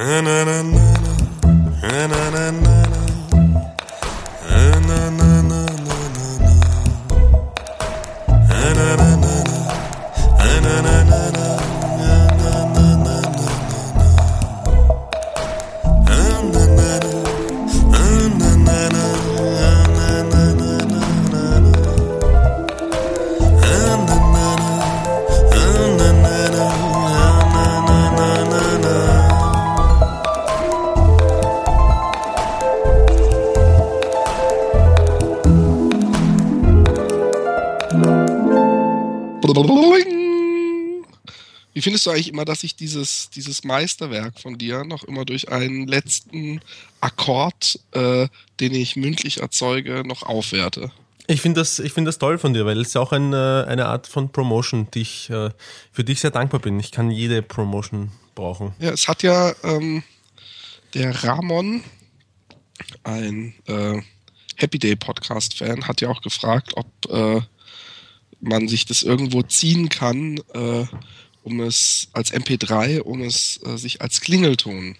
Wie findest du eigentlich immer, dass ich dieses, dieses Meisterwerk von dir noch immer durch einen letzten Akkord, äh, den ich mündlich erzeuge, noch aufwerte? Ich finde das, find das toll von dir, weil es ja auch ein, äh, eine Art von Promotion, die ich, äh, für die ich sehr dankbar bin. Ich kann jede Promotion brauchen. Ja, es hat ja ähm, der Ramon, ein äh, Happy Day Podcast-Fan, hat ja auch gefragt, ob äh, man sich das irgendwo ziehen kann, äh, um es als MP3, um es äh, sich als Klingelton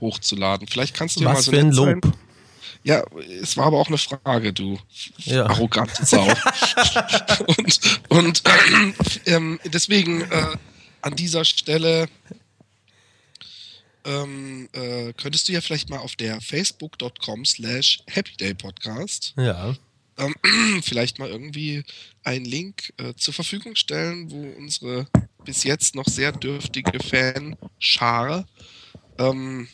hochzuladen. Vielleicht kannst du Was mal so für ein Lob. sein. Ja, es war aber auch eine Frage, du Ja. arrogante Sau. und und ähm, deswegen äh, an dieser Stelle ähm, äh, könntest du ja vielleicht mal auf der facebook.com slash happydaypodcast Ja. ähm, vielleicht mal irgendwie einen Link äh, zur Verfügung stellen, wo unsere bis jetzt noch sehr dürftige Fanschar ähm,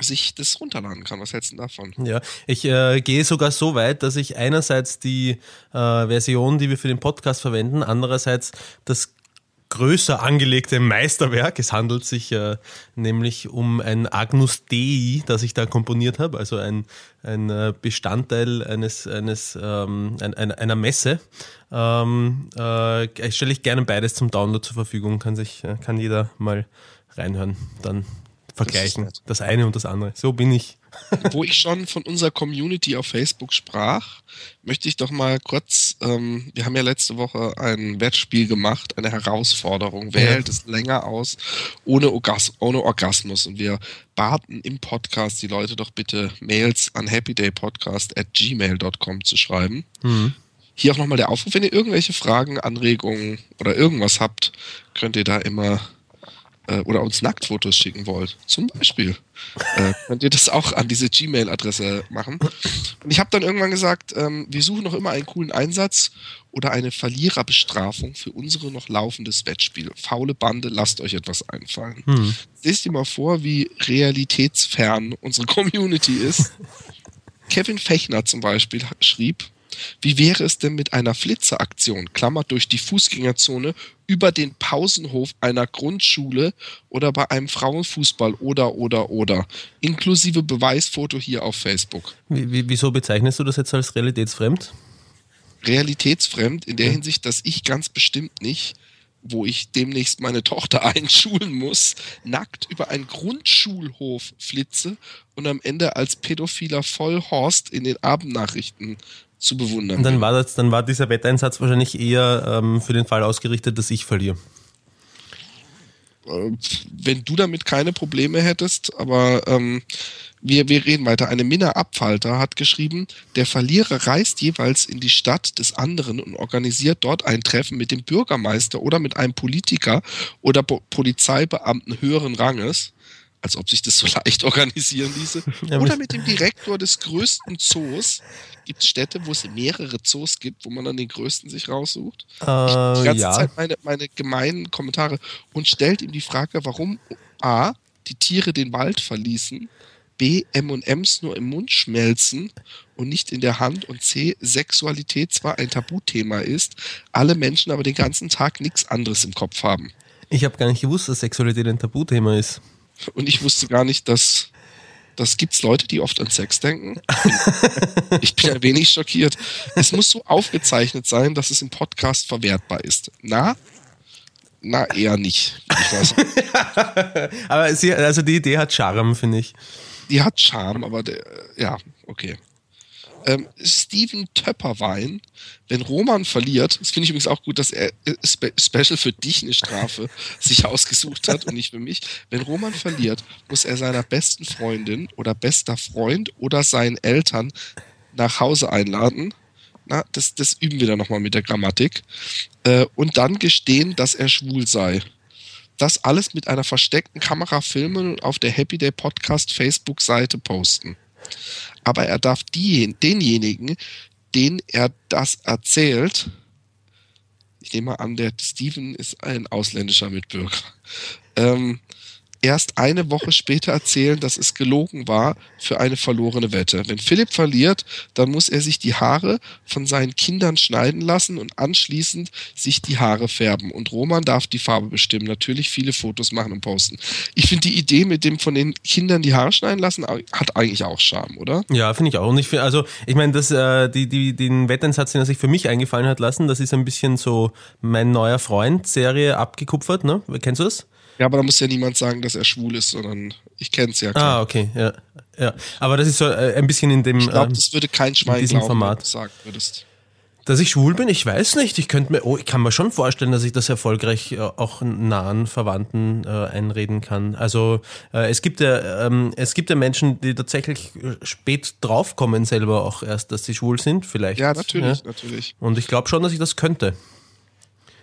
sich das runterladen kann. Was hältst du davon? Ja, ich äh, gehe sogar so weit, dass ich einerseits die äh, Version, die wir für den Podcast verwenden, andererseits das größer angelegte Meisterwerk. Es handelt sich äh, nämlich um ein Agnus Dei, das ich da komponiert habe, also ein, ein äh, Bestandteil eines, eines ähm, ein, ein, einer Messe. Ähm, äh, stelle ich gerne beides zum Download zur Verfügung, kann sich äh, kann jeder mal reinhören, dann vergleichen nett. das eine und das andere. So bin ich. wo ich schon von unserer Community auf Facebook sprach, möchte ich doch mal kurz, ähm, wir haben ja letzte Woche ein Wettspiel gemacht, eine Herausforderung, wer Ja. hält es länger aus ohne, Orgas ohne Orgasmus und wir baten im Podcast die Leute doch bitte Mails an happydaypodcast at gmail.com zu schreiben. Hier auch nochmal der Aufruf, wenn ihr irgendwelche Fragen, Anregungen oder irgendwas habt, könnt ihr da immer äh, oder uns Nacktfotos schicken wollt, zum Beispiel, äh, könnt ihr das auch an diese Gmail-Adresse machen. Und ich habe dann irgendwann gesagt, ähm, wir suchen noch immer einen coolen Einsatz oder eine Verliererbestrafung für unsere noch laufendes Wettspiel. Faule Bande, lasst euch etwas einfallen. Lest dir mal vor, wie realitätsfern unsere Community ist. Kevin Fechner zum Beispiel schrieb, wie wäre es denn mit einer Flitzeraktion, klammert durch die Fußgängerzone, über den Pausenhof einer Grundschule oder bei einem Frauenfußball oder, oder, oder. Inklusive Beweisfoto hier auf Facebook. Wie, wieso bezeichnest du das jetzt als realitätsfremd? Realitätsfremd in der Hinsicht, dass ich ganz bestimmt nicht, wo ich demnächst meine Tochter einschulen muss, nackt über einen Grundschulhof flitze und am Ende als pädophiler Vollhorst in den Abendnachrichten zu bewundern Und dann war, das, dann war dieser Wetteinsatz wahrscheinlich eher ähm, für den Fall ausgerichtet, dass ich verliere. Äh, wenn du damit keine Probleme hättest, aber ähm, wir, wir reden weiter. Eine Minna Abfalter hat geschrieben, der Verlierer reist jeweils in die Stadt des anderen und organisiert dort ein Treffen mit dem Bürgermeister oder mit einem Politiker oder Polizeibeamten höheren Ranges, als ob sich das so leicht organisieren ließe, oder mit dem Direktor des größten Zoos. Gibt es Städte, wo es mehrere Zoos gibt, wo man dann den größten sich raussucht? die Äh, ganze ja. Zeit meine, meine gemeinen Kommentare und stellt ihm die Frage, warum A, die Tiere den Wald verließen, B, M&Ms nur im Mund schmelzen und nicht in der Hand und C, Sexualität zwar ein Tabuthema ist, alle Menschen aber den ganzen Tag nichts anderes im Kopf haben. Ich habe gar nicht gewusst, dass Sexualität ein Tabuthema ist. Und ich wusste gar nicht, dass das gibt's Leute, die oft an Sex denken. Ich bin ein wenig schockiert. Es muss so aufgezeichnet sein, dass es im Podcast verwertbar ist. Na? Na, eher nicht. Aber sie, also die Idee hat Charme, finde ich. Die hat Charme, aber der, ja, okay. Ähm, Steven Töpperwein, wenn Roman verliert, das finde ich übrigens auch gut, dass er äh, spe special für dich eine Strafe sich ausgesucht hat und nicht für mich. Wenn Roman verliert, muss er seiner besten Freundin oder bester Freund oder seinen Eltern nach Hause einladen. Na, das, das üben wir dann nochmal mit der Grammatik. Äh, und dann gestehen, dass er schwul sei das alles mit einer versteckten Kamera filmen und auf der Happy Day Podcast Facebook-Seite posten. Aber er darf die, denjenigen, denen er das erzählt, ich nehme mal an, der Steven ist ein ausländischer Mitbürger, ähm, erst eine Woche später erzählen, dass es gelogen war für eine verlorene Wette. Wenn Philipp verliert, dann muss er sich die Haare von seinen Kindern schneiden lassen und anschließend sich die Haare färben. Und Roman darf die Farbe bestimmen. Natürlich viele Fotos machen und posten. Ich finde die Idee mit dem von den Kindern die Haare schneiden lassen hat eigentlich auch Charme, oder? Ja, finde ich auch. Und ich find, also ich meine, das äh, die die den Wetteinsatz, den er sich für mich eingefallen hat lassen, das ist ein bisschen so mein neuer Freund Serie abgekupfert. Ne, kennst du das? Ja, aber da muss ja niemand sagen, dass er schwul ist, sondern ich kenne es ja klar. Ah, okay, ja. ja. Aber das ist so äh, ein bisschen in dem. Ich glaube, ähm, das würde kein Schwein glauben, Format. wenn du sagen würdest. Dass ich schwul bin, ich weiß nicht. Ich könnte mir, oh, ich kann mir schon vorstellen, dass ich das erfolgreich äh, auch nahen Verwandten äh, einreden kann. Also äh, es gibt ja, ähm, es gibt ja Menschen, die tatsächlich äh, spät draufkommen selber auch erst, dass sie schwul sind, vielleicht. Ja, natürlich, ja. natürlich. Und ich glaube schon, dass ich das könnte.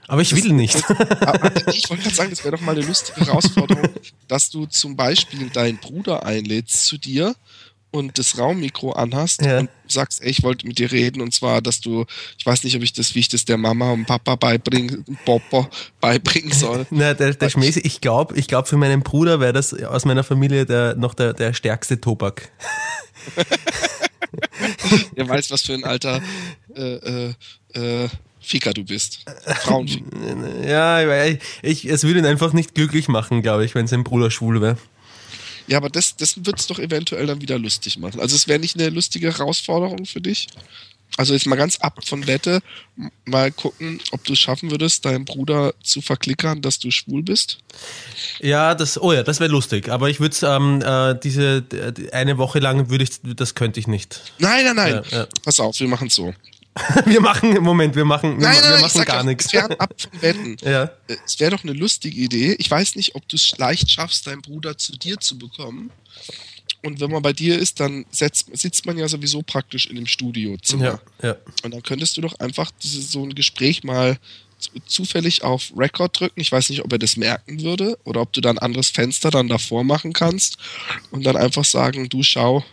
Aber ich will nicht. ich wollte gerade sagen, das wäre doch mal eine lustige Herausforderung, dass du zum Beispiel deinen Bruder einlädst zu dir und das Raummikro anhast ja. und sagst, ey, ich wollte mit dir reden und zwar, dass du, ich weiß nicht, ob ich das, wie ich das der Mama und Papa beibringen, Popo beibringen soll. Na, der, der Schmäße, ich glaube, ich glaube, für meinen Bruder wäre das aus meiner Familie der, noch der, der stärkste Tobak. er weiß, was für ein alter äh, äh, äh, Ficker du bist. Frauenficker. ja, ich, ich, es würde ihn einfach nicht glücklich machen, glaube ich, wenn sein Bruder schwul wäre. Ja, aber das, das wird es doch eventuell dann wieder lustig machen. Also es wäre nicht eine lustige Herausforderung für dich. Also jetzt mal ganz ab von Wette, mal gucken, ob du es schaffen würdest, deinen Bruder zu verklickern, dass du schwul bist. Ja, das, oh ja, das wäre lustig. Aber ich würde es ähm, äh, diese eine Woche lang würde ich, das könnte ich nicht. Nein, nein, nein. Ja, ja. Pass auf, wir machen es so. wir machen, im Moment, wir machen, wir, nein, nein, wir machen gar nichts. Fernab vom Wetten. Ja. Es wäre doch eine lustige Idee. Ich weiß nicht, ob du es leicht schaffst, deinen Bruder zu dir zu bekommen. Und wenn man bei dir ist, dann setzt, sitzt man ja sowieso praktisch in dem Studiozimmer. Ja, ja. Und dann könntest du doch einfach so ein Gespräch mal zufällig auf Record drücken. Ich weiß nicht, ob er das merken würde oder ob du da ein anderes Fenster dann davor machen kannst und dann einfach sagen, du schau,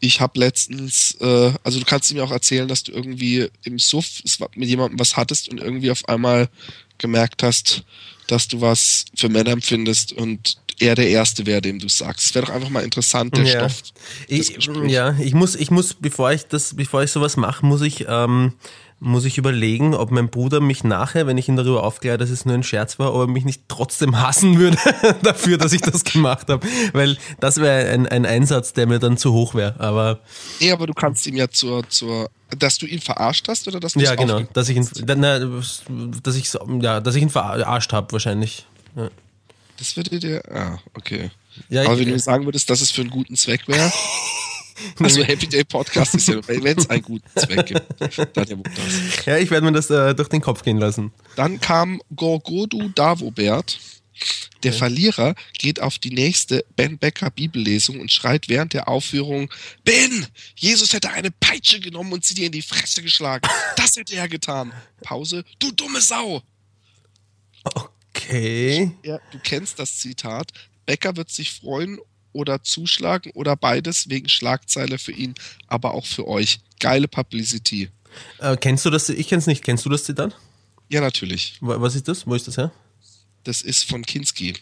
ich habe letztens, äh, also du kannst mir auch erzählen, dass du irgendwie im Suff mit jemandem was hattest und irgendwie auf einmal gemerkt hast, dass du was für Männer empfindest und er der Erste wäre, dem du sagst. Es wäre doch einfach mal interessant, der ja. Stoff. Ich, ja, ich muss, ich muss, bevor ich das, bevor ich sowas mache, muss ich ähm, muss ich überlegen, ob mein Bruder mich nachher, wenn ich ihn darüber aufkläre, dass es nur ein Scherz war, ob er mich nicht trotzdem hassen würde dafür, dass ich das gemacht habe. Weil das wäre ein, ein Einsatz, der mir dann zu hoch wäre. Aber nee, aber du kannst ihm ja zur, zur dass du ihn verarscht hast oder dass du Ja, genau, dass ich ihn, na, dass ich, ja, dass ich ihn verarscht habe wahrscheinlich. Ja. Das würde dir, ah, okay. Ja, aber wenn du sagen würdest, dass es für einen guten Zweck wäre. Also Happy Day Podcast ist ja, wenn es einen guten Zweck gibt, dann ja das. Ja, ich werde mir das äh, durch den Kopf gehen lassen. Dann kam Gorgodu Davobert. Der. Verlierer geht auf die nächste Ben Becker Bibellesung und schreit während der Aufführung: Ben, Jesus hätte eine Peitsche genommen und sie dir in die Fresse geschlagen. Das hätte er getan. Pause. Du dumme Sau. Okay. Ja, du kennst das Zitat. Becker wird sich freuen oder zuschlagen oder beides wegen Schlagzeile für ihn, aber auch für euch. Geile Publicity. Äh, kennst du das? Ich kenn's nicht. Kennst du das Zitat? Ja, natürlich. Was ist das? Wo ist das her? Das ist von Kinski.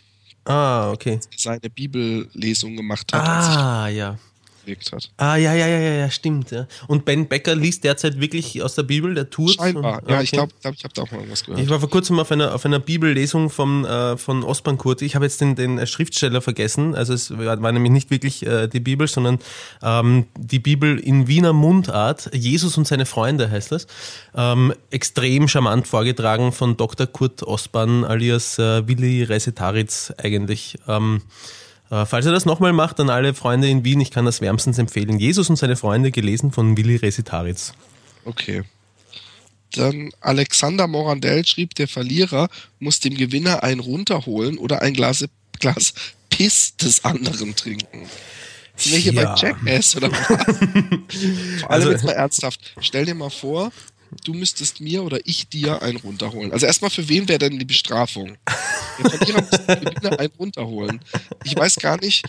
Ah, okay. Seine Bibellesung gemacht hat. Ah, ja bewegt hat. Ah, ja, ja, ja, ja, stimmt. Ja. Und Ben Becker liest derzeit wirklich aus der Bibel, der tourt. Scheinbar, ja, okay. ich glaube, glaub, ich habe da auch mal was gehört. Ich war vor kurzem auf einer, auf einer Bibellesung von, äh, von Osman Kurti. Ich habe jetzt den, den Schriftsteller vergessen. Also es war nämlich nicht wirklich äh, die Bibel, sondern ähm, die Bibel in Wiener Mundart. Jesus und seine Freunde heißt das. Ähm, extrem charmant vorgetragen von Dr. Kurt Osban alias äh, Willi Reisetaritz eigentlich. Ähm, Äh, falls er das nochmal macht, dann alle Freunde in Wien, ich kann das wärmstens empfehlen. Jesus und seine Freunde, gelesen von Willi Resitaritz. Okay. Dann Alexander Morandell schrieb, der Verlierer muss dem Gewinner einen runterholen oder ein Glas, Glas Piss des anderen trinken. Sind wir hier ja. bei Jackass oder was? Vor allem also, jetzt mal ernsthaft. Stell dir mal vor, du müsstest mir oder ich dir einen runterholen. Also erstmal, für wen wäre denn die Bestrafung? Der Verlierer einen runterholen. Ich weiß gar nicht,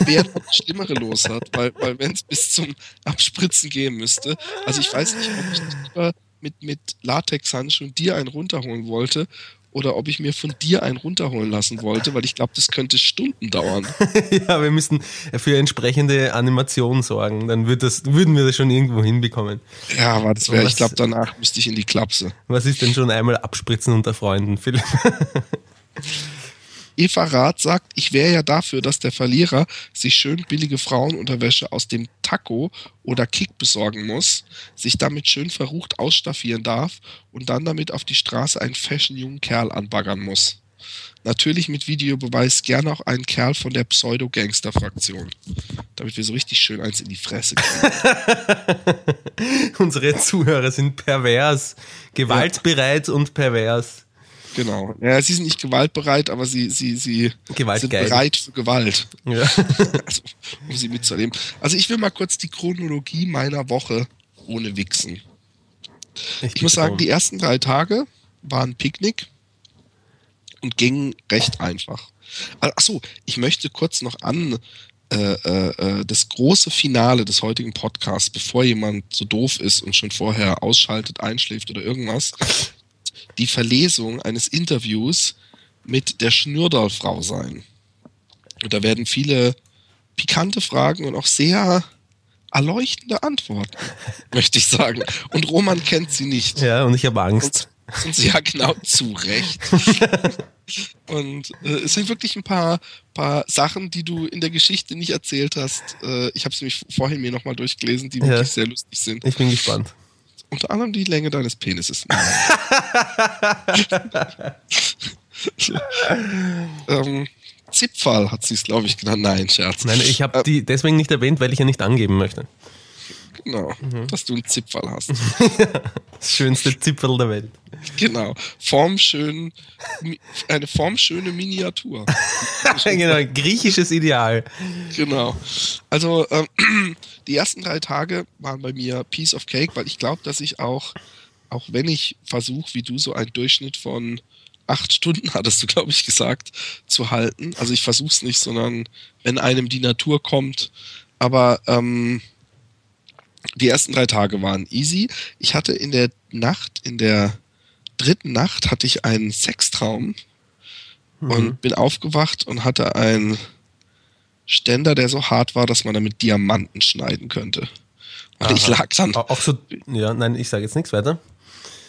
wer das Schlimmere los hat, weil, weil wenn es bis zum Abspritzen gehen müsste, also ich weiß nicht, ob ich lieber mit, mit Latex-Handschuhen dir einen runterholen wollte oder ob ich mir von dir einen runterholen lassen wollte, weil ich glaube, das könnte Stunden dauern. ja, wir müssen für entsprechende Animation sorgen. Dann wird das, würden wir das schon irgendwo hinbekommen. Ja, aber das wäre, ich glaube, danach müsste ich in die Klapse. Was ist denn schon einmal abspritzen unter Freunden, Philipp? Eva Rath sagt, ich wäre ja dafür, dass der Verlierer sich schön billige Frauenunterwäsche aus dem Taco oder Kick besorgen muss, sich damit schön verrucht ausstaffieren darf und dann damit auf die Straße einen fashion-jungen Kerl anbaggern muss. Natürlich mit Videobeweis gerne auch einen Kerl von der Pseudo-Gangster-Fraktion. Damit wir so richtig schön eins in die Fresse kriegen. Unsere Zuhörer sind pervers, gewaltbereit ja. und pervers. Genau. Ja, sie sind nicht gewaltbereit, aber sie, sie, sie sind bereit für Gewalt. Ja. also, um sie mitzunehmen. Also ich will mal kurz die Chronologie meiner Woche ohne Wichsen. Ich, ich muss sagen, die ersten drei Tage waren Picknick und gingen recht einfach. Achso, ich möchte kurz noch an äh, äh, äh, das große Finale des heutigen Podcasts, bevor jemand so doof ist und schon vorher ausschaltet, einschläft oder irgendwas, die Verlesung eines Interviews mit der Schnürdal-Frau sein. Und da werden viele pikante Fragen und auch sehr erleuchtende Antworten, möchte ich sagen. Und Roman kennt sie nicht. Ja, und ich habe Angst. Und, und sie ja genau zu Recht. und äh, es sind wirklich ein paar, paar Sachen, die du in der Geschichte nicht erzählt hast. Äh, ich habe es nämlich vorhin mir nochmal durchgelesen, die wirklich sehr lustig sind. Ich bin gespannt. Unter anderem die Länge deines Penises. ähm, Zipfall hat sie es, glaube ich, genannt. Nein, Scherz. Nein, ich habe äh, die deswegen nicht erwähnt, weil ich ja nicht angeben möchte. Genau, mhm. dass du einen Zipfall hast. das schönste Zipfel der Welt. Genau, formschön, eine formschöne Miniatur. genau, griechisches Ideal. Genau. Also ähm, die ersten drei Tage waren bei mir Piece of Cake, weil ich glaube, dass ich auch, auch wenn ich versuche, wie du so einen Durchschnitt von acht Stunden, hattest du, glaube ich, gesagt, zu halten. Also ich versuche es nicht, sondern wenn einem die Natur kommt. Aber ähm, die ersten drei Tage waren easy. Ich hatte in der Nacht, in der dritten Nacht hatte ich einen Sextraum mhm. und bin aufgewacht und hatte einen Ständer, der so hart war, dass man damit Diamanten schneiden könnte. Und Aha. ich lag dann. Auch so, ja, nein, ich sage jetzt nichts weiter.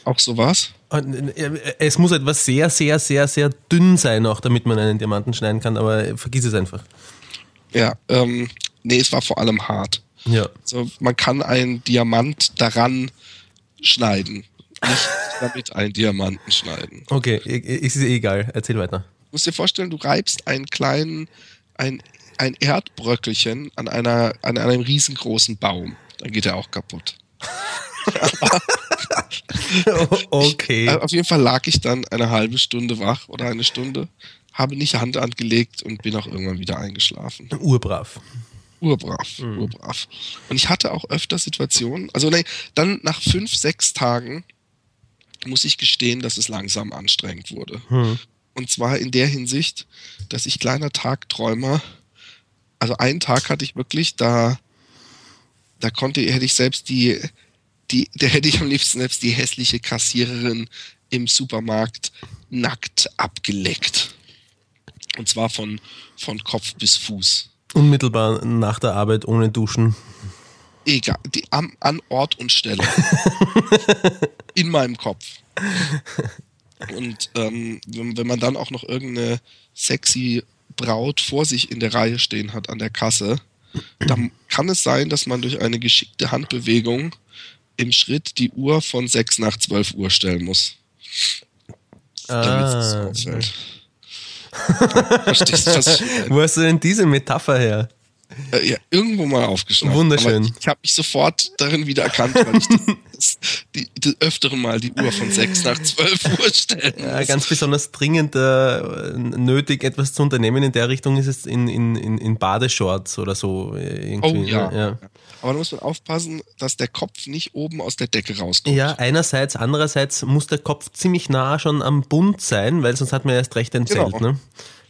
Auch so was? Äh, es muss etwas sehr, sehr, sehr, sehr dünn sein, auch damit man einen Diamanten schneiden kann, aber vergiss es einfach. Ja, ähm, nee, es war vor allem hart. Ja. So, man kann einen Diamant daran schneiden. Nicht damit einen Diamanten schneiden. Okay, ist egal. Erzähl weiter. Du musst dir vorstellen, du reibst einen kleinen, ein, ein Erdbröckelchen an, einer, an einem riesengroßen Baum. Dann geht er auch kaputt. okay. Ich, auf jeden Fall lag ich dann eine halbe Stunde wach oder eine Stunde, habe nicht Hand angelegt und bin auch irgendwann wieder eingeschlafen. Urbrav. Urbrav, mhm. urbrav. Und ich hatte auch öfter Situationen, also nee, dann nach fünf, sechs Tagen muss ich gestehen, dass es langsam anstrengend wurde. Mhm. Und zwar in der Hinsicht, dass ich kleiner Tagträumer, also einen Tag hatte ich wirklich, da, da konnte, hätte ich selbst die, die, da hätte ich am liebsten selbst die hässliche Kassiererin im Supermarkt nackt abgeleckt. Und zwar von, von Kopf bis Fuß. Unmittelbar nach der Arbeit ohne Duschen. Egal, die, am, an Ort und Stelle. In meinem Kopf. Und ähm, wenn, wenn man dann auch noch irgendeine sexy Braut vor sich in der Reihe stehen hat an der Kasse, dann kann es sein, dass man durch eine geschickte Handbewegung im Schritt die Uhr von 6 nach 12 Uhr stellen muss. Damit ah, es auffällt. Verstehst du, meine? Wo hast du denn diese Metapher her? Äh, ja, irgendwo mal aufgeschnappt. Wunderschön. Aber ich, habe mich sofort darin wieder erkannt, weil ich das, die, die öfteren Mal die Uhr von 6 nach 12 Uhr stellen ja, Ganz besonders dringend äh, nötig, etwas zu unternehmen in der Richtung ist es in, in, in, in Badeshorts oder so. Äh, irgendwie. Oh ja. ja. Aber da muss man aufpassen, dass der Kopf nicht oben aus der Decke rauskommt. Ja, einerseits, andererseits muss der Kopf ziemlich nah schon am Bund sein, weil sonst hat man erst recht ein genau. Zelt. Ne?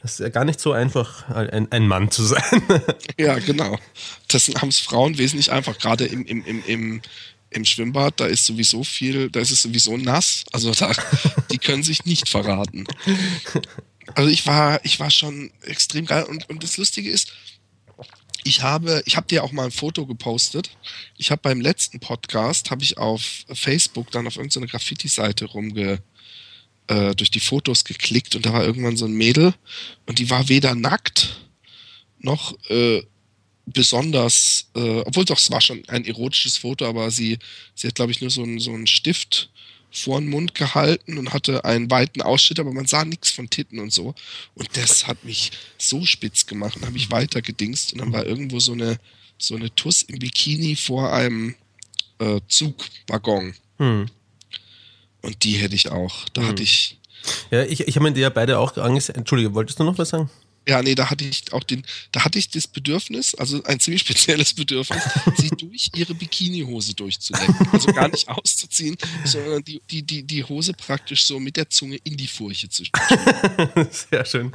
Das ist ja gar nicht so einfach, ein, ein Mann zu sein. ja, genau. Das haben es Frauen wesentlich einfach, gerade im, im, im, im, im Schwimmbad, da ist sowieso viel, da ist es sowieso nass. Also da, die können sich nicht verraten. Also ich war, ich war schon extrem geil. Und, und das Lustige ist, ich habe, ich habe dir auch mal ein Foto gepostet. Ich habe beim letzten Podcast, habe ich auf Facebook dann auf irgendeine Graffiti-Seite rumge, äh, durch die Fotos geklickt und da war irgendwann so ein Mädel und die war weder nackt noch äh, besonders, äh, obwohl doch es war schon ein erotisches Foto, aber sie, sie hat glaube ich nur so einen so einen Stift vor den Mund gehalten und hatte einen weiten Ausschnitt, aber man sah nichts von Titten und so. Und das hat mich so spitz gemacht und habe ich weiter gedingst und dann war irgendwo so eine so eine Tuss im Bikini vor einem äh, Zugwaggon. Hm. Und die hätte ich auch. Da hm. hatte ich. Ja, ich, ich habe mir die ja beide auch angesehen. Entschuldige, wolltest du noch was sagen? Ja, nee, da hatte ich auch den, da hatte ich das Bedürfnis, also ein ziemlich spezielles Bedürfnis, sie durch ihre Bikinihose durchzulecken. Also gar nicht auszuziehen, sondern die, die, die, die Hose praktisch so mit der Zunge in die Furche zu stecken. Sehr schön.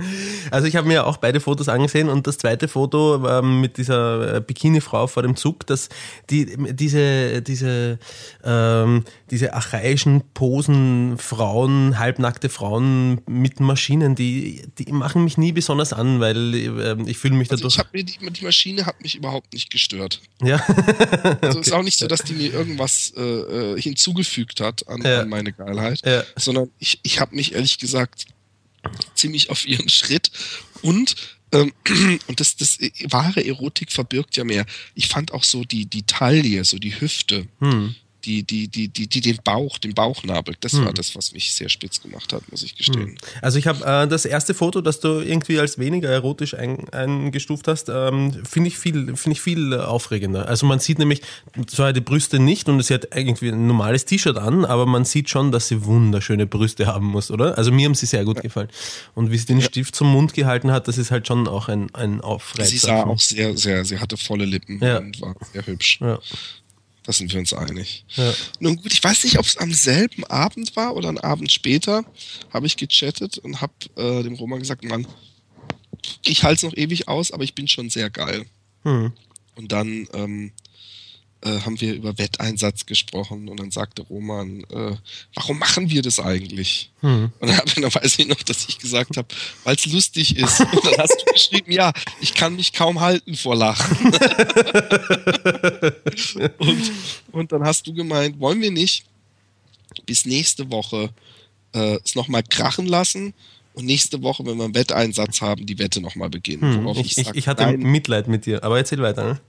Also ich habe mir auch beide Fotos angesehen und das zweite Foto ähm, mit dieser äh, Bikini-Frau vor dem Zug, dass die, diese, diese, ähm, diese archaischen Posen, Frauen, halbnackte Frauen mit Maschinen, die, die machen mich nie besonders an, weil äh, ich fühle mich also dadurch. Ich hab mir die, die Maschine hat mich überhaupt nicht gestört. Ja. also okay. ist auch nicht so, dass die mir irgendwas äh, äh, hinzugefügt hat an, ja. an meine Geilheit, ja. sondern ich, ich habe mich ehrlich gesagt ziemlich auf ihren Schritt und ähm, und das, das wahre Erotik verbirgt ja mehr. Ich fand auch so die, die Taille, so die Hüfte, hm die, die, die, die, die den Bauch, den Bauchnabel, das hm. war das, was mich sehr spitz gemacht hat, muss ich gestehen. Hm. Also ich habe äh, das erste Foto, das du irgendwie als weniger erotisch ein, eingestuft hast, ähm, finde ich viel, finde ich viel aufregender. Also man sieht nämlich zwar die Brüste nicht und sie hat irgendwie ein normales T-Shirt an, aber man sieht schon, dass sie wunderschöne Brüste haben muss, oder? Also mir haben sie sehr gut ja. gefallen. Und wie sie den ja. Stift zum Mund gehalten hat, das ist halt schon auch ein, ein Aufreizer. Sie sah auch sehr, sehr, sie hatte volle Lippen ja. und war sehr hübsch. Ja. Da sind wir uns einig. Ja. Nun gut, ich weiß nicht, ob es am selben Abend war oder einen Abend später, habe ich gechattet und habe äh, dem Roman gesagt, Mann, ich halte es noch ewig aus, aber ich bin schon sehr geil. Hm. Und dann ähm, äh, haben wir über Wetteinsatz gesprochen und dann sagte Roman, äh, warum machen wir das eigentlich? Hm. Und dann, dann weiß ich noch, dass ich gesagt habe, weil es lustig ist. Und dann hast du geschrieben, ja, ich kann mich kaum halten vor Lachen. und, und dann hast du gemeint, wollen wir nicht bis nächste Woche äh, es nochmal krachen lassen und nächste Woche, wenn wir einen Wetteinsatz haben, die Wette nochmal beginnen. Hm, ich, ich, ich, hatte nein, Mitleid mit dir, aber erzähl weiter. Ne?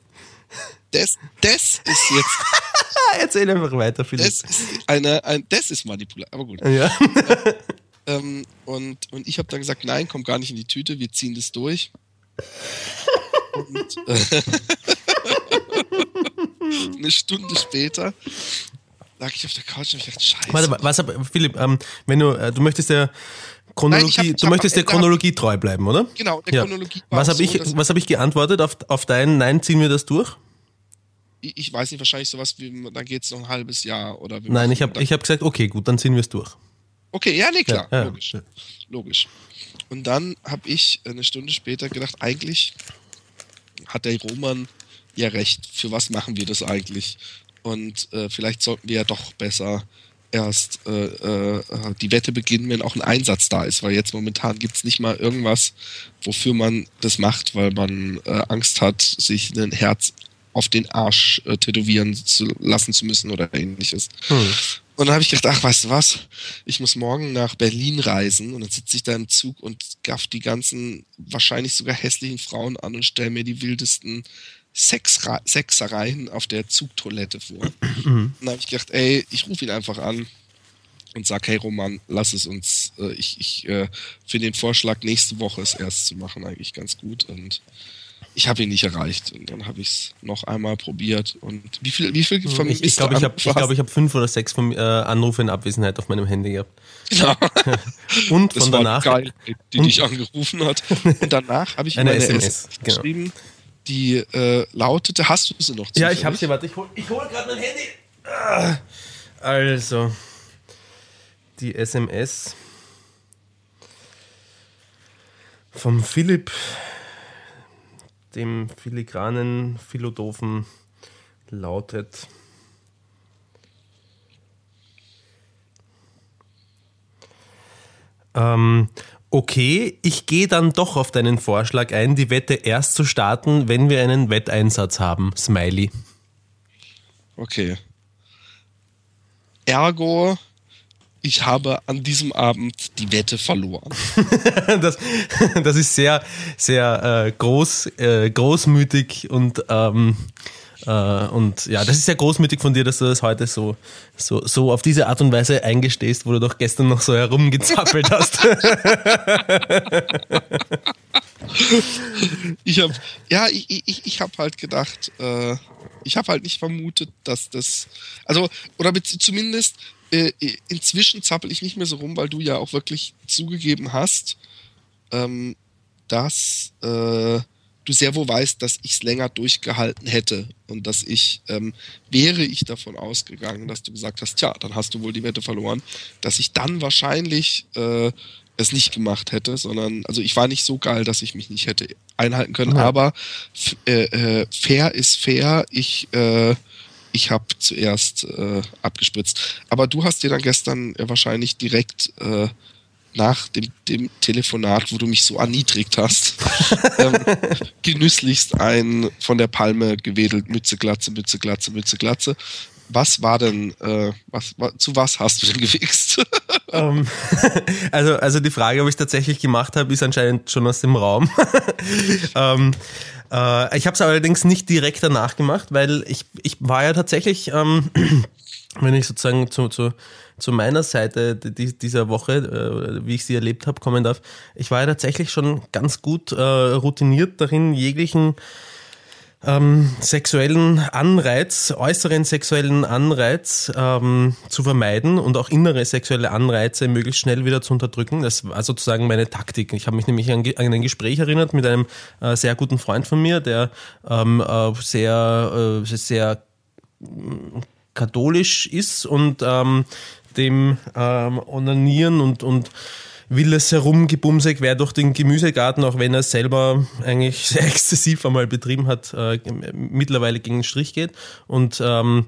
Das, das ist jetzt. Erzähl einfach weiter, Philipp. Das ist eine, ein, das ist Manipulation. Aber gut. Ja. ähm, und, und ich habe dann gesagt, nein, komm gar nicht in die Tüte, wir ziehen das durch. und äh, eine Stunde später lag ich auf der Couch und ich dachte, scheiße. Warte, was, Philipp, ähm, wenn du, äh, du möchtest ja Chronologie, Nein, hab, du möchtest der Chronologie treu bleiben, oder? Genau, der ja. Chronologie Was habe so, ich, was hab ich geantwortet auf, auf dein Nein, ziehen wir das durch? Ich, ich weiß nicht, wahrscheinlich sowas wie, dann geht es noch ein halbes Jahr oder Nein, ich habe hab gesagt, okay, gut, dann ziehen wir es durch. Okay, ja, nee, klar, ja, logisch. Ja. Logisch. Und dann habe ich eine Stunde später gedacht, eigentlich hat der Roman ja recht. Für was machen wir das eigentlich? Und äh, vielleicht sollten wir ja doch besser erst äh, äh, die Wette beginnen, wenn auch ein Einsatz da ist, weil jetzt momentan gibt's nicht mal irgendwas, wofür man das macht, weil man äh, Angst hat, sich ein Herz auf den Arsch äh, tätowieren zu lassen zu müssen oder ähnliches. Hm. Und dann habe ich gedacht, ach, weißt du was, ich muss morgen nach Berlin reisen und dann sitze ich da im Zug und gaff die ganzen wahrscheinlich sogar hässlichen Frauen an und stelle mir die wildesten Sexra Sexereien auf der Zugtoilette vor. Mhm. Und dann habe ich gedacht, ey, ich rufe ihn einfach an und sag, hey Roman, lass es uns das, äh, ich, ich äh, finde den Vorschlag, nächste Woche es erst zu machen, eigentlich ganz gut. Und ich habe ihn nicht erreicht. Und dann habe ich es noch einmal probiert. Und wie viel, wie viel von Ich, ich glaube, ich habe glaub, hab fünf oder sechs von, äh, Anrufe in Abwesenheit auf meinem Handy gehabt. Ja. und von danach. Geil, die und, dich angerufen hat. Und danach habe ich eine SMS genau. geschrieben, genau. Die äh, lautete: Hast du sie noch? Zufällig? Ja, ich habe sie. Warte, ich hole hol gerade mein Handy. Ah. Also, die SMS vom Philipp, dem filigranen Philosophen, lautet. Ähm, okay, ich gehe dann doch auf deinen Vorschlag ein, die Wette erst zu starten, wenn wir einen Wetteinsatz haben. Smiley. Okay. Ergo, ich habe an diesem Abend die Wette verloren. das, das ist sehr, sehr äh, groß, äh, großmütig und, ähm, äh, und ja, das ist sehr großmütig von dir, dass du das heute so, so, so auf diese Art und Weise eingestehst, wo du doch gestern noch so herumgezappelt hast. ich habe ja, ich, ich, ich habe halt gedacht, äh, ich habe halt nicht vermutet, dass das, also, oder zumindest äh, inzwischen zappel ich nicht mehr so rum, weil du ja auch wirklich zugegeben hast, ähm, dass äh, du sehr wohl weißt, dass ich es länger durchgehalten hätte und dass ich, ähm, wäre ich davon ausgegangen, dass du gesagt hast, tja, dann hast du wohl die Wette verloren, dass ich dann wahrscheinlich äh, es nicht gemacht hätte, sondern, also ich war nicht so geil, dass ich mich nicht hätte einhalten können, ja. aber äh, äh, fair ist fair. Ich, äh, ich habe zuerst äh, abgespritzt. Aber du hast dir dann gestern äh, wahrscheinlich direkt äh, nach dem, dem Telefonat, wo du mich so erniedrigt hast, ähm, genüsslichst ein von der Palme gewedelt, Mütze, Glatze, Mütze, Glatze, Mütze, Glatze. Was war denn, äh, was, zu was hast du denn gewichst? Um, ähm, also, also die Frage, ob ich tatsächlich gemacht habe, ist anscheinend schon aus dem Raum. um, ähm, äh, ich habe es allerdings nicht direkt danach gemacht, weil ich, ich war ja tatsächlich, ähm, wenn ich sozusagen zu, zu, zu meiner Seite dieser Woche, äh, wie ich sie erlebt habe, kommen darf, ich war ja tatsächlich schon ganz gut äh, routiniert darin, jeglichen ähm, sexuellen Anreiz, äußeren sexuellen Anreiz ähm, zu vermeiden und auch innere sexuelle Anreize möglichst schnell wieder zu unterdrücken. Das war sozusagen meine Taktik. Ich habe mich nämlich an, an, ein Gespräch erinnert mit einem äh, sehr guten Freund von mir, der ähm, äh, sehr, äh, sehr katholisch ist und ähm, dem ähm, Onanieren und, und wildes Herumgebumse quer durch den Gemüsegarten, auch wenn er selber eigentlich sehr exzessiv einmal betrieben hat, äh, mittlerweile gegen den Strich geht. Und ähm,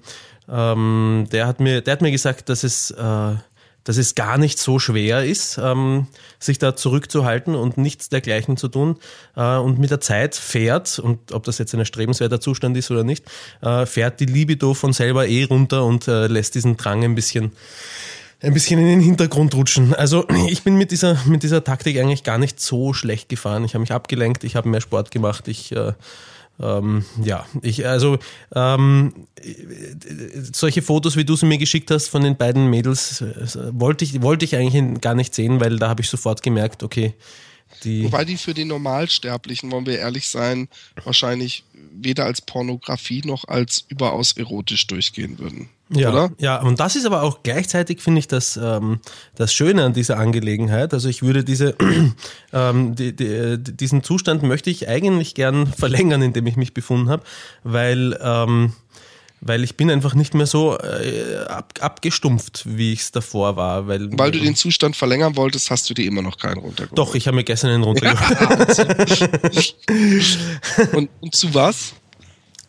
ähm, der, hat mir, der hat mir gesagt, dass es, äh, dass es gar nicht so schwer ist, ähm, sich da zurückzuhalten und nichts dergleichen zu tun. Äh, und mit der Zeit fährt, und ob das jetzt ein erstrebenswerter Zustand ist oder nicht, äh, fährt die Libido von selber eh runter und äh, lässt diesen Drang ein bisschen ein bisschen in den Hintergrund rutschen. Also ich bin mit dieser, mit dieser Taktik eigentlich gar nicht so schlecht gefahren. Ich habe mich abgelenkt, ich habe mehr Sport gemacht, ich äh, ähm, ja, ich, also ähm, solche Fotos, wie du sie mir geschickt hast von den beiden Mädels, äh, wollte ich, wollte ich eigentlich gar nicht sehen, weil da habe ich sofort gemerkt, okay, die Wobei die für die Normalsterblichen, wollen wir ehrlich sein, wahrscheinlich weder als Pornografie noch als überaus erotisch durchgehen würden. Ja, oder? ja, und das ist aber auch gleichzeitig, finde ich, das, ähm, das Schöne an dieser Angelegenheit. Also ich würde diese, ähm, die, die, diesen Zustand möchte ich eigentlich gern verlängern, in dem ich mich befunden habe, weil ähm, weil ich bin einfach nicht mehr so äh, ab, abgestumpft, wie ich es davor war. Weil, weil du den Zustand verlängern wolltest, hast du dir immer noch keinen runtergeholt. Doch, ich habe mir gestern einen runtergeholt. und, und zu was?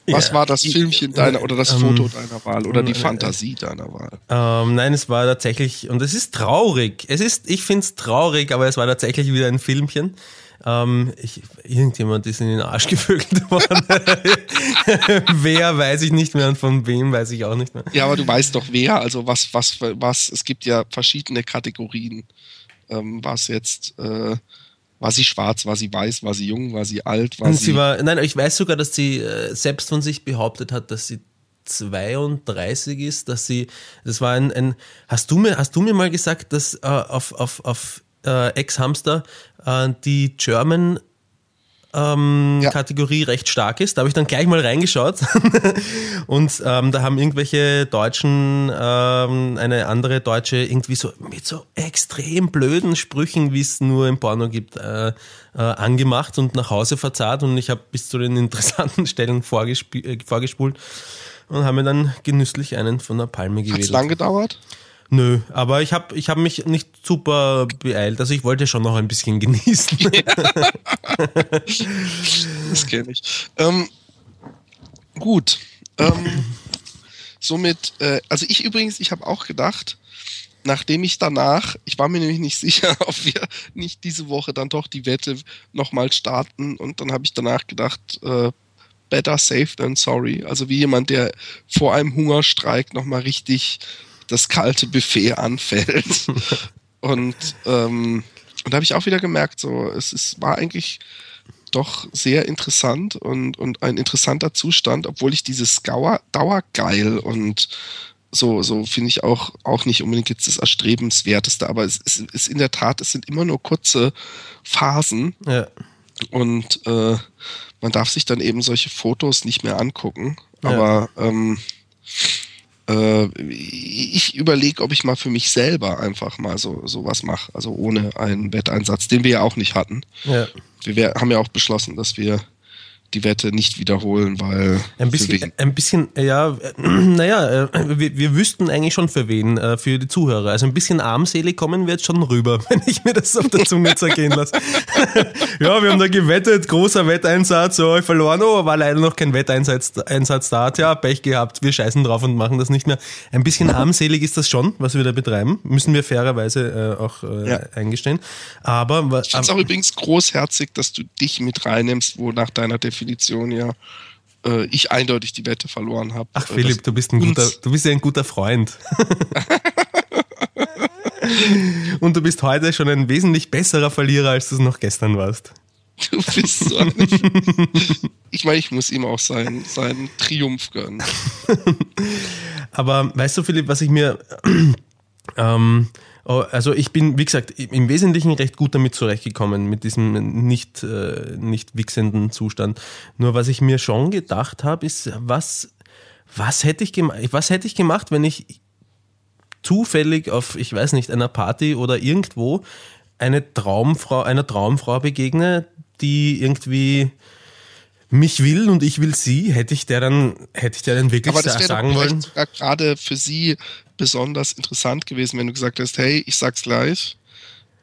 Was ja, war das Filmchen deiner oder das ähm, Foto deiner Wahl oder die äh, Fantasie deiner Wahl? Ähm, nein, es war tatsächlich, und es ist traurig. Es ist, ich finde es traurig, aber es war tatsächlich wieder ein Filmchen. Ähm, ich, irgendjemand ist in den Arsch gevögelt worden. wer weiß ich nicht mehr und von wem weiß ich auch nicht mehr. Ja, aber du weißt doch wer, also was, was, was, es gibt ja verschiedene Kategorien, ähm, was jetzt, äh, war sie schwarz, war sie weiß, war sie jung, war sie alt, war sie, sie war, nein, ich weiß sogar, dass sie äh, selbst von sich behauptet hat, dass sie 32 ist, dass sie, das war ein, ein hast du mir, hast du mir mal gesagt, dass äh, auf, auf, auf äh, Ex-Hamster äh, die German ähm, ja. Kategorie recht stark ist. Da habe ich dann gleich mal reingeschaut und ähm, da haben irgendwelche Deutschen ähm, eine andere Deutsche irgendwie so mit so extrem blöden Sprüchen, wie es nur im Porno gibt, äh, äh, angemacht und nach Hause verzahlt und ich habe bis zu den interessanten Stellen äh, vorgespult und habe mir dann genüsslich einen von der Palme gewählt. Hat es lang gedauert? Nö, aber ich habe ich hab mich nicht super beeilt. Also ich wollte schon noch ein bisschen genießen. das kenne ich. Ähm, gut. Ähm, somit, äh, also ich übrigens, ich habe auch gedacht, nachdem ich danach, ich war mir nämlich nicht sicher, ob wir nicht diese Woche dann doch die Wette nochmal starten und dann habe ich danach gedacht, äh, better safe than sorry. Also wie jemand, der vor einem Hungerstreik nochmal richtig das kalte Buffet anfällt. und ähm, und da habe ich auch wieder gemerkt, so es ist, war eigentlich doch sehr interessant und, und ein interessanter Zustand, obwohl ich dieses Dauer, Dauergeil und so, so finde ich auch, auch nicht unbedingt jetzt das Erstrebenswerteste, aber es ist in der Tat, es sind immer nur kurze Phasen. Ja. Und äh, man darf sich dann eben solche Fotos nicht mehr angucken. Aber ja. ähm, äh, ich überlege, ob ich mal für mich selber einfach mal so sowas mache, also ohne einen Wetteinsatz, den wir ja auch nicht hatten. Ja. Wir haben ja auch beschlossen, dass wir die Wette nicht wiederholen, weil. Ein bisschen, ein bisschen ja, äh, naja, äh, wir, wir wüssten eigentlich schon für wen, äh, für die Zuhörer. Also ein bisschen armselig kommen wir jetzt schon rüber, wenn ich mir das auf der Zunge zergehen lasse. ja, wir haben da gewettet, großer Wetteinsatz, so, ich verloren, oh, war leider noch kein Wetteinsatz Einsatz da. Tja, Pech gehabt, wir scheißen drauf und machen das nicht mehr. Ein bisschen armselig ist das schon, was wir da betreiben, müssen wir fairerweise äh, auch äh, ja. eingestehen. Aber. Ich finde es auch übrigens großherzig, dass du dich mit reinnimmst, wo nach deiner Definition Definition ja äh, ich eindeutig die Wette verloren habe. Ach Philipp, du bist ein guter, du bist ja ein guter Freund. Und du bist heute schon ein wesentlich besserer Verlierer, als du es noch gestern warst. Du bist so Ich meine, ich muss ihm auch seinen, seinen Triumph gönnen. Aber weißt du, Philipp, was ich mir ähm, also ich bin, wie gesagt, im Wesentlichen recht gut damit zurechtgekommen, mit diesem nicht, äh, nicht wichsenden Zustand. Nur was ich mir schon gedacht habe, ist, was, was, hätte ich was hätte ich gemacht, wenn ich zufällig auf, ich weiß nicht, einer Party oder irgendwo eine Traumfrau, einer Traumfrau begegne, die irgendwie mich will und ich will sie, hätte ich der dann, hätte ich der dann wirklich Aber das sagen wollen? Gerade für sie besonders interessant gewesen, wenn du gesagt hast, hey, ich sag's gleich,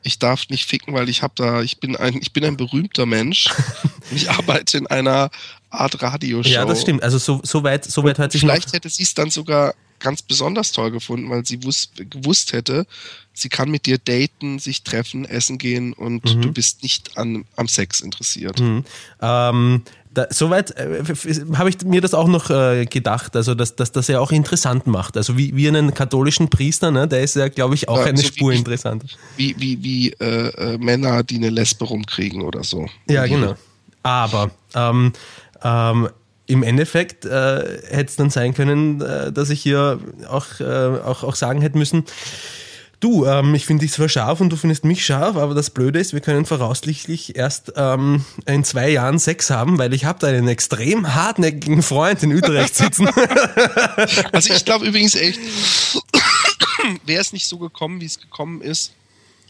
ich darf nicht ficken, weil ich habe da, ich bin ein, ich bin ein berühmter Mensch. ich arbeite in einer Art Radioshow. Ja, das stimmt. Also so, so weit, so weit hat sich Vielleicht hätte sie es dann sogar ganz besonders toll gefunden, weil sie wus gewusst hätte, sie kann mit dir daten, sich treffen, essen gehen und mhm. du bist nicht an, am Sex interessiert. Mhm. Ähm, da, soweit äh, habe ich mir das auch noch äh, gedacht, also dass, dass das ja auch interessant macht. Also wie, wie einen katholischen Priester, ne, der ist ja, glaube ich, auch ja, eine so Spur wie, interessant. Wie, wie, wie äh, äh, Männer, die eine Lesbe rumkriegen oder so. Ja, genau. Aber ähm, ähm, im Endeffekt äh, hätte es dann sein können, äh, dass ich hier auch, auch, auch sagen hätte müssen, du, ähm, ich finde dich zwar scharf und du findest mich scharf, aber das Blöde ist, wir können voraussichtlich erst ähm, in zwei Jahren Sex haben, weil ich habe da einen extrem hartnäckigen Freund in Utrecht sitzen. also ich glaube übrigens echt, wäre es nicht so gekommen, wie es gekommen ist,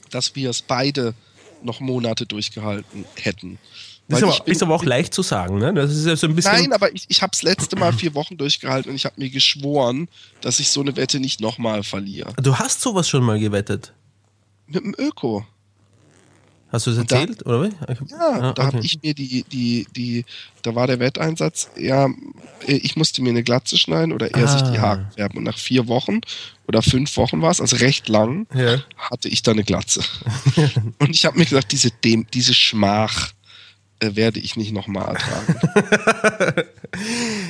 dass wir es beide noch Monate durchgehalten hätten. Ist aber, bin, ist aber, auch leicht zu sagen, ne? Das ist ja so ein bisschen. Nein, aber ich, ich habe das letzte Mal vier Wochen durchgehalten und ich habe mir geschworen, dass ich so eine Wette nicht nochmal verliere. Du hast sowas schon mal gewettet? Mit dem Öko. Hast du es erzählt, da, oder wie? Ja, ah, da okay. habe ich mir die, die, die, da war der Wetteinsatz, ja, ich musste mir eine Glatze schneiden oder er ah. sich die ah. Haare färben. Und nach vier Wochen oder fünf Wochen war es, also recht lang, ja. hatte ich da eine Glatze. und ich habe mir gedacht, diese, dem, diese Schmach, werde ich nicht nochmal ertragen.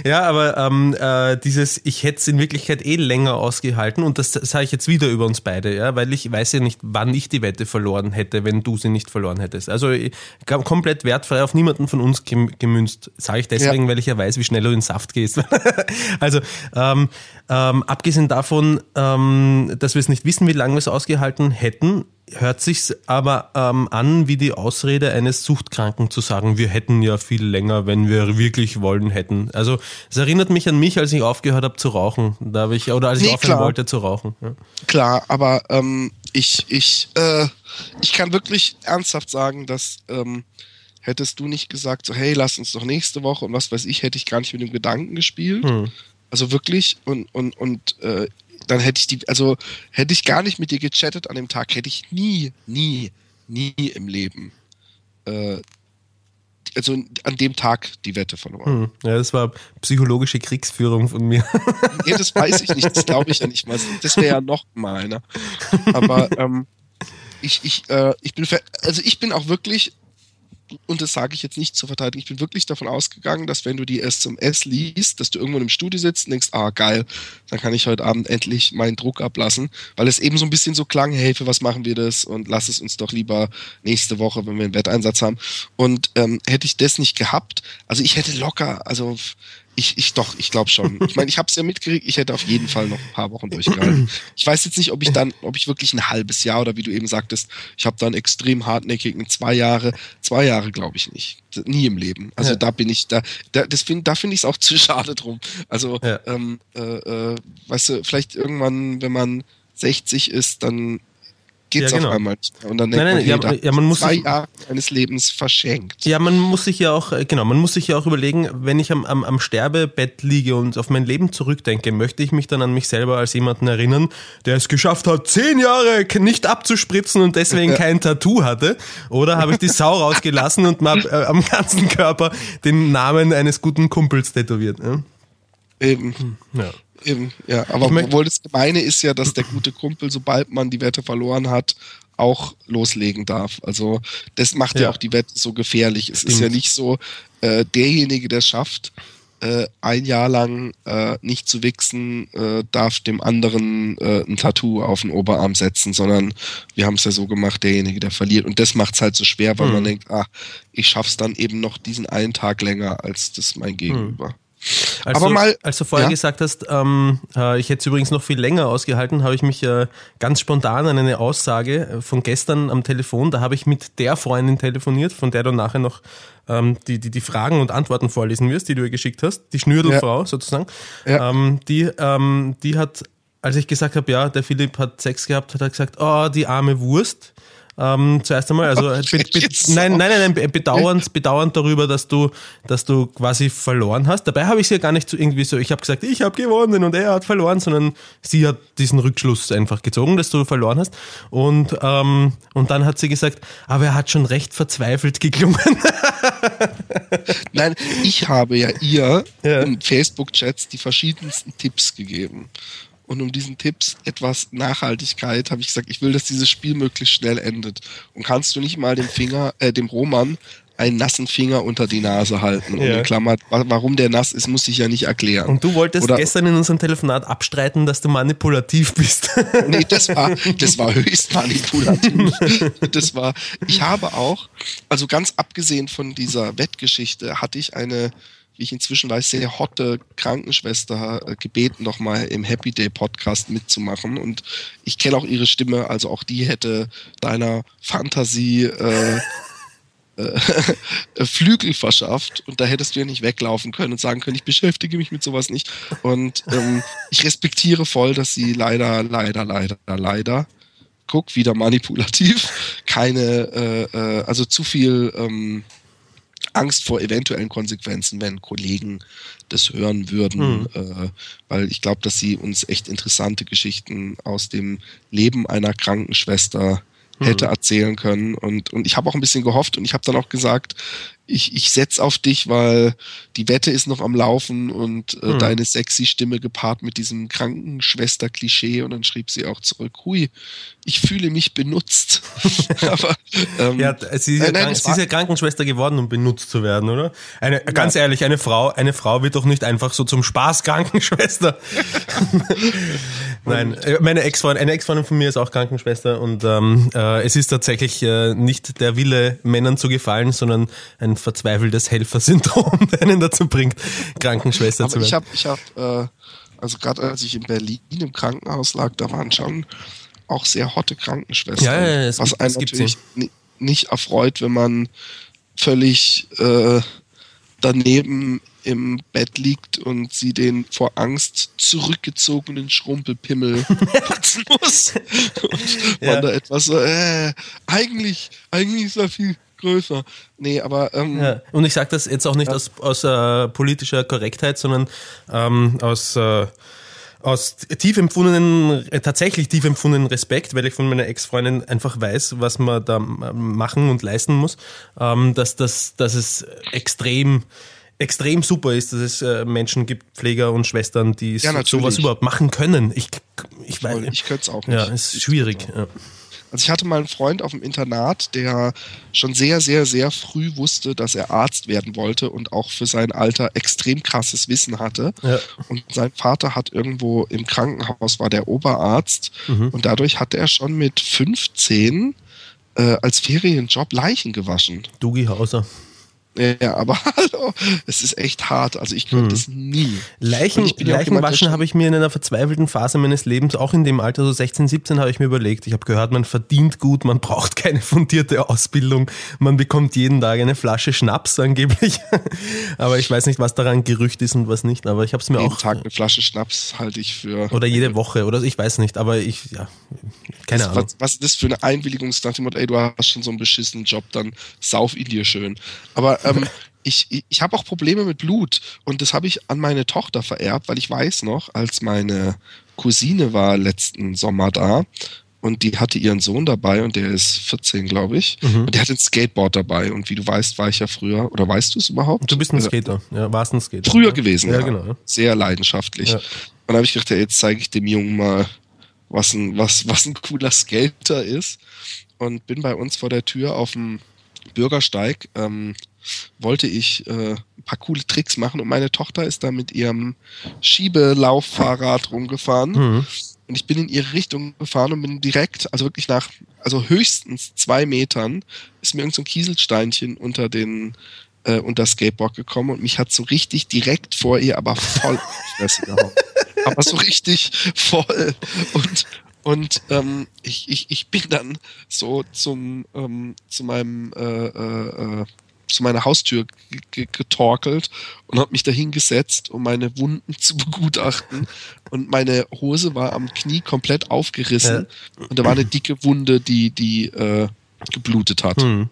ja, aber ähm, äh, dieses, ich hätte es in Wirklichkeit eh länger ausgehalten und das sage ich jetzt wieder über uns beide, ja, weil ich weiß ja nicht, wann ich die Wette verloren hätte, wenn du sie nicht verloren hättest. Also komplett wertfrei auf niemanden von uns gemünzt, sage ich deswegen, ja. weil ich ja weiß, wie schnell du in Saft gehst. also ähm, ähm, abgesehen davon, ähm, dass wir es nicht wissen, wie lange wir es ausgehalten hätten, hört sich aber ähm, an wie die Ausrede eines Suchtkranken zu sagen, wir hätten ja viel länger, wenn wir wirklich wollen hätten. Also es erinnert mich an mich, als ich aufgehört habe zu rauchen, da habe ich oder als nee, ich aufhören klar. wollte zu rauchen. Ja. Klar, aber ähm, ich ich äh, ich kann wirklich ernsthaft sagen, dass ähm, hättest du nicht gesagt, so hey, lass uns doch nächste Woche und was weiß ich, hätte ich gar nicht mit dem Gedanken gespielt. Hm. Also wirklich und und und äh, dann hätte ich die, also hätte ich gar nicht mit dir gechattet an dem Tag, hätte ich nie, nie, nie im Leben, äh, also an dem Tag die Wette verloren. Hm. Ja, das war psychologische Kriegsführung von mir. nee, das weiß ich nicht, das glaube ich ja nicht mal. Das wäre ja noch mal einer. Aber ähm, ich, ich, äh, ich bin, also ich bin auch wirklich und das sage ich jetzt nicht zur Verteidigung, ich bin wirklich davon ausgegangen, dass wenn du die SMS liest, dass du irgendwo im Studio sitzt und denkst, ah geil, dann kann ich heute Abend endlich meinen Druck ablassen, weil es eben so ein bisschen so klang, hey, für was machen wir das und lass es uns doch lieber nächste Woche, wenn wir einen Wetteinsatz haben. Und ähm, hätte ich das nicht gehabt, also ich hätte locker, also ich, ich doch, ich glaube schon. Ich meine, ich habe es ja mitgekriegt, ich hätte auf jeden Fall noch ein paar Wochen durchgehalten. Ich weiß jetzt nicht, ob ich dann, ob ich wirklich ein halbes Jahr oder wie du eben sagtest, ich habe dann extrem hartnäckigen zwei Jahre, zwei Jahre glaube ich nicht. Nie im Leben. Also ja. da bin ich, da, da, das find, da finde ich es auch zu schade drum. Also, ja. ähm, äh, äh, weißt du, vielleicht irgendwann, wenn man 60 ist, dann geht's ja, genau. auf einmal nicht mehr. Und dann denkt nein, nein, man, ja, ja, man muss zwei sich, Jahre meines Lebens verschenkt. Ja, man muss sich ja auch, äh, genau, man muss sich ja auch überlegen, wenn ich am, am, am Sterbebett liege und auf mein Leben zurückdenke, möchte ich mich dann an mich selber als jemanden erinnern, der es geschafft hat, zehn Jahre nicht abzuspritzen und deswegen kein Tattoo hatte? Oder habe ich die Sau rausgelassen und mal äh, am ganzen Körper den Namen eines guten Kumpels tätowiert? Ja? Eben. Hm, ja. Eben, ja. Aber obwohl das Gemeine ist ja, dass der gute Kumpel, sobald man die Wette verloren hat, auch loslegen darf. Also das macht ja, ja auch die Wette so gefährlich. Es Stimmt. ist ja nicht so, äh, derjenige, der es schafft, äh, ein Jahr lang äh, nicht zu wichsen, äh, darf dem anderen äh, ein Tattoo auf den Oberarm setzen, sondern wir haben es ja so gemacht, derjenige, der verliert. Und das macht es halt so schwer, weil hm. man denkt, ach, ich schaff's dann eben noch diesen einen Tag länger als das mein Gegenüber. Hm. Als Aber du, mal, als du vorher ja? gesagt hast, ähm, äh, ich hätte es übrigens noch viel länger ausgehalten, habe ich mich äh, ganz spontan an eine Aussage äh, von gestern am Telefon, da habe ich mit der Freundin telefoniert, von der du nachher noch ähm, die, die, die Fragen und Antworten vorlesen wirst, die du ihr geschickt hast, die Schnürdelfrau ja. sozusagen. Ja. Ähm, die, ähm, die hat, als ich gesagt habe, ja, der Philipp hat Sex gehabt, hat er gesagt, oh, die arme Wurst. Ähm, zuerst einmal, also be, be, nein, nein, nein, nein, bedauernd, bedauernd darüber, dass du, dass du quasi verloren hast. Dabei habe ich sie ja gar nicht so irgendwie so, ich habe gesagt, ich habe gewonnen und er hat verloren, sondern sie hat diesen Rückschluss einfach gezogen, dass du verloren hast. Und, ähm, und dann hat sie gesagt, aber er hat schon recht verzweifelt geklungen. Nein, ich habe ja ihr ja. in Facebook-Chats die verschiedensten Tipps gegeben. Und um diesen Tipps etwas Nachhaltigkeit habe ich gesagt, ich will, dass dieses Spiel möglichst schnell endet. Und kannst du nicht mal dem Finger, äh, dem Roman einen nassen Finger unter die Nase halten. Und in Klammer, warum der nass ist, muss ich ja nicht erklären. Und du wolltest Oder, gestern in unserem Telefonat abstreiten, dass du manipulativ bist. nee, das war, das war höchst manipulativ. Das war, ich habe auch, also ganz abgesehen von dieser Wettgeschichte, hatte ich eine wie ich inzwischen weiß, sehr hotte Krankenschwester äh, gebeten, noch mal im Happy Day Podcast mitzumachen. Und ich kenne auch ihre Stimme, also auch die hätte deiner Fantasie äh, äh, Flügel verschafft und da hättest du ja nicht weglaufen können und sagen können, ich beschäftige mich mit sowas nicht. Und ähm, ich respektiere voll, dass sie leider, leider, leider, leider, guck, wieder manipulativ, keine, äh, äh, also zu viel ähm, Angst vor eventuellen Konsequenzen, wenn Kollegen das hören würden, mhm. äh, weil ich glaube, dass sie uns echt interessante Geschichten aus dem Leben einer Krankenschwester hätte mhm. erzählen können. Und, und ich habe auch ein bisschen gehofft und ich habe dann auch gesagt, ich, ich setz auf dich, weil die Wette ist noch am Laufen und äh, hm. deine sexy Stimme gepaart mit diesem Krankenschwester-Klischee und dann schrieb sie auch zurück, hui, ich fühle mich benutzt. Aber, ähm, ja, sie ist, nein, nein, sie ist ja Krankenschwester geworden, um benutzt zu werden, oder? Eine, ja. Ganz ehrlich, eine Frau, eine Frau wird doch nicht einfach so zum Spaß Krankenschwester. nein, äh, meine Ex-Freundin, eine Ex-Freundin von mir ist auch Krankenschwester und ähm, äh, es ist tatsächlich äh, nicht der Wille, Männern zu gefallen, sondern ein verzweifeltes Helfersyndrom, der einen dazu bringt, Krankenschwester Aber zu werden. Ich habe, ich hab, äh, also gerade als ich in Berlin im Krankenhaus lag, da waren schon auch sehr hotte Krankenschwestern. Ja, ja, es was gibt, einen natürlich nicht erfreut, wenn man völlig äh, daneben im Bett liegt und sie den vor Angst zurückgezogenen Schrumpelpimmel putzen muss. und man da etwas so, äh, eigentlich, eigentlich ist er viel größer. Nee, aber. Ähm, ja. Und ich sage das jetzt auch nicht ja. aus, aus äh, politischer Korrektheit, sondern ähm, aus. Äh, aus tief empfundenen, äh, tatsächlich tief empfundenen Respekt, weil ich von meiner Ex-Freundin einfach weiß, was man da machen und leisten muss, ähm, dass, dass, dass es extrem extrem super ist, dass es äh, Menschen gibt, Pfleger und Schwestern, die ja, sowas überhaupt machen können. Ich, ich, weiß, ich könnte es auch nicht. Ja, ist schwierig. Ja. Also ich hatte mal einen Freund auf dem Internat, der schon sehr, sehr, sehr früh wusste, dass er Arzt werden wollte und auch für sein Alter extrem krasses Wissen hatte. Ja. Und sein Vater hat irgendwo im Krankenhaus, war der Oberarzt mhm. und dadurch hatte er schon mit 15 äh, als Ferienjob Leichen gewaschen. Dugi Hauser. Ja, aber hallo, es ist echt hart. Also ich könnte hm. nie. Leichen, Leichenwaschen habe ich mir in einer verzweifelten Phase meines Lebens, auch in dem Alter, so 16, 17, habe ich mir überlegt. Ich habe gehört, man verdient gut, man braucht keine fundierte Ausbildung, man bekommt jeden Tag eine Flasche Schnaps angeblich. aber ich weiß nicht, was daran Gerücht ist und was nicht. Aber ich habe es mir jeden auch. Jeden Tag eine Flasche Schnaps halte ich für. Oder jede Woche oder ich weiß nicht. Aber ich, ja, keine was, Ahnung. Was, was ist das für eine Einwilligung? Nach dem Motto, ey, du hast schon so einen beschissenen Job, dann sauf ihn dir schön. Aber ähm, ich, ich, ich habe auch Probleme mit Blut und das habe ich an meine Tochter vererbt, weil ich weiß noch, als meine Cousine war letzten Sommer da und die hatte ihren Sohn dabei und der ist 14, glaube ich. Mhm. Und der hat ein Skateboard dabei. Und wie du weißt, war ich ja früher, oder weißt du es überhaupt? Du bist ein äh, Skater, ja, warst ein Skater. Früher ja. gewesen, ja, ja. genau. Sehr leidenschaftlich. Ja. Und dann habe ich gedacht, ja, jetzt zeige ich dem Jungen mal, was ein, was, was ein cooler Skater ist. Und bin bei uns vor der Tür auf dem Bürgersteig ähm, wollte ich äh, ein paar coole Tricks machen und meine Tochter ist da mit ihrem Schiebelauffahrrad rumgefahren. Mhm. Und ich bin in ihre Richtung gefahren und bin direkt, also wirklich nach, also höchstens zwei Metern, ist mir irgend so ein Kieselsteinchen unter den, äh, unter das Skateboard gekommen und mich hat so richtig direkt vor ihr, aber voll Fresse gehauen. aber so richtig voll. Und, und ähm, ich, ich, ich bin dann so zum, ähm, zu meinem äh, äh, äh zu meiner Haustür getorkelt und habe mich dahingesetzt, um meine Wunden zu begutachten. Und meine Hose war am Knie komplett aufgerissen ja. und da war eine dicke Wunde, die, die äh, geblutet hat. Mhm.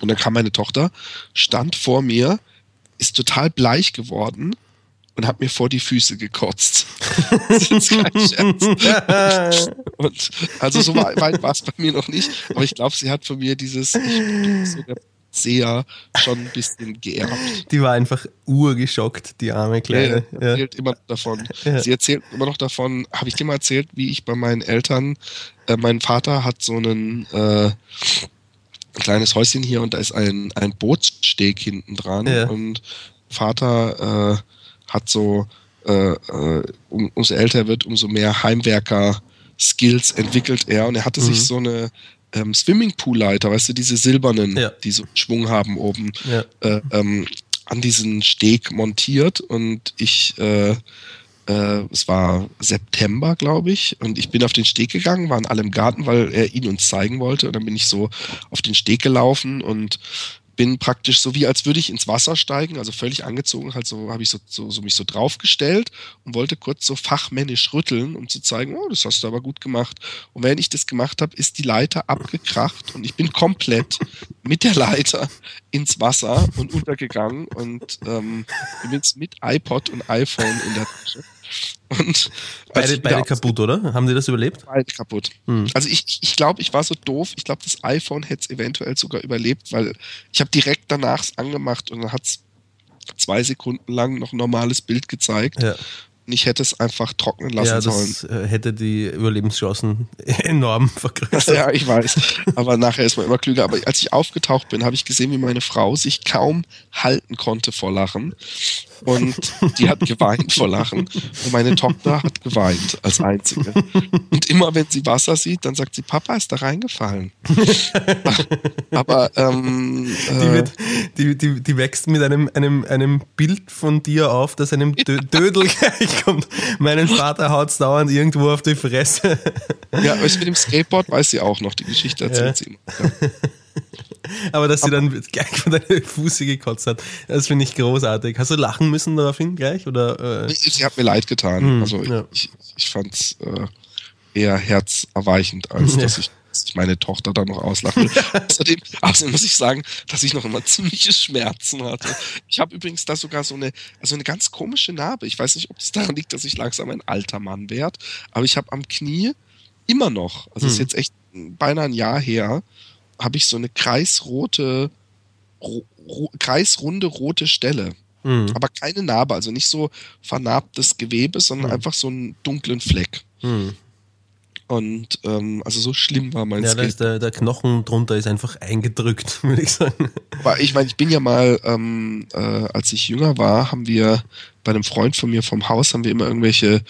Und dann kam meine Tochter, stand vor mir, ist total bleich geworden und hat mir vor die Füße gekotzt. das ist kein Scherz. und also so weit war es bei mir noch nicht, aber ich glaube, sie hat von mir dieses, ich bin so der sehr schon ein bisschen geerbt. Die war einfach urgeschockt, die arme Kleine. Ja, erzählt ja. immer davon. Ja. Sie erzählt immer noch davon, habe ich dir mal erzählt, wie ich bei meinen Eltern, äh, mein Vater hat so einen äh, ein kleines Häuschen hier und da ist ein, ein Bootssteg hinten dran ja. und Vater äh, hat so, äh, äh um, umso älter er wird, umso mehr Heimwerker-Skills entwickelt er und er hatte mhm. sich so eine ähm, Swimmingpool-Leiter, weißt du, diese silbernen, ja. die so Schwung haben oben, ja. äh, ähm, an diesen Steg montiert und ich, äh, äh, es war September, glaube ich, und ich bin auf den Steg gegangen, waren alle im Garten, weil er ihn uns zeigen wollte und dann bin ich so auf den Steg gelaufen und bin praktisch so wie als würde ich ins Wasser steigen, also völlig angezogen, halt so habe ich so, so, so mich so draufgestellt und wollte kurz so fachmännisch rütteln, um zu zeigen, oh, das hast du aber gut gemacht. Und wenn ich das gemacht habe, ist die Leiter abgekracht und ich bin komplett mit der Leiter ins Wasser und untergegangen und ähm, mit iPod und iPhone in der Tasche. Und beide, beide kaputt, oder? Haben sie das überlebt? Beide kaputt. Hm. Also ich, ich glaube, ich war so doof. Ich glaube, das iPhone hätte es eventuell sogar überlebt, weil ich habe direkt danach es angemacht und dann hat es zwei Sekunden lang noch ein normales Bild gezeigt. Ja ich hätte es einfach trocknen lassen ja, das sollen. Äh, hätte die Überlebenschancen enorm vergrößert. Ja, ich weiß. Aber nachher ist man immer klüger. Aber als ich aufgetaucht bin, habe ich gesehen, wie meine Frau sich kaum halten konnte vor Lachen. Und die hat geweint vor Lachen. Und meine Tochter hat geweint als einzige. Und immer wenn sie Wasser sieht, dann sagt sie, Papa ist da reingefallen. Aber ähm, die, wird, die, die, die wächst mit einem, einem, einem Bild von dir auf, das einem Dödel gleich kommt. Meinen Vater haut es dauernd irgendwo auf die Fresse. Ja, aber mit dem Skateboard weiß sie auch noch, die Geschichte erzählt ja. sie immer. Ja. Aber dass sie dann gleich von deiner Fuße gekotzt hat, das finde ich großartig. Hast du lachen müssen daraufhin gleich? Oder, äh? Sie hat mir leid getan. Hm, also ja. ich, ich fand es äh, eher herzerweichend, als ja. dass ich ich meine Tochter da noch auslachen. außerdem, außerdem muss ich sagen, dass ich noch immer ziemliche Schmerzen hatte. Ich habe übrigens da sogar so eine, also eine ganz komische Narbe. Ich weiß nicht, ob es daran liegt, dass ich langsam ein alter Mann werde, aber ich habe am Knie immer noch, also hm. ist jetzt echt beinahe ein Jahr her, habe ich so eine kreisrote, ro, ro, kreisrunde rote Stelle. Mhm. Aber keine Narbe, also nicht so vernarbtes Gewebe, sondern mhm. einfach so einen dunklen Fleck. Mhm. Und ähm, also so schlimm war mein Ja, da ist der, der, Knochen drunter ist einfach eingedrückt, würde ich sagen. Aber ich meine, ich bin ja mal, ähm, äh, als ich jünger war, haben wir bei einem Freund von mir vom Haus haben wir immer irgendwelche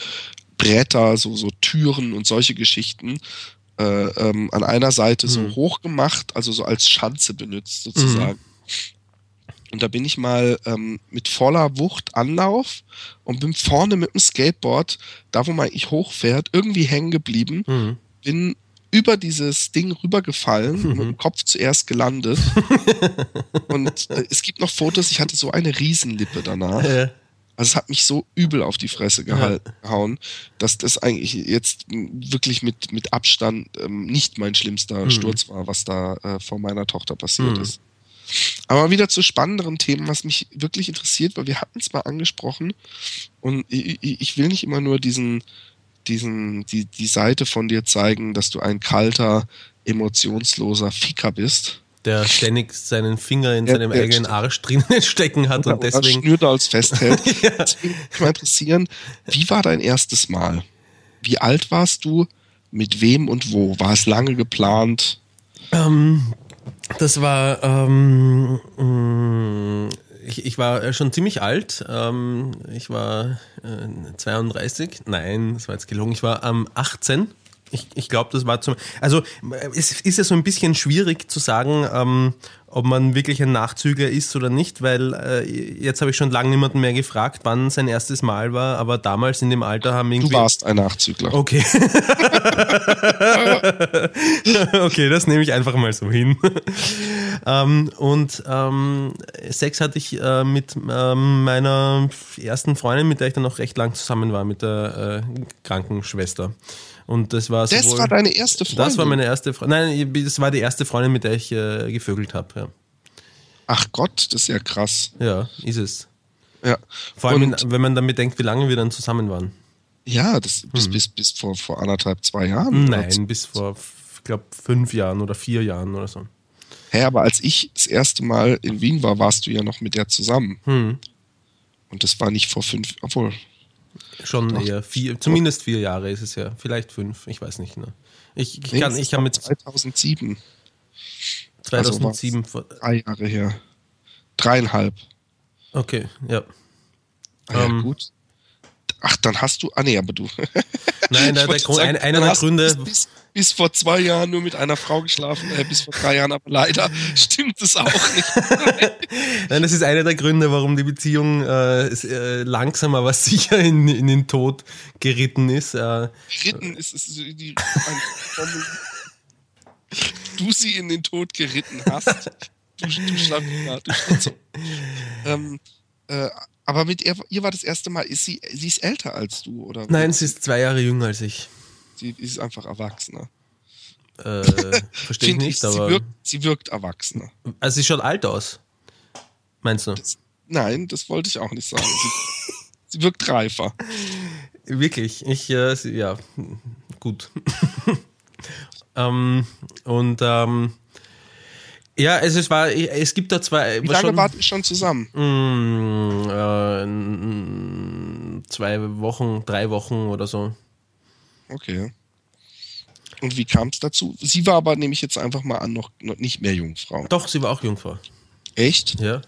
Bretter, so, so Türen und solche Geschichten äh, ähm, an einer Seite so mhm. hoch gemacht, also so als Schanze benutzt sozusagen. Mhm. Und da bin ich mal ähm, mit voller Wucht Anlauf und bin vorne mit dem Skateboard, da wo man eigentlich hochfährt, irgendwie hängen geblieben. Mhm. Bin über dieses Ding rübergefallen, mhm. mit dem Kopf zuerst gelandet. und äh, es gibt noch Fotos, ich hatte so eine Riesenlippe danach. Ja. Also es hat mich so übel auf die Fresse gehauen, dass das eigentlich jetzt wirklich mit, mit Abstand ähm, nicht mein schlimmster mhm. Sturz war, was da äh, vor meiner Tochter passiert mhm. ist. Aber wieder zu spannenderen Themen, was mich wirklich interessiert, weil wir hatten es mal angesprochen und ich, ich will nicht immer nur diesen, diesen, die, die Seite von dir zeigen, dass du ein kalter, emotionsloser Ficker bist der ständig seinen Finger in ja, seinem eigenen Arsch drinnen stecken hat und deswegen. Schnürtals festhält. ja. Deswegen mich mal interessieren, wie war dein erstes Mal? Wie alt warst du? Mit wem und wo? War es lange geplant? Ähm, das war, ähm, mm, ich, ich, war schon ziemlich alt. Ähm, ich war äh, 32. Nein, das war jetzt gelungen. Ich war ähm, 18 ich, ich glaube, das war zum. Also es ist ja so ein bisschen schwierig zu sagen, ähm, ob man wirklich ein Nachzügler ist oder nicht, weil äh, jetzt habe ich schon lange niemanden mehr gefragt, wann sein erstes Mal war, aber damals in dem Alter haben irgendwie. Du warst ein Nachzügler. Okay. okay, das nehme ich einfach mal so hin. ähm, und ähm, Sex hatte ich äh, mit ähm, meiner ersten Freundin, mit der ich dann noch recht lang zusammen war, mit der äh, Krankenschwester. Und das war Das sowohl, war deine erste Freundin? Das war meine erste Freundin. Nein, das war die erste Freundin, mit der ich äh, gevögelt habe. Ja. Ach Gott, das ist ja krass. Ja, ist es. Ja. Vor allem, Und, wenn man damit denkt, wie lange wir dann zusammen waren. Ja, das bis, hm. bis, bis vor, vor anderthalb, zwei Jahren. Nein, bis vor, ich glaube, fünf Jahren oder vier Jahren oder so. Hä, hey, aber als ich das erste Mal in Wien war, warst du ja noch mit der zusammen. Hm. Und das war nicht vor fünf, obwohl, Schon eher vier, zumindest vier Jahre ist es ja. Vielleicht fünf, ich weiß nicht. Ne? Ich, ich nee, kann, ich kann mit. 2007. 2007. Also drei Jahre her. Dreieinhalb. Okay, ja. Ah, ja ähm, gut. Ach, dann hast du. Ah, nee, aber du. Nein, der, der Grund, sagen, einer der Gründe. Bis, bis, vor zwei Jahren nur mit einer Frau geschlafen, äh, bis vor drei Jahren, aber leider stimmt es auch nicht. Nein, das ist einer der Gründe, warum die Beziehung äh, ist, äh, langsam, aber sicher in, in den Tod geritten ist. Äh, geritten ist, ist die. du sie in den Tod geritten hast. Du, du Schlamm, du Schnitzel. Ähm, äh, aber mit ihr, ihr war das erste Mal, ist sie, sie ist älter als du, oder? Nein, sie ist zwei Jahre jünger als ich. Sie ist einfach erwachsener. Äh, Verstehe ich nicht, sie aber. Wirkt, sie wirkt erwachsener. Also sie schaut alt aus. Meinst du? Das, nein, das wollte ich auch nicht sagen. Sie, sie wirkt reifer. Wirklich, ich, äh, sie- ja, gut. ähm, und ähm, ja, es, es war, es gibt da zwei. Wie lange schon- wart ihr schon zusammen? Mm, äh, zwei Wochen, drei Wochen oder so. Okay. Und wie kam es dazu? Sie war aber, nehme ich jetzt einfach mal an, noch, noch nicht mehr Jungfrau. Doch, sie war auch Jungfrau. Echt? Ja.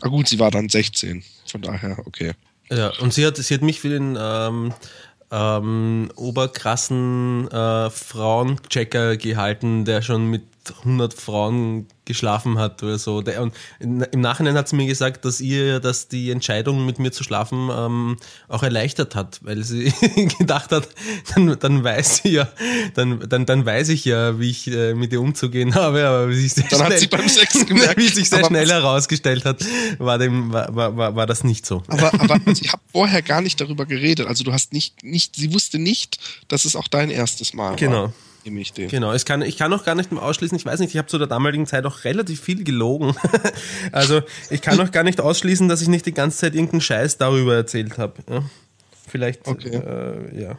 Ah gut, sie war dann 16. Von daher, okay. Ja, und sie hat, sie hat mich für den ähm, ähm, oberkrassen äh, Frauenchecker gehalten, der schon mit 100 Frauen geschlafen hat oder so. Und im Nachhinein hat sie mir gesagt, dass ihr dass die Entscheidung, mit mir zu schlafen, ähm, auch erleichtert hat, weil sie gedacht hat, dann, dann weiß sie ja, dann, dann, dann weiß ich ja, wie ich äh, mit ihr umzugehen habe, aber wie sich sehr Dann hat schnell, sie beim Sex gemerkt, wie sich sehr aber schnell herausgestellt hat, war, dem, war, war, war, war das nicht so. Aber, aber also ich habe vorher gar nicht darüber geredet. Also du hast nicht, nicht, sie wusste nicht, dass es auch dein erstes Mal war. Genau. Nehme ich den. Genau, es kann, ich kann auch gar nicht mehr ausschließen, ich weiß nicht, ich habe zu der damaligen Zeit auch relativ viel gelogen. also ich kann auch gar nicht ausschließen, dass ich nicht die ganze Zeit irgendeinen Scheiß darüber erzählt habe. Ja? Vielleicht, Okay. äh, ja.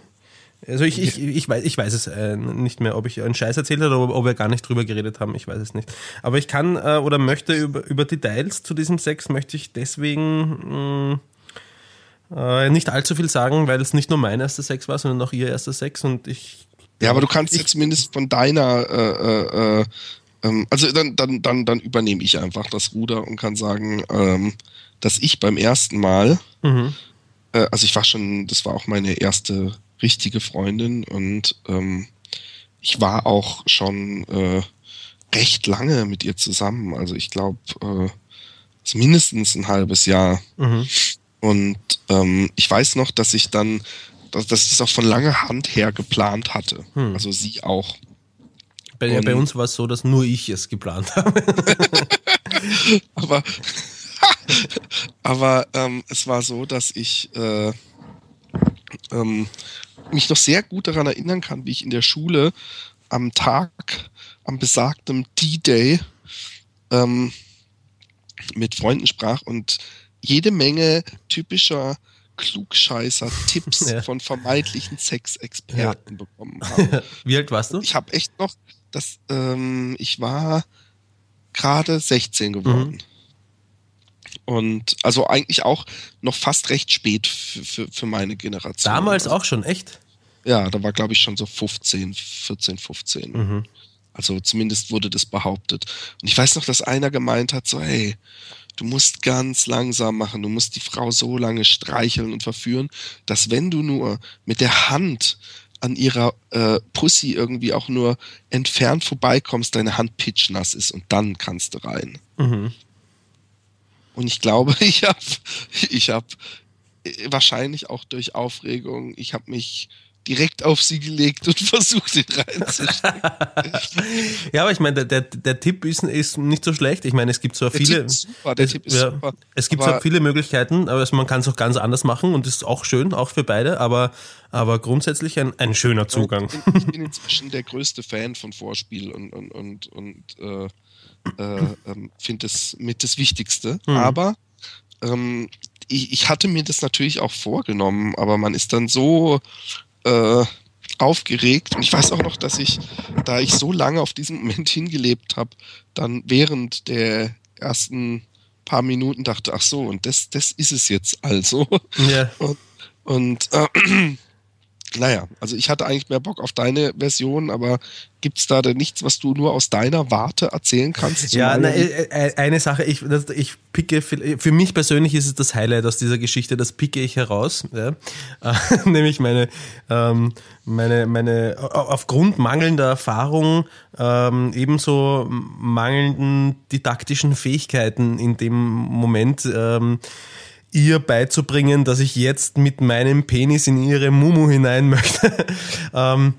Also ich, ich, ich, weiß, ich weiß es äh, nicht mehr, ob ich einen Scheiß erzählt habe oder ob wir gar nicht drüber geredet haben, ich weiß es nicht. Aber ich kann äh, oder möchte über, über Details zu diesem Sex, möchte ich deswegen mh, äh, nicht allzu viel sagen, weil es nicht nur mein erster Sex war, sondern auch ihr erster Sex und ich Ja, aber du kannst Ich- ja zumindest von deiner, äh, äh, äh, ähm, also dann, dann, dann, dann übernehme ich einfach das Ruder und kann sagen, ähm, dass ich beim ersten Mal, Mhm. äh, also ich war schon, das war auch meine erste richtige Freundin und ähm, ich war auch schon äh, recht lange mit ihr zusammen. Also ich glaube, äh, mindestens ein halbes Jahr. Mhm. Und ähm, ich weiß noch, dass ich dann, dass, dass ich es auch von langer Hand her geplant hatte. Hm. Also sie auch. Bei, bei uns war es so, dass nur ich es geplant habe. Aber, aber ähm, es war so, dass ich äh, ähm, mich noch sehr gut daran erinnern kann, wie ich in der Schule am Tag, am besagten D-Day ähm, mit Freunden sprach und jede Menge typischer Klugscheißer-Tipps Ja. von vermeintlichen Sexexperten bekommen habe. Wie alt warst du? Ich habe echt noch, das, ähm, ich war gerade 16 geworden. Und also eigentlich auch noch fast recht spät für, für, für meine Generation. Damals also, auch schon, echt? Ja, da war glaube ich schon so 15, 14, 15. Mhm. Also zumindest wurde das behauptet. Und ich weiß noch, dass einer gemeint hat, so, hey, du musst ganz langsam machen, du musst die Frau so lange streicheln und verführen, dass wenn du nur mit der Hand an ihrer äh, Pussy irgendwie auch nur entfernt vorbeikommst, deine Hand pitchnass ist und dann kannst du rein. Mhm. Und ich glaube, ich habe ich hab äh, wahrscheinlich auch durch Aufregung, ich habe mich direkt auf sie gelegt und versucht, ihn reinzustecken. Ja, aber ich meine, der, der, der Tipp ist, ist nicht so schlecht. Ich meine, es gibt zwar Der viele. Super, der es, Tipp ist ja, super. Es gibt zwar viele Möglichkeiten, aber man kann es auch ganz anders machen und ist auch schön, auch für beide, aber, aber grundsätzlich ein, ein schöner Zugang. Ich bin, ich bin inzwischen der größte Fan von Vorspiel und, und, und, und äh, äh, ähm, finde es mit das Wichtigste. Aber ähm, ich, ich hatte mir das natürlich auch vorgenommen, aber man ist dann so äh, aufgeregt. Und ich weiß auch noch, dass ich, da ich so lange auf diesen Moment hingelebt habe, dann während der ersten paar Minuten dachte, ach so, und das, das ist es jetzt also. Ja. Und, und äh, naja, also ich hatte eigentlich mehr Bock auf deine Version, aber gibt's da denn nichts, was du nur aus deiner Warte erzählen kannst? Ja, na, äh, äh, eine Sache, ich, ich picke, für mich persönlich ist es das Highlight aus dieser Geschichte, das picke ich heraus, ja? äh, nämlich meine, ähm, meine, meine, au- aufgrund mangelnder Erfahrung, ähm, ebenso mangelnden didaktischen Fähigkeiten in dem Moment, ähm, ihr beizubringen, dass ich jetzt mit meinem Penis in ihre Mumu hinein möchte. ähm,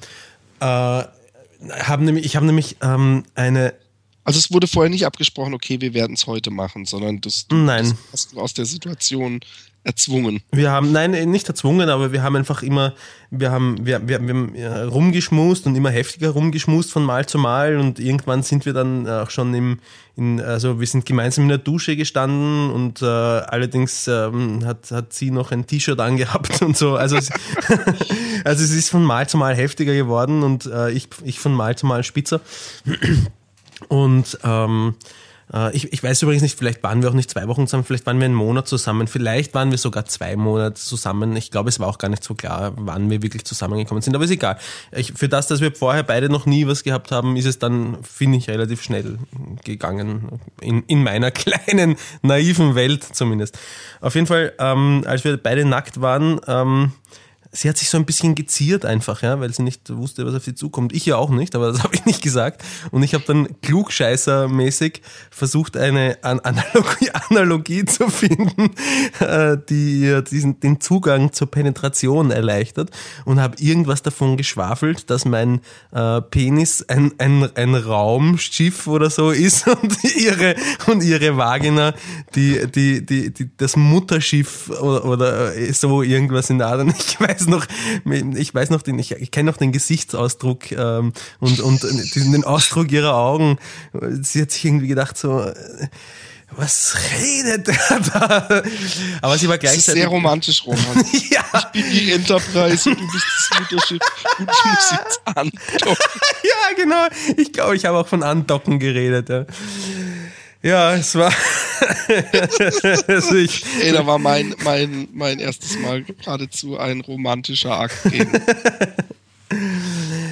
äh, hab nämlich, ich habe nämlich ähm, eine also es wurde vorher nicht abgesprochen, okay, wir werden es heute machen, sondern das, du, Nein. das hast du aus der Situation erzwungen? Wir haben, nein, nicht erzwungen, aber wir haben einfach immer, wir haben, wir, wir, wir haben rumgeschmust und immer heftiger rumgeschmust von Mal zu Mal und irgendwann sind wir dann auch schon im, in, also wir sind gemeinsam in der Dusche gestanden und äh, allerdings ähm, hat, hat sie noch ein T-Shirt angehabt und so. Also es, also es ist von Mal zu Mal heftiger geworden und äh, ich, ich von Mal zu Mal spitzer. Und ähm, äh, ich, ich weiß übrigens nicht, vielleicht waren wir auch nicht zwei Wochen zusammen, vielleicht waren wir einen Monat zusammen, vielleicht waren wir sogar zwei Monate zusammen. Ich glaube, es war auch gar nicht so klar, wann wir wirklich zusammengekommen sind, aber ist egal. Ich, für das, dass wir vorher beide noch nie was gehabt haben, ist es dann, finde ich, relativ schnell gegangen. In, in meiner kleinen, naiven Welt zumindest. Auf jeden Fall, ähm, als wir beide nackt waren, ähm, sie hat sich so ein bisschen geziert einfach, ja, weil sie nicht wusste, was auf sie zukommt. Ich ja auch nicht, aber das habe ich nicht gesagt. Und ich habe dann klugscheißermäßig versucht, eine Analogie, Analogie zu finden, äh, die diesen, den Zugang zur Penetration erleichtert und habe irgendwas davon geschwafelt, dass mein äh, Penis ein, ein, ein Raumschiff oder so ist und ihre, und ihre Vagina die, die, die, die, das Mutterschiff oder, oder so irgendwas in der Art. Ich weiß weiß noch, ich weiß noch den, ich, ich kenne noch den Gesichtsausdruck ähm, und, und den, Ausdruck ihrer Augen. Sie hat sich irgendwie gedacht so, was redet der da? Aber sie war gleichzeitig. Das ist sehr romantisch, Roman. ja. Ich bin die Enterprise und du bist das Mutterschiff und ich muss jetzt andocken. ja, genau. Ich glaube, ich habe auch von Andocken geredet. Ja. Ja, es war. ich, Ey, da war mein, mein, mein erstes Mal geradezu ein romantischer Akt.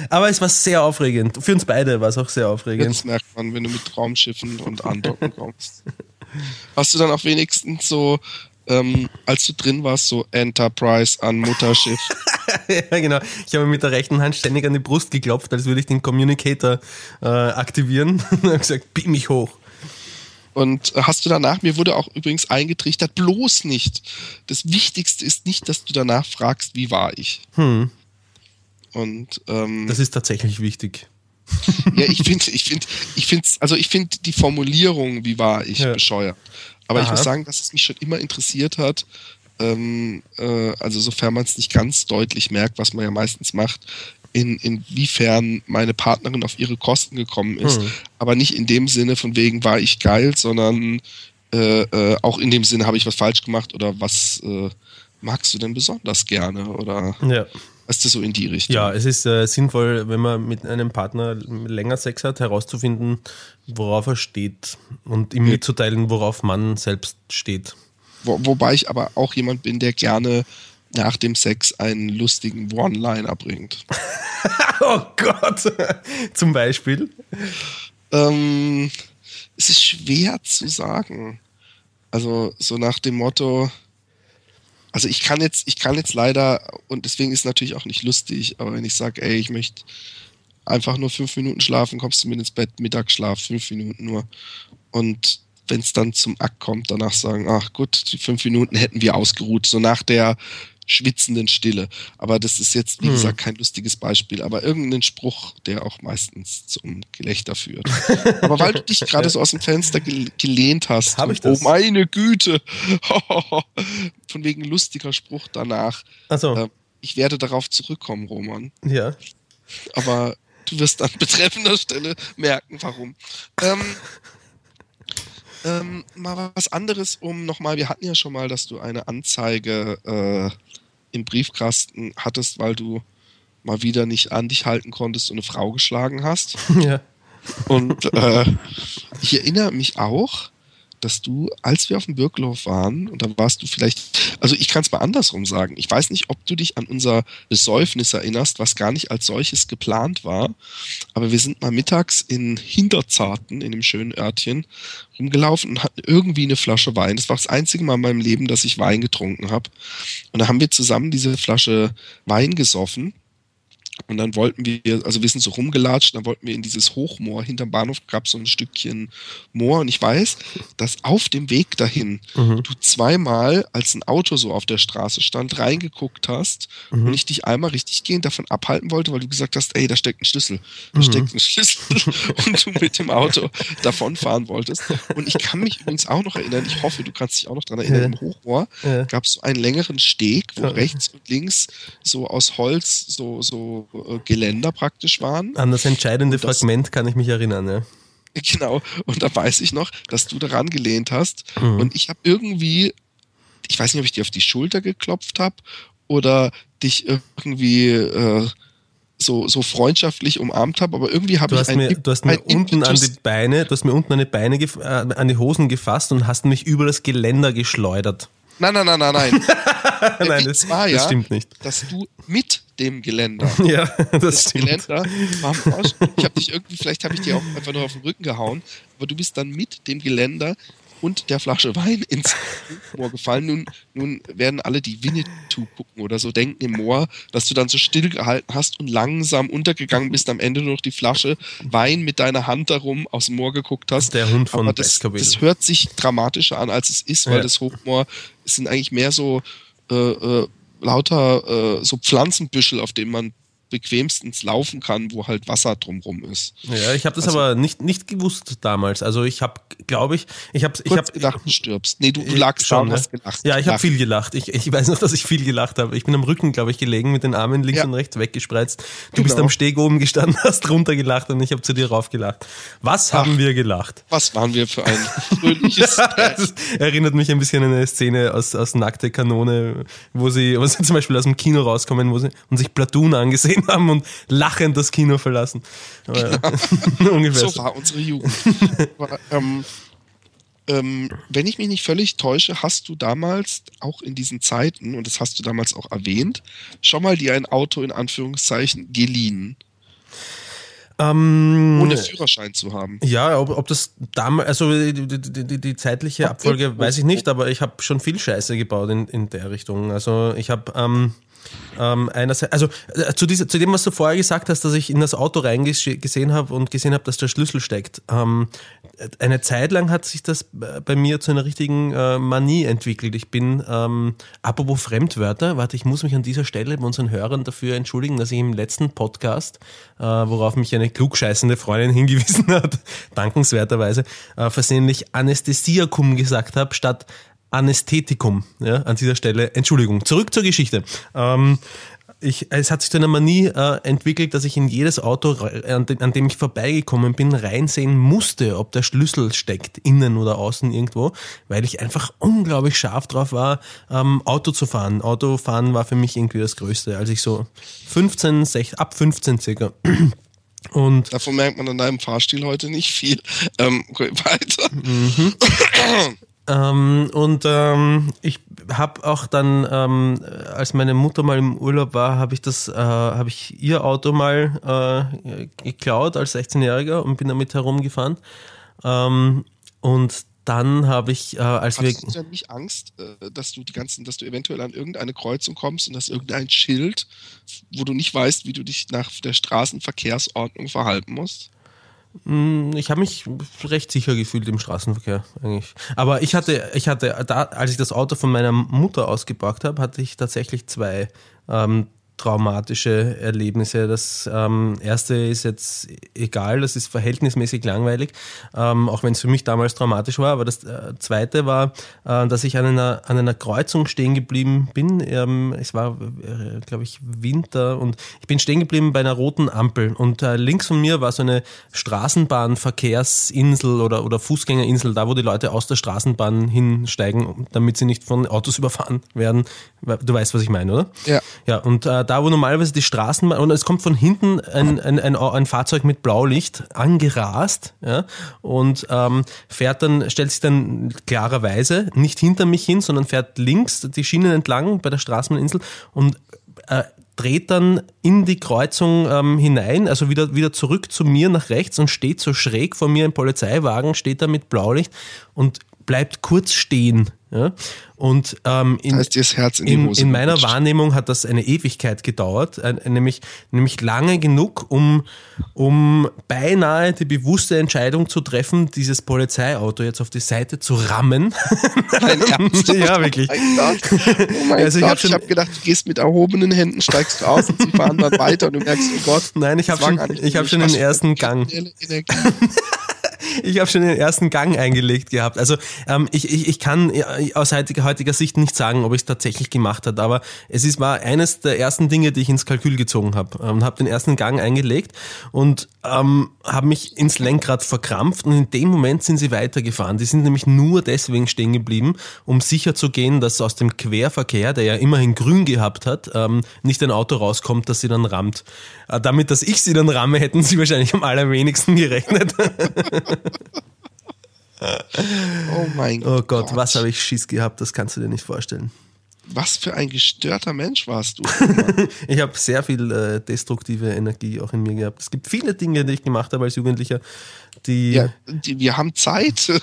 Aber es war sehr aufregend. Für uns beide war es auch sehr aufregend. Das merkt man, wenn du mit Raumschiffen und Andocken kommst. Hast du dann auch wenigstens so, ähm, als du drin warst, so Enterprise an Mutterschiff? ja, genau. Ich habe mit der rechten Hand ständig an die Brust geklopft, als würde ich den Communicator äh, aktivieren und habe gesagt, beam mich hoch. Und hast du danach, mir wurde auch übrigens eingetrichtert, bloß nicht. Das Wichtigste ist nicht, dass du danach fragst, wie war ich. Hm. Und ähm, das ist tatsächlich wichtig. ja, ich finde, ich finde, ich finde, also ich finde die Formulierung, wie war ich, ja. bescheuert. Aber Aha. ich muss sagen, dass es mich schon immer interessiert hat. Ähm, äh, also sofern man es nicht ganz deutlich merkt, was man ja meistens macht, in, inwiefern meine Partnerin auf ihre Kosten gekommen ist. Hm. Aber nicht in dem Sinne von wegen war ich geil, sondern äh, äh, auch in dem Sinne habe ich was falsch gemacht oder was äh, magst du denn besonders gerne oder ja. ist das so in die Richtung? Ja, es ist äh, sinnvoll, wenn man mit einem Partner länger Sex hat, herauszufinden, worauf er steht und ihm mitzuteilen, worauf man selbst steht. Wo, wobei ich aber auch jemand bin, der gerne nach dem Sex einen lustigen One-Liner bringt. oh Gott! Zum Beispiel? Ähm, es ist schwer zu sagen. Also so nach dem Motto, also ich kann jetzt, ich kann jetzt leider, und deswegen ist es natürlich auch nicht lustig, aber wenn ich sage, ey, ich möchte einfach nur fünf Minuten schlafen, kommst du mit ins Bett, Mittagsschlaf, fünf Minuten nur. Und wenn es dann zum Akt kommt, danach sagen, ach gut, die fünf Minuten hätten wir ausgeruht. So nach der schwitzenden Stille. Aber das ist jetzt, wie hm. gesagt, kein lustiges Beispiel, aber irgendein Spruch, der auch meistens zum Gelächter führt. aber weil du dich gerade so aus dem Fenster gelehnt hast, Hab ich das? oh meine Güte, von wegen lustiger Spruch danach. Also. Äh, ich werde darauf zurückkommen, Roman. Ja. Aber du wirst an betreffender Stelle merken, warum. Ähm, ähm, mal was anderes, um nochmal, wir hatten ja schon mal, dass du eine Anzeige äh, im Briefkasten hattest, weil du mal wieder nicht an dich halten konntest und eine Frau geschlagen hast. Ja. Und äh, ich erinnere mich auch, dass du, als wir auf dem Birklof waren, und da warst du vielleicht, also ich kann es mal andersrum sagen, ich weiß nicht, ob du dich an unser Besäufnis erinnerst, was gar nicht als solches geplant war, aber wir sind mal mittags in Hinterzarten, in dem schönen Örtchen, rumgelaufen und hatten irgendwie eine Flasche Wein. Das war das einzige Mal in meinem Leben, dass ich Wein getrunken habe. Und da haben wir zusammen diese Flasche Wein gesoffen Und dann wollten wir, also wir sind so rumgelatscht, dann wollten wir in dieses Hochmoor. Hinterm Bahnhof gab es so ein Stückchen Moor. Und ich weiß, dass auf dem Weg dahin mhm. du zweimal, als ein Auto so auf der Straße stand, reingeguckt hast mhm. und ich dich einmal richtig gehend davon abhalten wollte, weil du gesagt hast, ey, da steckt ein Schlüssel. Da mhm. steckt ein Schlüssel. und du mit dem Auto davonfahren wolltest. Und ich kann mich übrigens auch noch erinnern, ich hoffe, du kannst dich auch noch daran erinnern, ja. im Hochmoor ja. gab es so einen längeren Steg, wo ja. rechts und links so aus Holz so, so Geländer praktisch waren. An das entscheidende das, Fragment kann ich mich erinnern, ja. Genau, und da weiß ich noch, dass du daran gelehnt hast mhm. und ich habe irgendwie, ich weiß nicht, ob ich dir auf die Schulter geklopft habe oder dich irgendwie äh, so, so freundschaftlich umarmt habe, aber irgendwie habe ich ein, mir, Du hast mir unten an die Beine, du hast mir unten an die Beine, äh, an die Hosen gefasst und hast mich über das Geländer geschleudert. Nein, nein, nein, nein, nein. nein, das, war ja, das stimmt nicht. Dass du mit dem Geländer. Ja, das, das stimmt. Geländer war Ich habe dich irgendwie, vielleicht habe ich dir auch einfach nur auf den Rücken gehauen, aber du bist dann mit dem Geländer und der Flasche Wein ins Moor gefallen. Nun, nun werden alle, die Winnetou gucken oder so, denken im Moor, dass du dann so still gehalten hast und langsam untergegangen bist, am Ende nur noch die Flasche Wein mit deiner Hand darum aus dem Moor geguckt hast. Der Hund von Aber das, das hört sich dramatischer an, als es ist, weil ja. das Hochmoor sind eigentlich mehr so äh, äh, lauter äh, so Pflanzenbüschel, auf denen man bequemstens laufen kann, wo halt Wasser drumrum ist. Ja, ich habe das also, aber nicht, nicht gewusst damals. Also ich habe, glaube ich, ich habe ich habe gedacht, du stirbst. Nee, du, du lagst schon, da und hast gelacht. Ja, ich habe viel gelacht. Ich, ich weiß noch, dass ich viel gelacht habe. Ich bin am Rücken, glaube ich, gelegen mit den Armen links ja. und rechts weggespreizt. Du genau. bist am Steg oben gestanden, hast runtergelacht und ich habe zu dir raufgelacht. Was Ach, haben wir gelacht? Was waren wir für ein fröhliches erinnert mich ein bisschen an eine Szene aus, aus Nackte Kanone, wo sie, wo sie zum Beispiel aus dem Kino rauskommen wo sie, und sich Platoon angesehen gesehen haben und lachend das Kino verlassen. Aber, genau. ungefähr so war unsere Jugend. Aber, ähm, ähm, wenn ich mich nicht völlig täusche, hast du damals auch in diesen Zeiten, und das hast du damals auch erwähnt, schon mal dir ein Auto in Anführungszeichen geliehen. Ähm, Ohne Führerschein zu haben. Ja, ob, ob das damals, also die, die, die, die zeitliche Abfolge weiß ich nicht, aber ich habe schon viel Scheiße gebaut in, in der Richtung. Also ich habe ähm, ähm, einerseits, also äh, zu, dieser, zu dem, was du vorher gesagt hast, dass ich in das Auto reingesehen habe und gesehen habe, dass der Schlüssel steckt. Ähm, eine Zeit lang hat sich das bei mir zu einer richtigen äh, Manie entwickelt. Ich bin, ähm, apropos Fremdwörter, warte, ich muss mich an dieser Stelle bei unseren Hörern dafür entschuldigen, dass ich im letzten Podcast, äh, worauf mich eine klugscheißende Freundin hingewiesen hat, dankenswerterweise, äh, versehentlich Anästhesiakum gesagt habe, statt Anästhetikum. Ja, an dieser Stelle. Entschuldigung. Zurück zur Geschichte. Ähm, ich, es hat sich zu einer Manie äh, entwickelt, dass ich in jedes Auto, an dem, an dem, ich vorbeigekommen bin, reinsehen musste, ob der Schlüssel steckt, innen oder außen irgendwo, weil ich einfach unglaublich scharf drauf war, ähm, Auto zu fahren. Autofahren war für mich irgendwie das Größte, als ich so 15, 16, ab 15 circa. Und Davon merkt man an deinem Fahrstil heute nicht viel. Ähm, weiter. Mhm. Ähm, und ähm, ich habe auch dann, ähm, als meine Mutter mal im Urlaub war, habe ich das, äh, habe ich ihr Auto mal äh, geklaut als 16-Jähriger und bin damit herumgefahren. Ähm, und dann habe ich, äh, als Hattest wir. Hast du denn nicht Angst, äh, dass du die ganzen, dass du eventuell an irgendeine Kreuzung kommst und dass irgendein Schild, wo du nicht weißt, wie du dich nach der Straßenverkehrsordnung verhalten musst? Hm, ich habe mich recht sicher gefühlt im Straßenverkehr eigentlich. Aber ich hatte, ich hatte, da, als ich das Auto von meiner Mutter ausgeparkt habe, hatte ich tatsächlich zwei ähm, traumatische Erlebnisse. Das ähm, erste ist jetzt egal, das ist verhältnismäßig langweilig, ähm, auch wenn es für mich damals traumatisch war. Aber das äh, zweite war, äh, dass ich an einer, an einer Kreuzung stehen geblieben bin. Ähm, es war, äh, glaube ich, Winter und ich bin stehen geblieben bei einer roten Ampel. Und äh, links von mir war so eine Straßenbahnverkehrsinsel oder, oder Fußgängerinsel, da wo die Leute aus der Straßenbahn hinsteigen, damit sie nicht von Autos überfahren werden. Du weißt, was ich meine, oder? Ja. Ja, und äh, da wo normalerweise die Straßenbahn, und es kommt von hinten ein, ein, ein, ein Fahrzeug mit Blaulicht angerast ja, und ähm, fährt dann, stellt sich dann klarerweise nicht hinter mich hin, sondern fährt links die Schienen entlang bei der Straßenbahninsel und äh, dreht dann in die Kreuzung ähm, hinein, also wieder, wieder zurück zu mir nach rechts und steht so schräg vor mir im Polizeiwagen, steht da mit Blaulicht und bleibt kurz stehen. Ja? Und ähm, in, Herz in, in, in meiner gerutscht. Wahrnehmung hat das eine Ewigkeit gedauert, äh, nämlich, nämlich lange genug, um, um beinahe die bewusste Entscheidung zu treffen, dieses Polizeiauto jetzt auf die Seite zu rammen. Ernst? ja, wirklich. Oh mein Gott. Oh mein Also ich Gott. hab habe gedacht, du gehst mit erhobenen Händen, steigst du aus und sie fahren dann weiter und du merkst, oh Gott. Nein, ich habe schon, ich hab schon den ersten Gang. Ich habe schon den ersten Gang eingelegt gehabt. Also ähm, ich, ich, ich kann ja, aus heutiger, heutiger Sicht nicht sagen, ob ich es tatsächlich gemacht hat, aber es ist, war eines der ersten Dinge, die ich ins Kalkül gezogen habe. Ähm, habe den ersten Gang eingelegt und ähm, habe mich ins Lenkrad verkrampft und in dem Moment sind sie weitergefahren. Die sind nämlich nur deswegen stehen geblieben, um sicher zu gehen, dass aus dem Querverkehr, der ja immerhin grün gehabt hat, ähm, nicht ein Auto rauskommt, das sie dann rammt. Äh, damit, dass ich sie dann ramme, hätten sie wahrscheinlich am allerwenigsten gerechnet. Oh mein Oh Gott, was habe ich Schiss gehabt, das kannst du dir nicht vorstellen. Was für ein gestörter Mensch warst du. Ich habe sehr viel äh, destruktive Energie auch in mir gehabt. Es gibt viele Dinge, die ich gemacht habe als Jugendlicher, die ja, die, wir haben Zeit.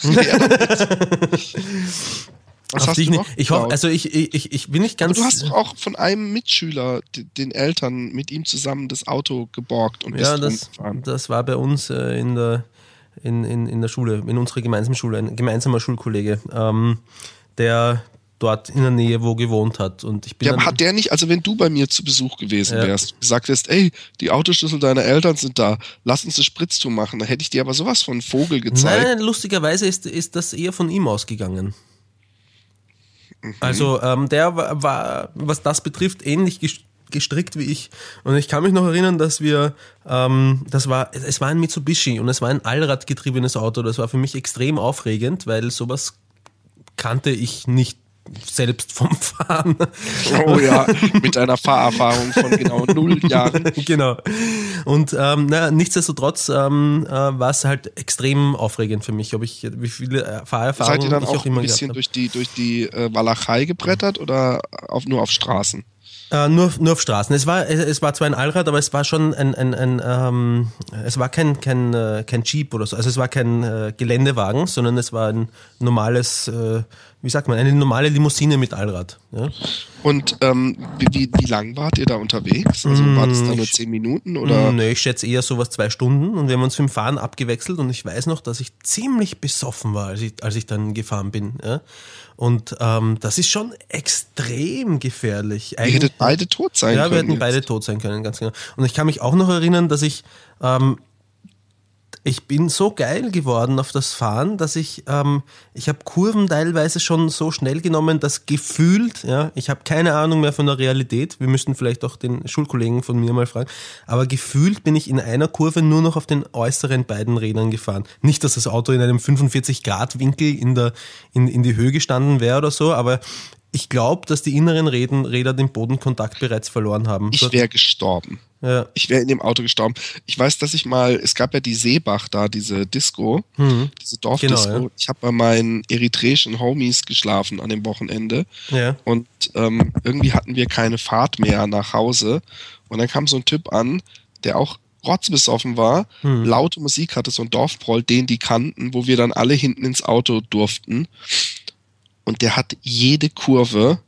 Was auf hast ich? Ich hoffe, also ich, ich, ich- bin nicht Aber ganz. du hast doch auch von einem Mitschüler den Eltern mit ihm zusammen das Auto geborgt und ja, bist das, das war bei uns äh, in der in, in, in der Schule, in unserer gemeinsamen Schule, ein gemeinsamer Schulkollege, ähm, der dort in der Nähe wo gewohnt hat. Und ich bin Ja, aber hat der nicht, also wenn du bei mir zu Besuch gewesen Ja. wärst, gesagt hättest, ey, die Autoschlüssel deiner Eltern sind da, lass uns eine Spritztour machen, dann hätte ich dir aber sowas von Vogel gezeigt. Nein, lustigerweise ist, ist das eher von ihm ausgegangen. Mhm. Also ähm, der war, war, was das betrifft, ähnlich ges- gestrickt wie ich. Und ich kann mich noch erinnern, dass wir, ähm, das war, es war ein Mitsubishi und es war ein allradgetriebenes Auto. Das war für mich extrem aufregend, weil sowas kannte ich nicht selbst vom Fahren. Oh ja, mit einer Fahrerfahrung von genau null Jahren. genau. Und ähm, na, nichtsdestotrotz ähm, äh, war es halt extrem aufregend für mich, ob ich wie viele äh, Seid Fahrerfahrungen ihr dann ich auch auch ein bisschen durch die, durch die äh, Walachei gebrettert oder auf, nur auf Straßen? Äh, nur, nur auf Straßen. Es war, es es war zwar ein Allrad, aber es war schon ein, ein, ein ähm, es war kein, kein, äh, kein Jeep oder so. Also es war kein äh, Geländewagen, sondern es war ein normales, äh, wie sagt man, eine normale Limousine mit Allrad. Ja? Und ähm, wie, wie, lang wart ihr da unterwegs? Also war das dann nur zehn Minuten oder? Nö, ich schätze eher sowas zwei Stunden und wir haben uns den Fahren abgewechselt und ich weiß noch, dass ich ziemlich besoffen war, als ich, als ich dann gefahren bin. Ja? Und ähm, das ist schon extrem gefährlich. Ihr hättet beide tot sein ja, können. wir hätten jetzt. beide tot sein können, ganz genau. Und ich kann mich auch noch erinnern, dass ich ähm, ich bin so geil geworden auf das Fahren, dass ich, ähm, ich habe Kurven teilweise schon so schnell genommen, dass gefühlt, ja, ich habe keine Ahnung mehr von der Realität, wir müssten vielleicht auch den Schulkollegen von mir mal fragen, aber gefühlt bin ich in einer Kurve nur noch auf den äußeren beiden Rädern gefahren. Nicht, dass das Auto in einem 45-Grad-Winkel in, der, in, in die Höhe gestanden wäre oder so, aber ich glaube, dass die inneren Räden, Räder den Bodenkontakt bereits verloren haben. Ich wäre gestorben. ja. Ich wäre in dem Auto gestorben. Ich weiß, dass ich mal, es gab ja die Seebach da, diese Disco, diese Dorfdisco. Genau, ja. Ich habe bei meinen eritreischen Homies geschlafen an dem Wochenende. Ja. Und ähm, irgendwie hatten wir keine Fahrt mehr nach Hause. Und dann kam so ein Typ an, der auch rotzbesoffen war, Hm. laute Musik hatte, so ein Dorfproll, den die kannten, wo wir dann alle hinten ins Auto durften. Und der hat jede Kurve,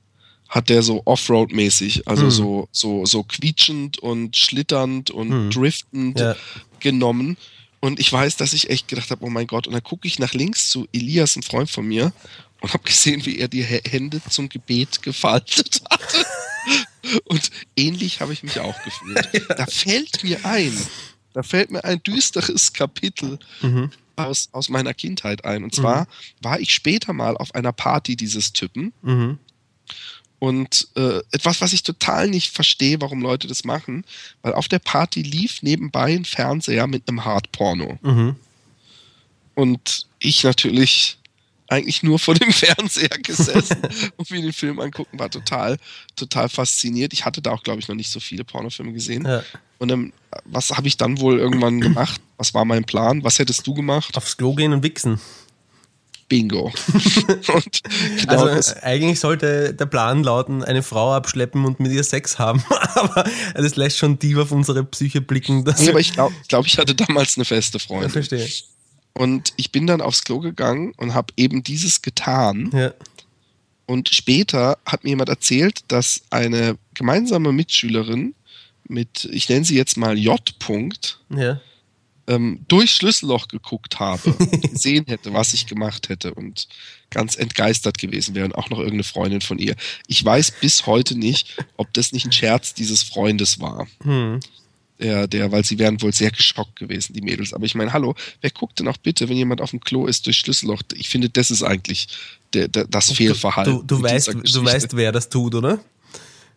hat der so Offroad-mäßig, also Hm. so, so, so quietschend und schlitternd und Hm. driftend Ja. genommen. Und ich weiß, dass ich echt gedacht habe, oh mein Gott. Und dann gucke ich nach links zu Elias, ein Freund von mir, und habe gesehen, wie er die Hä- Hände zum Gebet gefaltet hatte. Und ähnlich habe ich mich auch gefühlt. Da fällt mir ein, da fällt mir ein düsteres Kapitel Mhm. Aus, aus meiner Kindheit ein. Und zwar war ich später mal auf einer Party dieses Typen Mhm. und äh, etwas, was ich total nicht verstehe, warum Leute das machen, weil auf der Party lief nebenbei ein Fernseher mit einem Hardporno. Mhm. Und ich natürlich eigentlich nur vor dem Fernseher gesessen und mir den Film angucken, war total, total fasziniert. Ich hatte da auch, glaube ich, noch nicht so viele Pornofilme gesehen. Ja. Und ähm, was habe ich dann wohl irgendwann gemacht? Was war mein Plan? Was hättest du gemacht? Aufs Klo gehen und wichsen. Bingo. genau Also eigentlich sollte der Plan lauten, eine Frau abschleppen und mit ihr Sex haben. Aber das lässt schon tief auf unsere Psyche blicken. Nee, aber ich glaube, ich, glaub, ich hatte damals eine feste ich Freundin. verstehe. Und ich bin dann aufs Klo gegangen und habe eben dieses getan. Ja. Und später hat mir jemand erzählt, dass eine gemeinsame Mitschülerin mit, ich nenne sie jetzt mal J. -Punkt, Ja. ähm, durch Schlüsselloch geguckt habe, und gesehen hätte, was ich gemacht hätte und ganz entgeistert gewesen wäre und auch noch irgendeine Freundin von ihr. Ich weiß bis heute nicht, ob das nicht ein Scherz dieses Freundes war. Hm. Der, der, weil sie wären wohl sehr geschockt gewesen, die Mädels. Aber ich meine, hallo, wer guckt denn auch bitte, wenn jemand auf dem Klo ist durch Schlüsselloch? Ich finde, das ist eigentlich der, der, das Fehlverhalten. Du, du, weißt, du weißt, wer das tut, oder?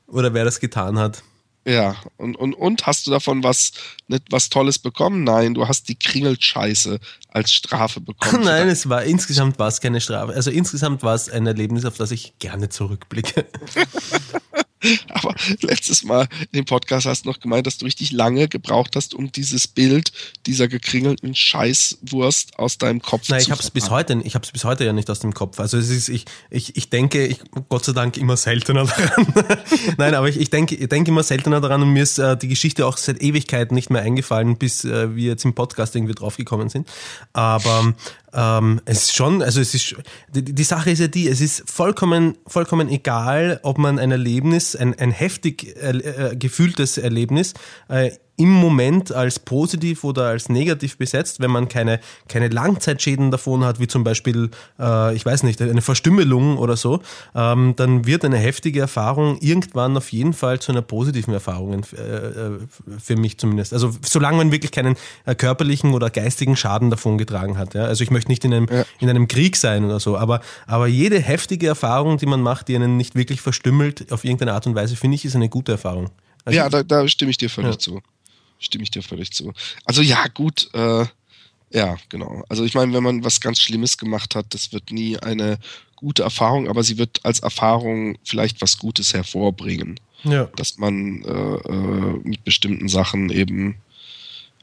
Oder wer das getan hat. Ja, und, und, und hast du davon was, nicht was Tolles bekommen? Nein, du hast die Kringelscheiße als Strafe bekommen. Nein, es war insgesamt war es keine Strafe. Also insgesamt war es ein Erlebnis, auf das ich gerne zurückblicke. Aber letztes Mal in dem Podcast hast du noch gemeint, dass du richtig lange gebraucht hast, um dieses Bild dieser gekringelten Scheißwurst aus deinem Kopf Nein, zu ich habe es bis heute, ich habe es bis heute ja nicht aus dem Kopf. Also es ist, ich, ich, ich denke, ich, Gott sei Dank immer seltener daran. Nein, aber ich, ich denke, ich denke immer seltener daran und mir ist äh, die Geschichte auch seit Ewigkeiten nicht mehr eingefallen, bis äh, wir jetzt im Podcast irgendwie draufgekommen sind. Aber ähm, es ist schon, also es ist, die, die Sache ist ja die, es ist vollkommen, vollkommen egal, ob man ein Erlebnis, ein, ein heftig äh, äh, gefühltes Erlebnis äh, im Moment als positiv oder als negativ besetzt, wenn man keine, keine Langzeitschäden davon hat, wie zum Beispiel, äh, ich weiß nicht, eine Verstümmelung oder so, ähm, dann wird eine heftige Erfahrung irgendwann auf jeden Fall zu einer positiven Erfahrung äh, für mich zumindest. Also solange man wirklich keinen äh, körperlichen oder geistigen Schaden davon getragen hat. Ja? Also ich möchte nicht in einem, Ja. in einem Krieg sein oder so, aber, aber jede heftige Erfahrung, die man macht, die einen nicht wirklich verstümmelt auf irgendeine Art und Weise, finde ich, ist eine gute Erfahrung. Also Ja, da, da stimme ich dir völlig Ja. zu. Stimme ich dir völlig zu. Also ja, gut, äh, ja, genau. Also ich meine, wenn man was ganz Schlimmes gemacht hat, das wird nie eine gute Erfahrung, aber sie wird als Erfahrung vielleicht was Gutes hervorbringen. ja. dass man äh, äh, mit bestimmten Sachen eben,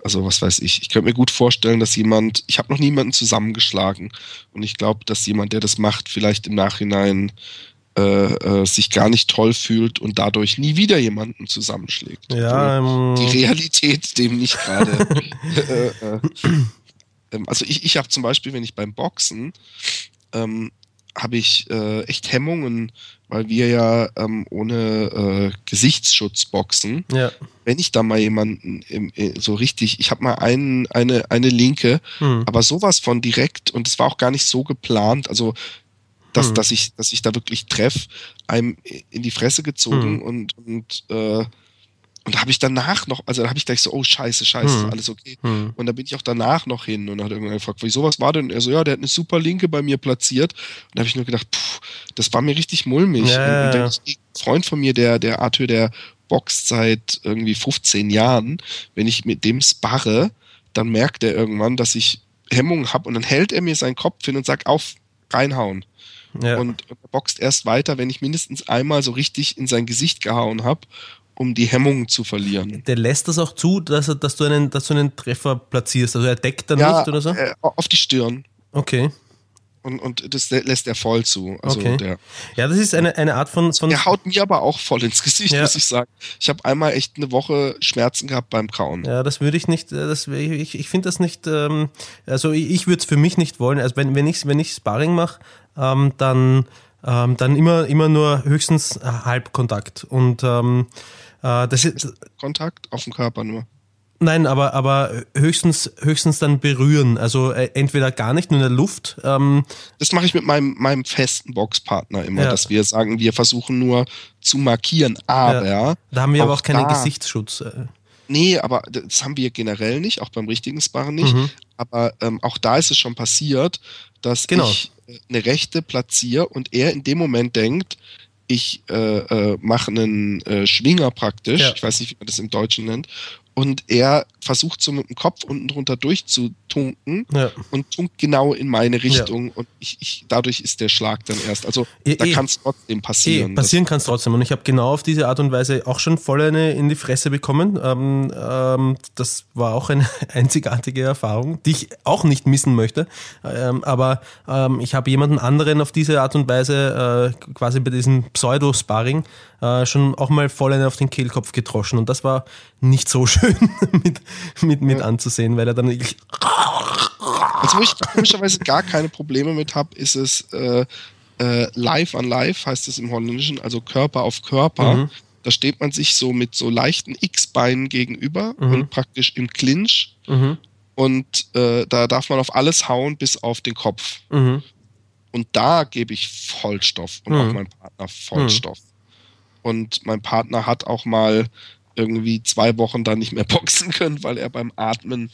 also was weiß ich, ich könnte mir gut vorstellen, dass jemand, ich habe noch niemanden zusammengeschlagen und ich glaube, dass jemand, der das macht, vielleicht im Nachhinein äh, äh, sich gar nicht toll fühlt und dadurch nie wieder jemanden zusammenschlägt. Ja, ähm, die Realität dem nicht gerade. äh, äh, ähm, also ich, ich habe zum Beispiel, wenn ich beim Boxen ähm, habe ich echt Hemmungen, weil wir ja ähm, ohne Gesichtsschutz boxen. ja. Wenn ich da mal jemanden im, so richtig, ich habe mal einen, eine, eine Linke, Hm. aber sowas von direkt und es war auch gar nicht so geplant, also dass, Hm. dass ich, dass ich da wirklich treff, einem in die Fresse gezogen Hm. und, und äh, und da habe ich danach noch, also da habe ich gleich so, oh scheiße, scheiße, Hm. alles okay. Hm. Und da bin ich auch danach noch hin und hat irgendwann gefragt, wieso, was war denn? Er so, ja, der hat eine super Linke bei mir platziert. Und da habe ich nur gedacht, puh, das war mir richtig mulmig. Ja, und, und wenn ich, ein Freund von mir, der, der Arthur, der boxt seit irgendwie 15 Jahren, wenn ich mit dem sparre, dann merkt er irgendwann, dass ich Hemmungen habe und dann hält er mir seinen Kopf hin und sagt, auf, reinhauen. Ja. Und, und er boxt erst weiter, wenn ich mindestens einmal so richtig in sein Gesicht gehauen habe, um die Hemmungen zu verlieren. der lässt das auch zu, dass, er, dass, du einen, dass du einen Treffer platzierst. Also er deckt dann nicht oder so? äh, auf die Stirn. Okay. Und, und das lä- lässt er voll zu. Also Okay. der, Ja, das ist eine, eine Art von. von der haut mir aber auch voll ins Gesicht, Ja. muss ich sagen. Ich habe einmal echt eine Woche Schmerzen gehabt beim Kauen. ja, das würde ich nicht, äh, das, ich, ich finde das nicht, ähm, also ich, ich würde es für mich nicht wollen. Also wenn, wenn ich, wenn ich Sparring mache, ähm, dann, ähm, dann immer, immer nur höchstens Halbkontakt. Und ähm, äh, das ist, Kontakt auf dem Körper nur. Nein, aber, aber höchstens, höchstens dann berühren. Also äh, entweder gar nicht, nur in der Luft. Ähm, Das mache ich mit meinem, meinem festen Boxpartner immer, Ja. dass wir sagen, wir versuchen nur zu markieren, aber Ja. da haben wir aber auch keinen Gesichtsschutz. Äh, Nee, aber das haben wir generell nicht, auch beim richtigen Sparren nicht. Mhm. Aber ähm, auch da ist es schon passiert, dass Genau. ich äh, eine Rechte platziere und er in dem Moment denkt, ich äh, äh, mache einen äh, Schwinger praktisch, Ja. ich weiß nicht, wie man das im Deutschen nennt, und er versucht so mit dem Kopf unten drunter durchzutunken ja. und tunkt genau in meine Richtung und ich, ich dadurch ist der Schlag dann erst. Also Eh, da eh. kann es trotzdem passieren. Eh, passieren kann es trotzdem. Und ich habe genau auf diese Art und Weise auch schon voll eine in die Fresse bekommen. Ähm, ähm, das war auch eine einzigartige Erfahrung, die ich auch nicht missen möchte. Ähm, aber ähm, ich habe jemanden anderen auf diese Art und Weise äh, quasi bei diesem Pseudo-Sparring äh, schon auch mal voll eine auf den Kehlkopf getroschen. Und das war nicht so schön. mit, mit, mit ja. anzusehen, weil er dann wirklich. Also, wo ich komischerweise gar keine Probleme mit habe, ist es äh, äh, live an live, heißt es im Holländischen, also Körper auf Körper. Mhm. Da steht man sich so mit so leichten X-Beinen gegenüber mhm. und praktisch im Clinch. Mhm. Und äh, da darf man auf alles hauen, bis auf den Kopf. Mhm. Und da gebe ich Vollstoff und auch mhm. mein Partner Vollstoff. Mhm. Und mein Partner hat auch mal irgendwie zwei Wochen dann nicht mehr boxen können, weil er beim Atmen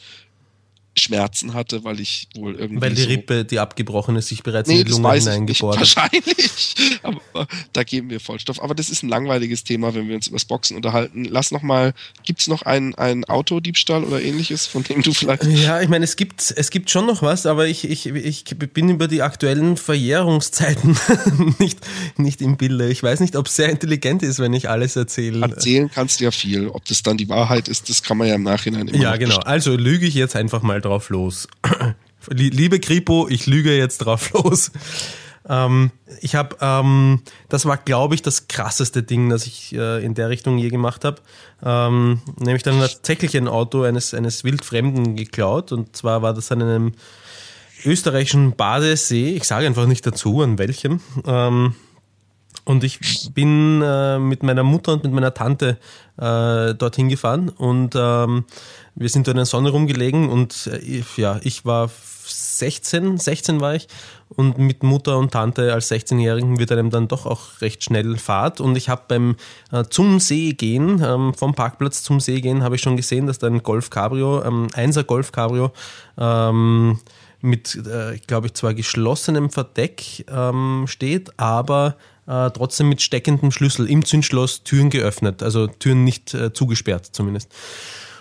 Schmerzen hatte, weil ich wohl irgendwie. Weil die so Rippe, die abgebrochene, sich bereits nee, in die Lunge hineingebohrt hat. Wahrscheinlich. Aber da geben wir Vollstoff. Aber das ist ein langweiliges Thema, wenn wir uns über das Boxen unterhalten. Lass noch mal, gibt es noch einen, einen Autodiebstahl oder ähnliches, von dem du vielleicht. Ja, ich meine, es gibt, es gibt schon noch was, aber ich, ich, ich bin über die aktuellen Verjährungszeiten nicht, nicht im Bilde. Ich weiß nicht, ob es sehr intelligent ist, wenn ich alles erzähle. Erzählen kannst du ja viel. Ob das dann die Wahrheit ist, das kann man ja im Nachhinein immer Ja, genau. Bestimmen. Also lüge ich jetzt einfach mal drauf los. Liebe Kripo, ich lüge jetzt drauf los. Ähm, ich habe, ähm, das war, glaube ich, das krasseste Ding, das ich äh, in der Richtung je gemacht habe. Ähm, nämlich dann tatsächlich ein Auto eines, eines Wildfremden geklaut. Und zwar war das an einem österreichischen Badesee. Ich sage einfach nicht dazu, an welchem. Ähm, und ich bin äh, mit meiner Mutter und mit meiner Tante äh, dorthin gefahren und ähm, wir sind da in der Sonne rumgelegen und äh, ja, ich war 16, 16 war ich und mit Mutter und Tante als 16-Jährigen wird einem dann doch auch recht schnell Fahrt und ich habe beim äh, zum See gehen, ähm, vom Parkplatz zum See gehen, habe ich schon gesehen, dass da ein Golf Cabrio, ähm, 1er Golf Cabrio ähm, mit, äh, glaube ich, zwar geschlossenem Verdeck ähm, steht, aber äh, trotzdem mit steckendem Schlüssel im Zündschloss Türen geöffnet, also Türen nicht äh, zugesperrt zumindest.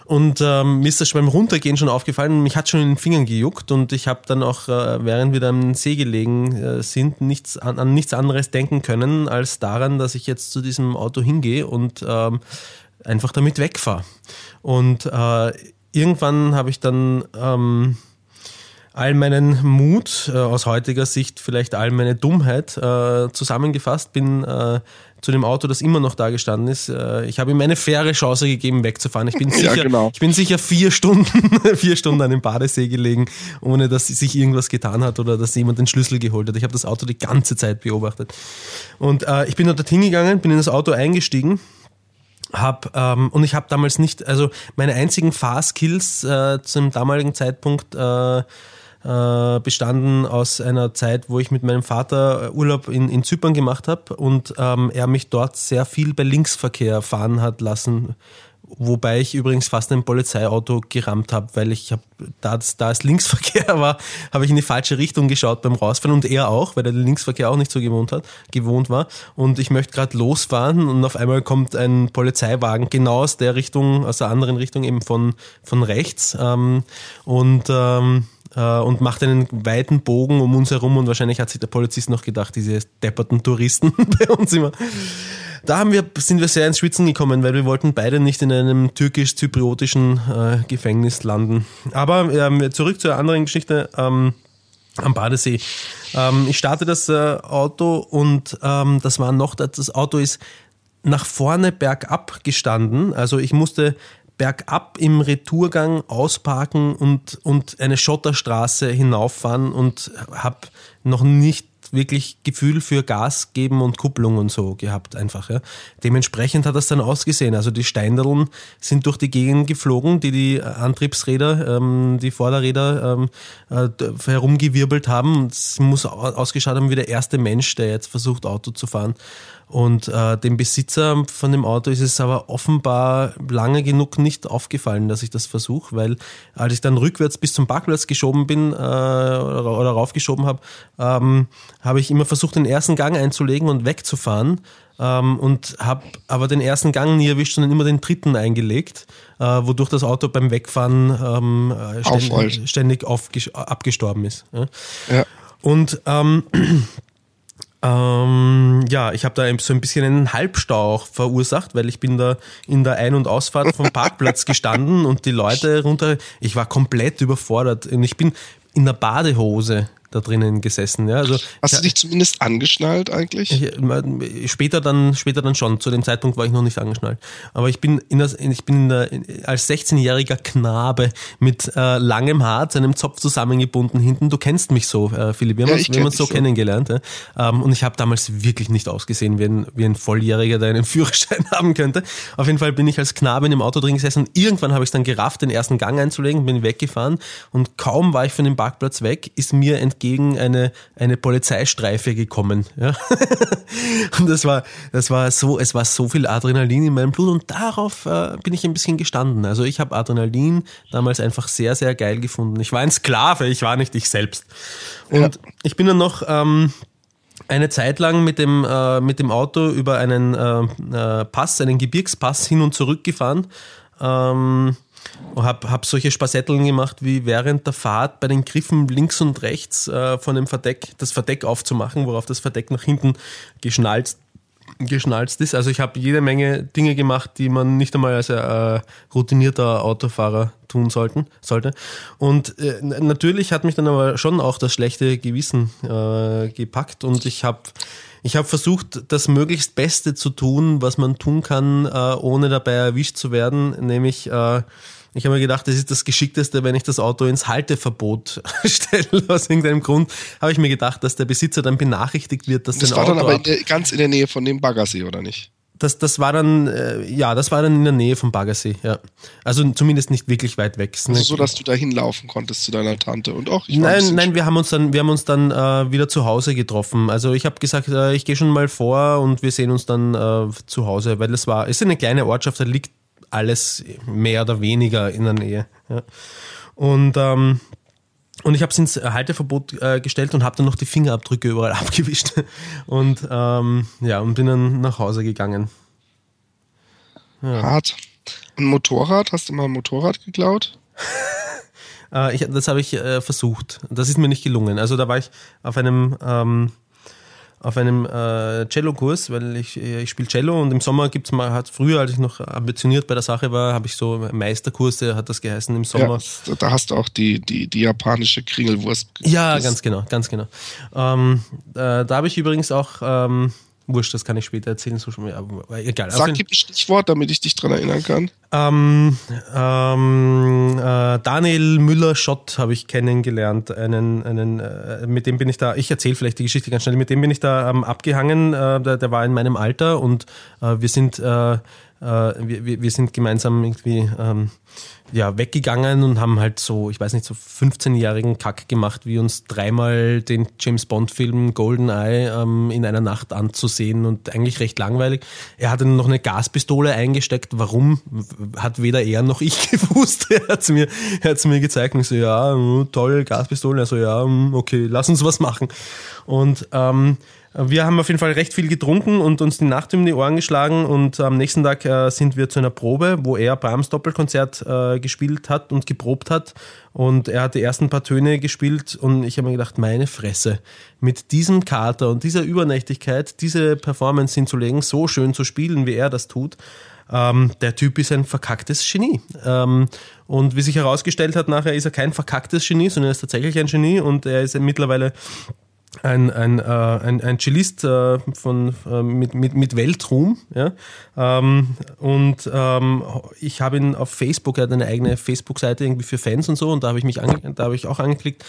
Und ähm, mir ist das beim Runtergehen schon aufgefallen, mich hat schon in den Fingern gejuckt und ich habe dann auch, äh, während wir da am See gelegen äh, sind, nichts an, an, nichts anderes denken können, als daran, dass ich jetzt zu diesem Auto hingehe und ähm, einfach damit wegfahre. Und äh, irgendwann habe ich dann ähm, all meinen Mut, äh, aus heutiger Sicht vielleicht all meine Dummheit äh, zusammengefasst, bin äh, zu dem Auto, das immer noch da gestanden ist. Äh, ich habe ihm eine faire Chance gegeben, wegzufahren. Ich bin sicher, ja, genau. ich bin sicher vier Stunden, vier Stunden an dem Badesee gelegen, ohne dass sich irgendwas getan hat oder dass jemand den Schlüssel geholt hat. Ich habe das Auto die ganze Zeit beobachtet. Und äh, ich bin dort hingegangen, bin in das Auto eingestiegen hab, ähm, und ich habe damals nicht, also meine einzigen Fahrskills äh, zum damaligen Zeitpunkt äh, äh, bestanden aus einer Zeit, wo ich mit meinem Vater Urlaub in, in Zypern gemacht habe und ähm, er mich dort sehr viel bei Linksverkehr fahren hat lassen. Wobei ich übrigens fast ein Polizeiauto gerammt habe, weil ich habe, da, da es Linksverkehr war, habe ich in die falsche Richtung geschaut beim Rausfahren und er auch, weil er den Linksverkehr auch nicht so gewohnt hat, gewohnt war. Und ich möchte gerade losfahren und auf einmal kommt ein Polizeiwagen genau aus der Richtung, aus der anderen Richtung eben von, von rechts. Ähm, und ähm, äh, und macht einen weiten Bogen um uns herum und wahrscheinlich hat sich der Polizist noch gedacht, diese depperten Touristen bei uns immer. Da haben wir, sind wir sehr ins Schwitzen gekommen, weil wir wollten beide nicht in einem türkisch-zypriotischen äh, Gefängnis landen. Aber ähm, zurück zur anderen Geschichte. Ähm, am Badesee. Ähm, ich starte das äh, Auto und ähm, das war noch, das Auto ist nach vorne bergab gestanden. Also ich musste bergab im Retourgang ausparken und, und eine Schotterstraße hinauffahren und habe noch nicht wirklich Gefühl für Gas geben und Kupplung und so gehabt einfach. Ja. Dementsprechend hat das dann ausgesehen. Also die Steindeln sind durch die Gegend geflogen, die die Antriebsräder, ähm, die Vorderräder ähm, äh, herumgewirbelt haben. Es muss ausgeschaut haben wie der erste Mensch, der jetzt versucht Auto zu fahren. Und äh, dem Besitzer von dem Auto ist es aber offenbar lange genug nicht aufgefallen, dass ich das versuche, weil als ich dann rückwärts bis zum Parkplatz geschoben bin äh, oder, oder raufgeschoben habe, ähm, habe ich immer versucht, den ersten Gang einzulegen und wegzufahren. Ähm, und habe aber den ersten Gang nie erwischt, sondern immer den dritten eingelegt, äh, wodurch das Auto beim Wegfahren ähm, ständig, ständig abgestorben ist. Ja. ja. Und ähm, ähm, ja, ich habe da so ein bisschen einen Halbstau verursacht, weil ich bin da in der Ein- und Ausfahrt vom Parkplatz gestanden und die Leute runter, ich war komplett überfordert und ich bin in der Badehose da drinnen gesessen. Ja, also, Hast du dich zumindest angeschnallt eigentlich? Ich, später, dann, später dann schon. Zu dem Zeitpunkt war ich noch nicht angeschnallt. Aber ich bin, in das, ich bin in der, als 16-jähriger Knabe mit äh, langem Haar, zu einem Zopf zusammengebunden hinten. Du kennst mich so, äh, Philipp. Wir haben ja, uns, wir haben uns so, so kennengelernt. Ja? Ähm, und ich habe damals wirklich nicht ausgesehen wie ein, wie ein Volljähriger, der einen Führerschein haben könnte. Auf jeden Fall bin ich als Knabe in dem Auto drin gesessen und irgendwann habe ich es dann gerafft, den ersten Gang einzulegen, bin weggefahren und kaum war ich von dem Parkplatz weg, ist mir entgegen eine, eine Polizeistreife gekommen. Ja? und das war, das war so, es war so viel Adrenalin in meinem Blut und darauf äh, bin ich ein bisschen gestanden. Also ich habe Adrenalin damals einfach sehr, sehr geil gefunden. Ich war ein Sklave, ich war nicht ich selbst. Und ja. ich bin dann noch ähm, eine Zeit lang mit dem, äh, mit dem Auto über einen äh, äh Pass, einen Gebirgspass hin und zurück gefahren. Ähm, habe hab solche Spassetteln gemacht, wie während der Fahrt bei den Griffen links und rechts äh, von dem Verdeck das Verdeck aufzumachen, worauf das Verdeck nach hinten geschnallt geschnalzt ist. Also ich habe jede Menge Dinge gemacht, die man nicht einmal als äh, routinierter Autofahrer tun sollten, sollte. Und äh, natürlich hat mich dann aber schon auch das schlechte Gewissen äh, gepackt und ich habe ich habe versucht, das möglichst Beste zu tun, was man tun kann, äh, ohne dabei erwischt zu werden, nämlich äh, ich habe mir gedacht, das ist das Geschickteste, wenn ich das Auto ins Halteverbot stelle. Aus irgendeinem Grund habe ich mir gedacht, dass der Besitzer dann benachrichtigt wird, dass das sein Auto. Das war dann aber in der, ganz in der Nähe von dem Baggersee, oder nicht? Das, das war dann, äh, ja, das war dann in der Nähe vom Baggersee, ja. Also zumindest nicht wirklich weit weg. Also so, dass du da hinlaufen konntest zu deiner Tante und auch. nein, nein, wir haben uns dann, wir haben uns dann äh, wieder zu Hause getroffen. Also ich habe gesagt, äh, ich gehe schon mal vor und wir sehen uns dann äh, zu Hause, weil es war, es ist eine kleine Ortschaft, da liegt alles mehr oder weniger in der Nähe. Ja. Und, ähm, und ich habe es ins Halteverbot äh, gestellt und habe dann noch die Fingerabdrücke überall abgewischt. Und ähm, ja, und bin dann nach Hause gegangen. Ja. Hart. Ein Motorrad? Hast du mal ein Motorrad geklaut? äh, ich, das habe ich äh, versucht. Das ist mir nicht gelungen. Also da war ich auf einem ähm, auf einem äh, Cello-Kurs, weil ich, äh, ich spiele Cello und im Sommer gibt es mal, hat früher, als ich noch ambitioniert bei der Sache war, habe ich so Meisterkurse, hat das geheißen im Sommer. Ja, da hast du auch die, die, die japanische Kringelwurst. Ja, ganz genau, ganz genau. Ähm, äh, da habe ich übrigens auch ähm, Wurscht, das kann ich später erzählen. So schon, aber egal. Sag, gib ein Stichwort, damit ich dich dran erinnern kann. Ähm, ähm, äh, Daniel Müller-Schott habe ich kennengelernt. Einen, einen, äh, mit dem bin ich da, ich erzähle vielleicht die Geschichte ganz schnell, mit dem bin ich da ähm, abgehangen. Äh, der, der, war in meinem Alter und äh, wir sind äh, äh, wir, wir sind gemeinsam irgendwie ähm, ja, weggegangen und haben halt so, ich weiß nicht, so 15-jährigen Kack gemacht, wie uns dreimal den James Bond-Film Goldeneye ähm, in einer Nacht anzusehen und eigentlich recht langweilig. Er hatte noch eine Gaspistole eingesteckt. Warum? Hat weder er noch ich gewusst. er hat es mir, mir gezeigt und ich so, ja, toll, Gaspistole. Also ja, okay, lass uns was machen. Und ähm, wir haben auf jeden Fall recht viel getrunken und uns die Nacht um die Ohren geschlagen und am nächsten Tag äh, sind wir zu einer Probe, wo er Brahms Doppelkonzert äh, gespielt hat und geprobt hat und er hat die ersten paar Töne gespielt und ich habe mir gedacht, meine Fresse, mit diesem Kater und dieser Übernächtigkeit diese Performance hinzulegen, so schön zu spielen, wie er das tut, ähm, der Typ ist ein verkacktes Genie. Ähm, und wie sich herausgestellt hat, nachher ist er kein verkacktes Genie, sondern er ist tatsächlich ein Genie und er ist mittlerweile ein, ein, äh, ein, ein Cellist äh, von, äh, mit, mit, mit Weltruhm. Ja? Ähm, und ähm, ich habe ihn auf Facebook, er hat eine eigene Facebook-Seite irgendwie für Fans und so und da habe ich mich da habe ich auch angeklickt.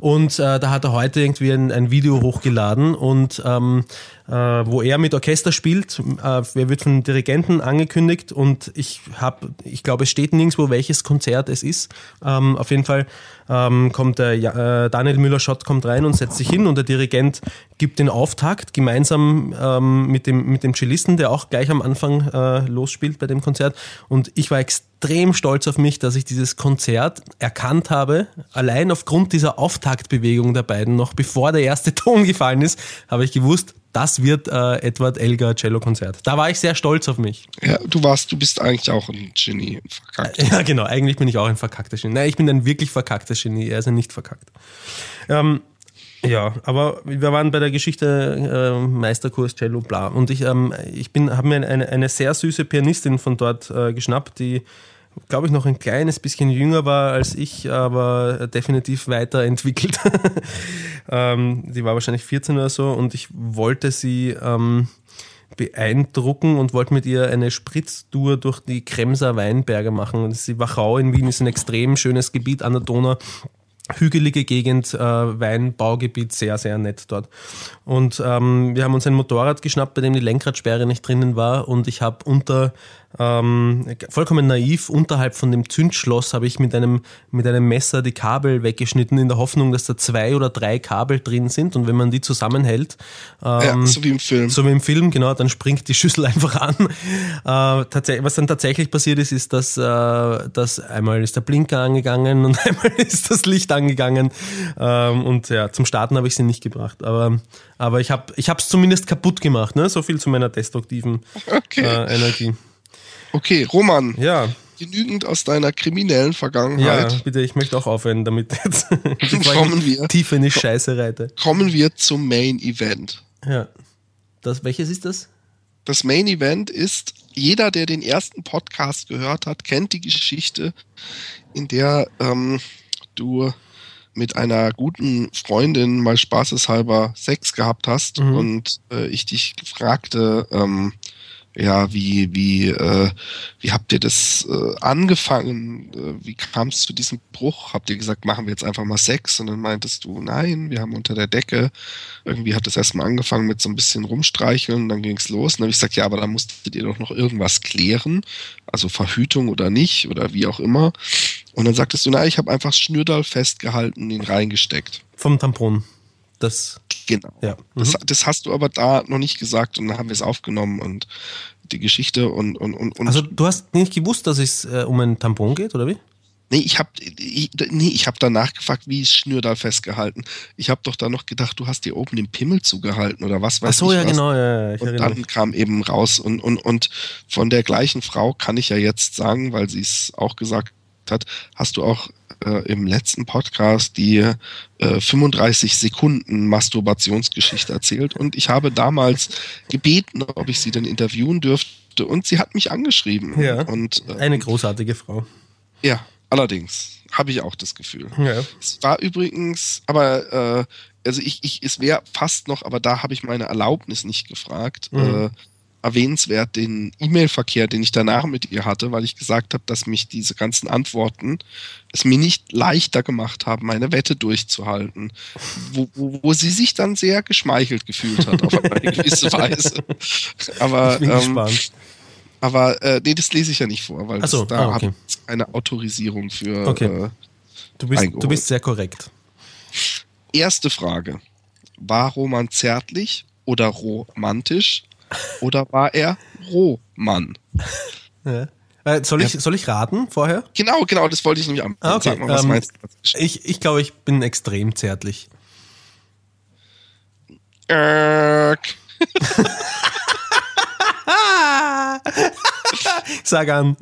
Und äh, da hat er heute irgendwie ein, ein Video hochgeladen und ähm, äh, wo er mit Orchester spielt. Äh, er wird von Dirigenten angekündigt und ich habe, ich glaube, es steht nirgendwo, welches Konzert es ist. Ähm, auf jeden Fall ähm, kommt der äh, Daniel Müller-Schott kommt rein und setzt sich hin und der Dirigent gibt den Auftakt gemeinsam ähm, mit, dem, mit dem Cellisten, der auch gleich am Anfang äh, losspielt bei dem Konzert. Und ich war extrem stolz auf mich, dass ich dieses Konzert erkannt habe. Allein aufgrund dieser Auftaktbewegung der beiden, noch bevor der erste Ton gefallen ist, habe ich gewusst, das wird äh, Edward Elgar Cello Konzert. Da war ich sehr stolz auf mich. Ja, du warst, du bist eigentlich auch ein Genie, ein verkackter. Ja, genau, eigentlich bin ich auch ein verkackter Genie. Nein, ich bin ein wirklich verkacktes Genie, er ist ein nicht verkackt. Ähm, ja, aber wir waren bei der Geschichte äh, Meisterkurs Cello, bla. Und ich, ähm, ich habe mir eine, eine sehr süße Pianistin von dort äh, geschnappt, die glaube ich, noch ein kleines bisschen jünger war als ich, aber definitiv weiterentwickelt. ähm, die war wahrscheinlich 14 oder so und ich wollte sie ähm, beeindrucken und wollte mit ihr eine Spritztour durch die Kremser Weinberge machen. Und die Wachau in Wien ist ein extrem schönes Gebiet an der Donau hügelige Gegend, äh, Weinbaugebiet, sehr, sehr nett dort. Und ähm, wir haben uns ein Motorrad geschnappt, bei dem die Lenkradsperre nicht drinnen war und ich habe unter ähm, vollkommen naiv, unterhalb von dem Zündschloss habe ich mit einem, mit einem Messer die Kabel weggeschnitten, in der Hoffnung, dass da zwei oder drei Kabel drin sind und wenn man die zusammenhält, ähm, ja, so wie im Film. So wie im Film, genau, dann springt die Schüssel einfach an. Äh, was dann tatsächlich passiert ist, ist, dass, äh, dass einmal ist der Blinker angegangen und einmal ist das Licht angegangen ähm, und ja, zum Starten habe ich sie nicht gebracht, aber, aber ich habe es zumindest kaputt gemacht, ne? so viel zu meiner destruktiven okay. äh, Energie. Okay, Roman. Ja. Genügend aus deiner kriminellen Vergangenheit. Ja, bitte, ich möchte auch aufhören, damit jetzt kommen wir, tief in die Scheiße reite. Kommen wir zum Main Event. Ja. Das, welches ist das? Das Main Event ist, jeder, der den ersten Podcast gehört hat, kennt die Geschichte, in der ähm, du mit einer guten Freundin mal spaßeshalber Sex gehabt hast mhm. und äh, ich dich fragte, ähm, ja, wie, wie, äh, wie habt ihr das äh, angefangen? Äh, wie kam es zu diesem Bruch? Habt ihr gesagt, machen wir jetzt einfach mal Sex? Und dann meintest du, nein, wir haben unter der Decke. Irgendwie hat es erstmal angefangen mit so ein bisschen rumstreicheln, dann ging es los. Und dann habe ich gesagt, ja, aber da musstet ihr doch noch irgendwas klären. Also Verhütung oder nicht oder wie auch immer. Und dann sagtest du, na, ich habe einfach Schnürdal festgehalten ihn reingesteckt. Vom Tampon. Das, genau. Ja. Mhm. Das, das, hast du aber da noch nicht gesagt und dann haben wir es aufgenommen und die Geschichte und, und, und, Also du hast nicht gewusst, dass es äh, um ein Tampon geht, oder wie? Nee, ich habe ich, nee, ich hab danach gefragt, wie ist Schnürdahl festgehalten. Ich habe doch da noch gedacht, du hast dir oben den Pimmel zugehalten oder was weiß Ach so, ich ja, was. genau. Ja, ich und dann mich. kam eben raus und, und, und von der gleichen Frau kann ich ja jetzt sagen, weil sie es auch gesagt hat, hast du auch äh, im letzten Podcast die äh, 35 Sekunden Masturbationsgeschichte erzählt und ich habe damals gebeten, ob ich sie denn interviewen dürfte und sie hat mich angeschrieben. Ja, und, äh, eine großartige Frau. Ja, allerdings habe ich auch das Gefühl. Ja. Es war übrigens, aber äh, also ich, ich, es wäre fast noch, aber da habe ich meine Erlaubnis nicht gefragt. Mhm. Äh, erwähnenswert den E-Mail-Verkehr, den ich danach mit ihr hatte, weil ich gesagt habe, dass mich diese ganzen Antworten es mir nicht leichter gemacht haben, meine Wette durchzuhalten, wo, wo, wo sie sich dann sehr geschmeichelt gefühlt hat auf eine gewisse Weise. Aber ich bin ähm, gespannt. Aber äh, nee, das lese ich ja nicht vor, weil so, das, da ah, okay. habe ich keine Autorisierung für. Okay. Äh, du, bist, du bist sehr korrekt. Erste Frage. War Roman zärtlich oder romantisch? Oder war er Rohmann? Ja. Äh, soll, ich, soll ich raten vorher? Genau, genau, das wollte ich nämlich am ah, okay. Sag mal, was ähm, meinst du? Ich, ich glaube, ich bin extrem zärtlich. Erk. Sag an.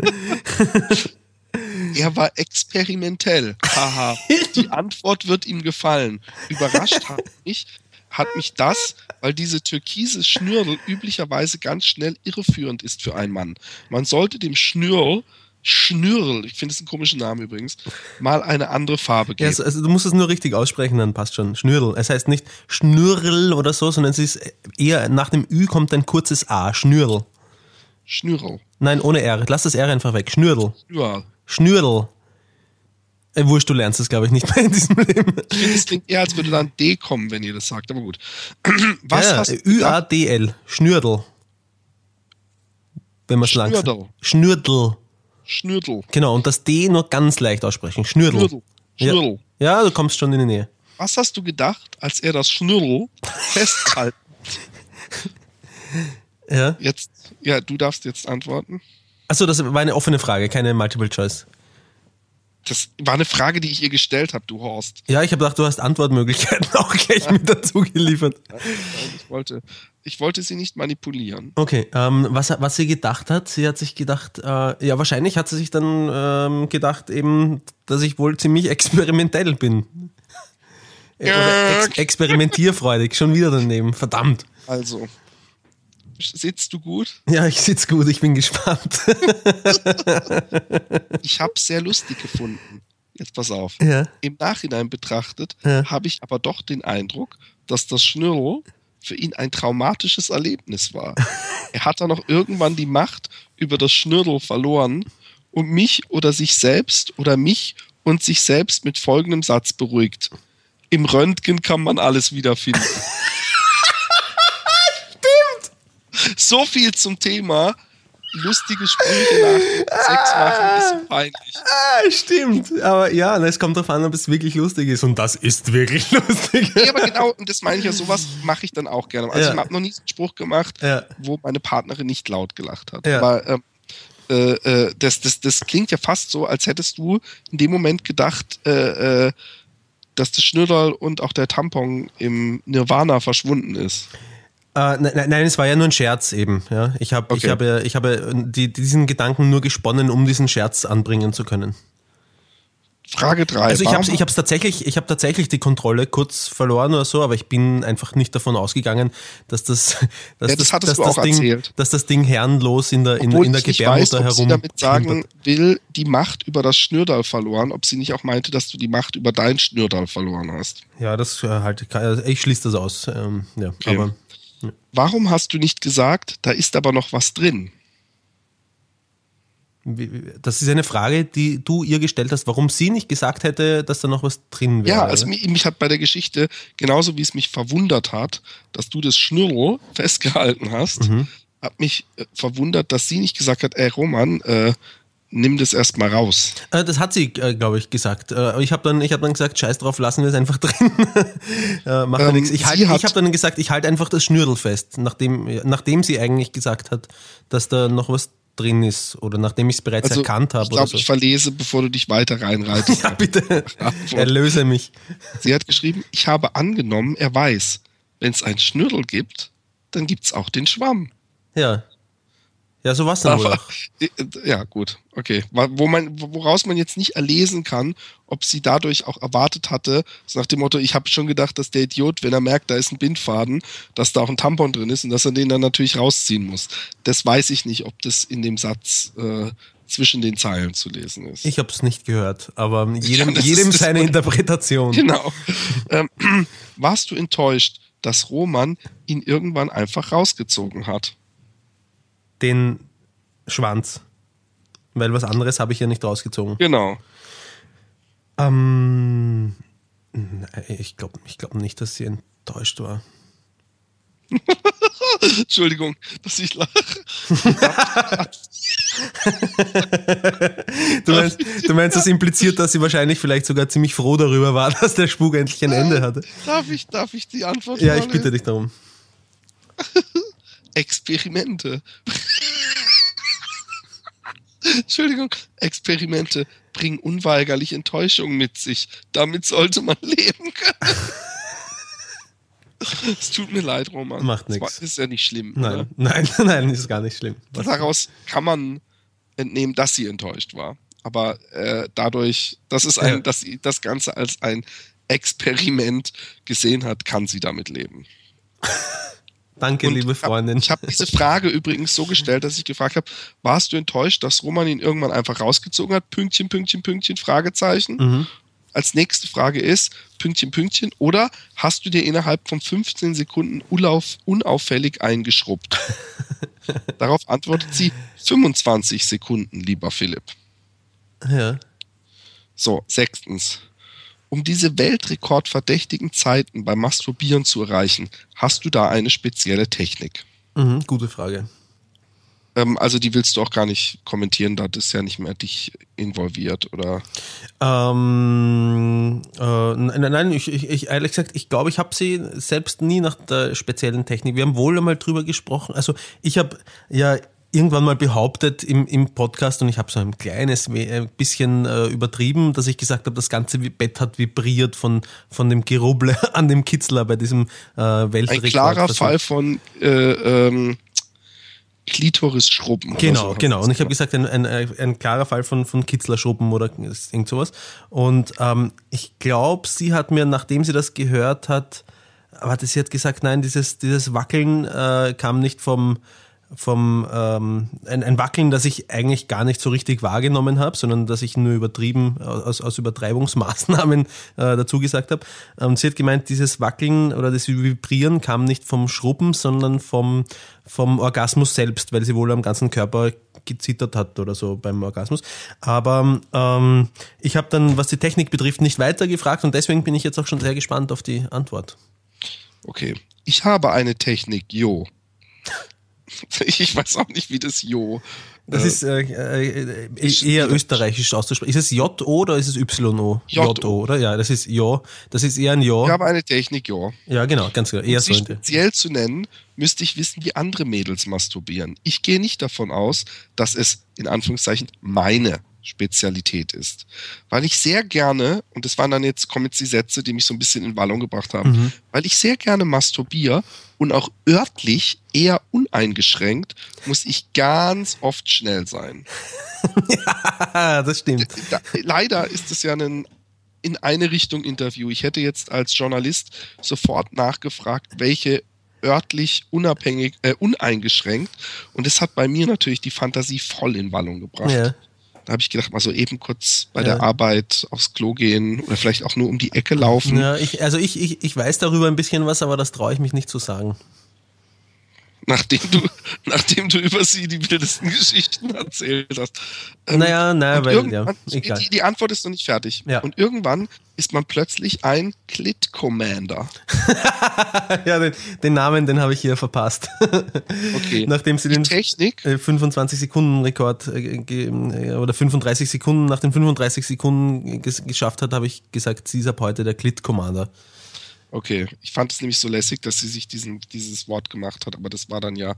Er war experimentell. Haha. Die Antwort wird ihm gefallen. Überrascht hat mich, hat mich das, weil diese türkise Schnürl üblicherweise ganz schnell irreführend ist für einen Mann. Man sollte dem Schnürl Schnürl, ich finde es ein komischer Name übrigens, mal eine andere Farbe geben. Ja, also du musst es nur richtig aussprechen, dann passt schon. Schnürl. Es heißt nicht Schnürl oder so, sondern es ist eher nach dem Ü kommt ein kurzes A. Schnürl. Schnürl. Nein, ohne R. Lass das R einfach weg. Schnürl. Schnürl. Schnürl. Äh, wurscht, du lernst es, glaube ich, nicht mehr in diesem Leben. Es klingt eher, als würde da ein D kommen, wenn ihr das sagt, aber gut. Was ja, hast du Ü-A-D-L. Schnürdel. Wenn man es langsam. Schnürdel. Schnürdel. Genau, und das D nur ganz leicht aussprechen. Schnürdel. Schnürdel. Schnürdel. Ja. ja, du kommst schon in die Nähe. Was hast du gedacht, als er das Schnürdel festhalten? ja. Jetzt, ja, du darfst jetzt antworten. Achso, das war eine offene Frage, keine Multiple Choice. Das war eine Frage, die ich ihr gestellt habe, du Horst. Ja, ich habe gedacht, du hast Antwortmöglichkeiten auch gleich mit dazu geliefert. ich, wollte, ich wollte sie nicht manipulieren. Okay, ähm, was, was sie gedacht hat, sie hat sich gedacht, äh, ja, wahrscheinlich hat sie sich dann ähm, gedacht, eben, dass ich wohl ziemlich experimentell bin. Äh, oder ex experimentierfreudig, schon wieder daneben, verdammt. Also, Sitzt du gut? Ja, ich sitze gut, ich bin gespannt. ich habe es sehr lustig gefunden. Jetzt pass auf. Ja. Im Nachhinein betrachtet Ja. habe ich aber doch den Eindruck, dass das Schnürl für ihn ein traumatisches Erlebnis war. er hat dann noch irgendwann die Macht über das Schnürl verloren und mich oder sich selbst oder mich und sich selbst mit folgendem Satz beruhigt. Im Röntgen kann man alles wiederfinden. So viel zum Thema lustige Sprüche nach Sex machen ist peinlich. ah, stimmt. Aber ja, es kommt darauf an, ob es wirklich lustig ist. Und das ist wirklich lustig. Ja, aber genau, und das meine ich ja, sowas mache ich dann auch gerne. Also Ja. ich habe noch nie so einen Spruch gemacht, Ja. wo meine Partnerin nicht laut gelacht hat. Ja. Aber ähm, äh, äh, das, das, das klingt ja fast so, als hättest du in dem Moment gedacht, äh, äh, dass das Schnürl und auch der Tampon im Nirvana verschwunden ist. Äh, nein, nein, nein, es war ja nur ein Scherz eben. Ja, ich habe, ich Okay. habe, ich habe die, diesen Gedanken nur gesponnen, um diesen Scherz anbringen zu können. Frage 3. Also ich habe, ich tatsächlich, ich habe tatsächlich die Kontrolle kurz verloren oder so, aber ich bin einfach nicht davon ausgegangen, dass das, dass Ja, das hattest dass das Ding, erzählt. dass das Ding herrenlos in der in, Obwohl in der ich Gebärmutter weiß, ob sie herum. damit sagen will, die Macht über das Schnürdal verloren, ob sie nicht auch meinte, dass du die Macht über dein Schnürdal verloren hast. Ja, das äh, halt, kann- ich schließe das aus. Ähm, ja, aber Warum hast du nicht gesagt, da ist aber noch was drin? das ist eine Frage, die du ihr gestellt hast, warum sie nicht gesagt hätte, dass da noch was drin wäre. Ja, also mich, mich hat bei der Geschichte, genauso wie es mich verwundert hat, dass du das Schnürl festgehalten hast, Mhm. hat mich äh, verwundert, dass sie nicht gesagt hat, ey Roman, äh, nimm das erstmal raus. Äh, Das hat sie, äh, glaube ich, gesagt. Äh, aber Ich habe dann, ich hab dann gesagt, scheiß drauf, lassen wir es einfach drin. äh, macht ja Ähm, nichts. Ich, halt, ich habe dann gesagt, ich halte einfach das Schnürdel fest, nachdem, nachdem sie eigentlich gesagt hat, dass da noch was drin ist oder nachdem ich es bereits Also erkannt habe. ich glaube, so. ich verlese, bevor du dich weiter reinreitest. ja, bitte, erlöse mich. Sie hat geschrieben, ich habe angenommen, er weiß, wenn es ein Schnürl gibt, dann gibt's auch den Schwamm. Ja. Ja, so war es dann wohl auch. äh, ja, gut, okay. Wo man, woraus man jetzt nicht erlesen kann, ob sie dadurch auch erwartet hatte, so nach dem Motto, ich habe schon gedacht, dass der Idiot, wenn er merkt, da ist ein Bindfaden, dass da auch ein Tampon drin ist und dass er den dann natürlich rausziehen muss. Das weiß ich nicht, ob das in dem Satz äh, zwischen den Zeilen zu lesen ist. Ich habe es nicht gehört, aber jedem, ist jedem das seine. Interpretation. Genau. Ähm, warst du enttäuscht, dass Roman ihn irgendwann einfach rausgezogen hat? Den Schwanz. Weil was anderes habe ich ja nicht rausgezogen. Genau. Ähm, nein, ich glaube ich glaub nicht, dass sie enttäuscht war. Entschuldigung, dass ich lache. Du meinst, du meinst, das impliziert, dass sie wahrscheinlich vielleicht sogar ziemlich froh darüber war, dass der Spuk endlich ein Ende hatte. Darf ich, darf ich die Antwort Ja, ich bitte dich darum. Experimente. Entschuldigung, Experimente bringen unweigerlich Enttäuschung mit sich. Damit sollte man leben können. Es tut mir leid, Roman. Macht war- ist ja nicht schlimm. Nein, Oder? nein, nein, ist gar nicht schlimm. Was? Daraus kann man entnehmen, dass sie enttäuscht war. Aber äh, dadurch, dass es ein, Ja. dass sie das Ganze als ein Experiment gesehen hat, kann sie damit leben. Danke, Und liebe Freundin. Ich habe diese Frage übrigens so gestellt, dass ich gefragt habe, warst du enttäuscht, dass Roman ihn irgendwann einfach rausgezogen hat? Pünktchen, Pünktchen, Pünktchen, Fragezeichen. Mhm. Als nächste Frage ist, Pünktchen, Pünktchen, oder hast du dir innerhalb von 15 Sekunden unauf, unauffällig eingeschrubbt? Darauf antwortet sie, 25 Sekunden, lieber Philipp. Ja. So, sechstens. Um diese weltrekordverdächtigen Zeiten beim Masturbieren zu erreichen, hast du da eine spezielle Technik? Mhm, gute Frage. Ähm, also die willst du auch gar nicht kommentieren, da das ja nicht mehr dich involviert, oder? Ähm, äh, nein, nein, ich, ich, ich ehrlich gesagt, ich glaube, ich habe sie selbst nie nach der speziellen Technik. Wir haben wohl einmal drüber gesprochen. Also ich habe ja irgendwann mal behauptet im, im Podcast und ich habe so ein kleines we- äh, bisschen äh, übertrieben, dass ich gesagt habe, das ganze Bett hat vibriert von, von dem Gerubble an dem Kitzler bei diesem äh, Weltrekord. Ein klarer. Fall von äh, ähm, Klitoris-Schrubben. Genau, so. genau. Und ich habe gesagt, ein, ein, ein klarer Fall von, von Kitzlerschruppen oder irgend sowas. Und ähm, ich glaube, sie hat mir, nachdem sie das gehört hat, aber sie hat gesagt, nein, dieses, dieses Wackeln äh, kam nicht vom, vom ähm, ein, ein Wackeln, das ich eigentlich gar nicht so richtig wahrgenommen habe, sondern dass ich nur übertrieben aus, aus Übertreibungsmaßnahmen äh, dazu gesagt habe. Und sie hat gemeint, dieses Wackeln oder das Vibrieren kam nicht vom Schrubben, sondern vom, vom Orgasmus selbst, weil sie wohl am ganzen Körper gezittert hat oder so beim Orgasmus. Aber ähm, ich habe dann, was die Technik betrifft, nicht weiter gefragt und deswegen bin ich jetzt auch schon sehr gespannt auf die Antwort. Okay. Ich habe eine Technik, Jo. Ich weiß auch nicht, wie das Jo. Das äh, ist äh, äh, eher österreichisch auszusprechen. Ist es J-O oder ist es Y-O? J-O, oder? Ja, das ist Jo. Das ist eher ein Jo. Ich habe eine Technik, Jo. Ja, genau, ganz genau. Eher um sie so speziell zu nennen, müsste ich wissen, wie andere Mädels masturbieren. Ich gehe nicht davon aus, dass es in Anführungszeichen meine Spezialität ist. Weil ich sehr gerne, und das waren dann jetzt, kommen jetzt die Sätze, die mich so ein bisschen in Wallung gebracht haben, mhm. weil ich sehr gerne masturbiere und auch örtlich eher uneingeschränkt, muss ich ganz oft schnell sein. ja, das stimmt. Leider ist es ja ein in eine Richtung Interview. Ich hätte jetzt als Journalist sofort nachgefragt, welche örtlich unabhängig, äh, uneingeschränkt. Und das hat bei mir natürlich die Fantasie voll in Wallung gebracht. Ja. Da habe ich gedacht, mal so eben kurz bei ja. der Arbeit aufs Klo gehen oder vielleicht auch nur um die Ecke laufen. Ja, ich, also ich, ich, ich weiß darüber ein bisschen was, aber das traue ich mich nicht zu sagen nachdem du, nachdem du über sie die wildesten Geschichten erzählt hast. Ähm, naja, naja, weil, ja, egal. Die, die, Antwort ist noch nicht fertig. Ja. Und irgendwann ist man plötzlich ein Clit Commander. ja, den, den, Namen, den habe ich hier verpasst. okay. Nachdem sie die den Technik? 25 Sekunden Rekord äh, oder 35 Sekunden, nach den 35 Sekunden geschafft hat, habe ich gesagt, sie ist ab heute der Clit Commander. Okay, ich fand es nämlich so lässig, dass sie sich diesen, dieses Wort gemacht hat, aber das war dann ja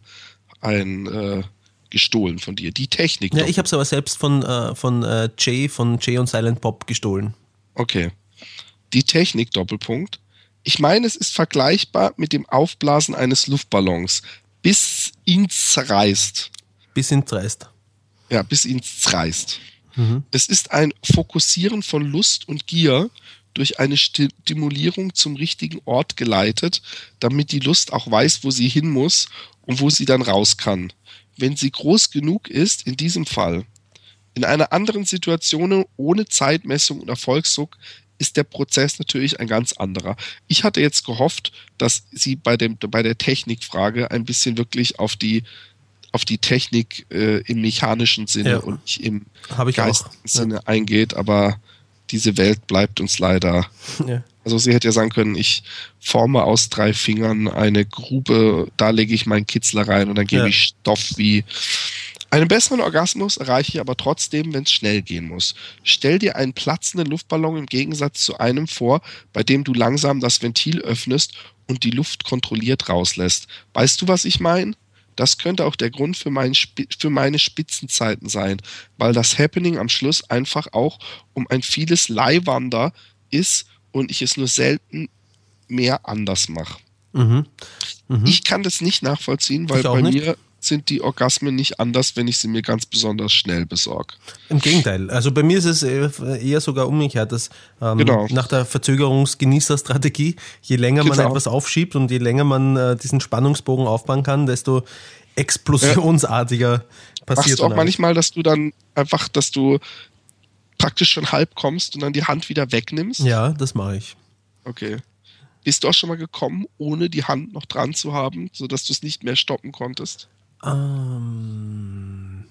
ein äh, gestohlen von dir. Die Technik. Ja, doch. ich habe es aber selbst von, äh, von äh, Jay, von Jay und Silent Pop gestohlen. Okay. Die Technik, Doppelpunkt. Ich meine, es ist vergleichbar mit dem Aufblasen eines Luftballons, bis ihn zerreißt. Bis ihn zerreißt. Ja, bis ihn zerreißt. Mhm. Es ist ein Fokussieren von Lust und Gier durch eine Stimulierung zum richtigen Ort geleitet, damit die Lust auch weiß, wo sie hin muss und wo sie dann raus kann. Wenn sie groß genug ist, in diesem Fall. In einer anderen Situation ohne Zeitmessung und Erfolgsdruck ist der Prozess natürlich ein ganz anderer. Ich hatte jetzt gehofft, dass sie bei, dem, bei der Technikfrage ein bisschen wirklich auf die auf die Technik äh, im mechanischen Sinne ja. und nicht im geistigen Sinne ja. eingeht, aber diese Welt bleibt uns leider. Ja. Also sie hätte ja sagen können, ich forme aus drei Fingern eine Grube, da lege ich meinen Kitzler rein und dann gebe ja. ich Stoff wie. Einen besseren Orgasmus erreiche ich aber trotzdem, wenn es schnell gehen muss. Stell dir einen platzenden Luftballon im Gegensatz zu einem vor, bei dem du langsam das Ventil öffnest und die Luft kontrolliert rauslässt. Weißt du, was ich meine? Das könnte auch der Grund für, mein, für meine Spitzenzeiten sein, weil das Happening am Schluss einfach auch um ein vieles Leihwander ist und ich es nur selten mehr anders mache. Mhm. Mhm. Ich kann das nicht nachvollziehen, weil bei nicht. mir sind die Orgasmen nicht anders, wenn ich sie mir ganz besonders schnell besorge. Im Gegenteil. Also bei mir ist es eher sogar umgekehrt, dass ähm, genau. nach der Verzögerungsgenießerstrategie, je länger genau. man etwas aufschiebt und je länger man äh, diesen Spannungsbogen aufbauen kann, desto explosionsartiger ja. passiert. Machst du auch manchmal, dass du dann einfach, dass du praktisch schon halb kommst und dann die Hand wieder wegnimmst? Ja, das mache ich. Okay. Bist du auch schon mal gekommen, ohne die Hand noch dran zu haben, sodass du es nicht mehr stoppen konntest? Ähm,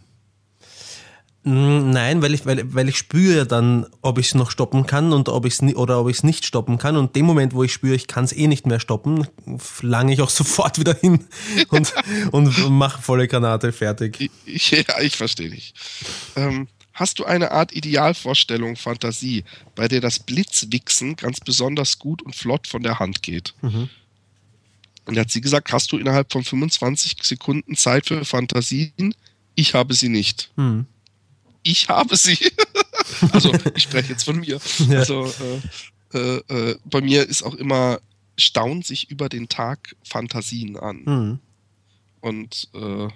nein, weil ich, weil, weil ich spüre dann, ob ich es noch stoppen kann und ob ich's oder ob ich es nicht stoppen kann. Und dem Moment, wo ich spüre, ich kann es eh nicht mehr stoppen, lange ich auch sofort wieder hin und, und mache volle Granate fertig. Ja, ich verstehe dich. Ähm, hast du eine Art Idealvorstellung, Fantasie, bei der das Blitzwichsen ganz besonders gut und flott von der Hand geht? Mhm. Und da hat sie gesagt, hast du innerhalb von 25 Sekunden Zeit für Fantasien? Ich habe sie nicht. Hm. Ich habe sie. also ich spreche jetzt von mir. Ja. Also äh, äh, äh, bei mir ist auch immer, staunt sich über den Tag Fantasien an. Hm. Und äh,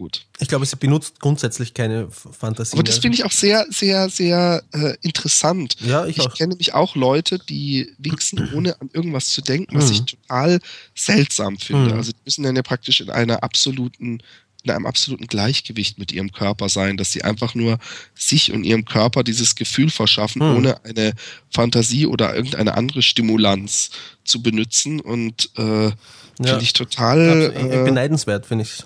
gut. Ich glaube, sie benutzt grundsätzlich keine Fantasie. Aber das finde ich auch sehr, sehr, sehr äh, interessant. Ja, ich, ich auch. kenne nämlich auch Leute, die wichsen, ohne an irgendwas zu denken, was Mhm. ich total seltsam finde. Mhm. Also die müssen dann ja praktisch in einer absoluten in einem absoluten Gleichgewicht mit ihrem Körper sein, dass sie einfach nur sich und ihrem Körper dieses Gefühl verschaffen, Mhm. ohne eine Fantasie oder irgendeine andere Stimulanz zu benutzen. Und äh, finde ich total. Absolut. Äh, beneidenswert, finde ich.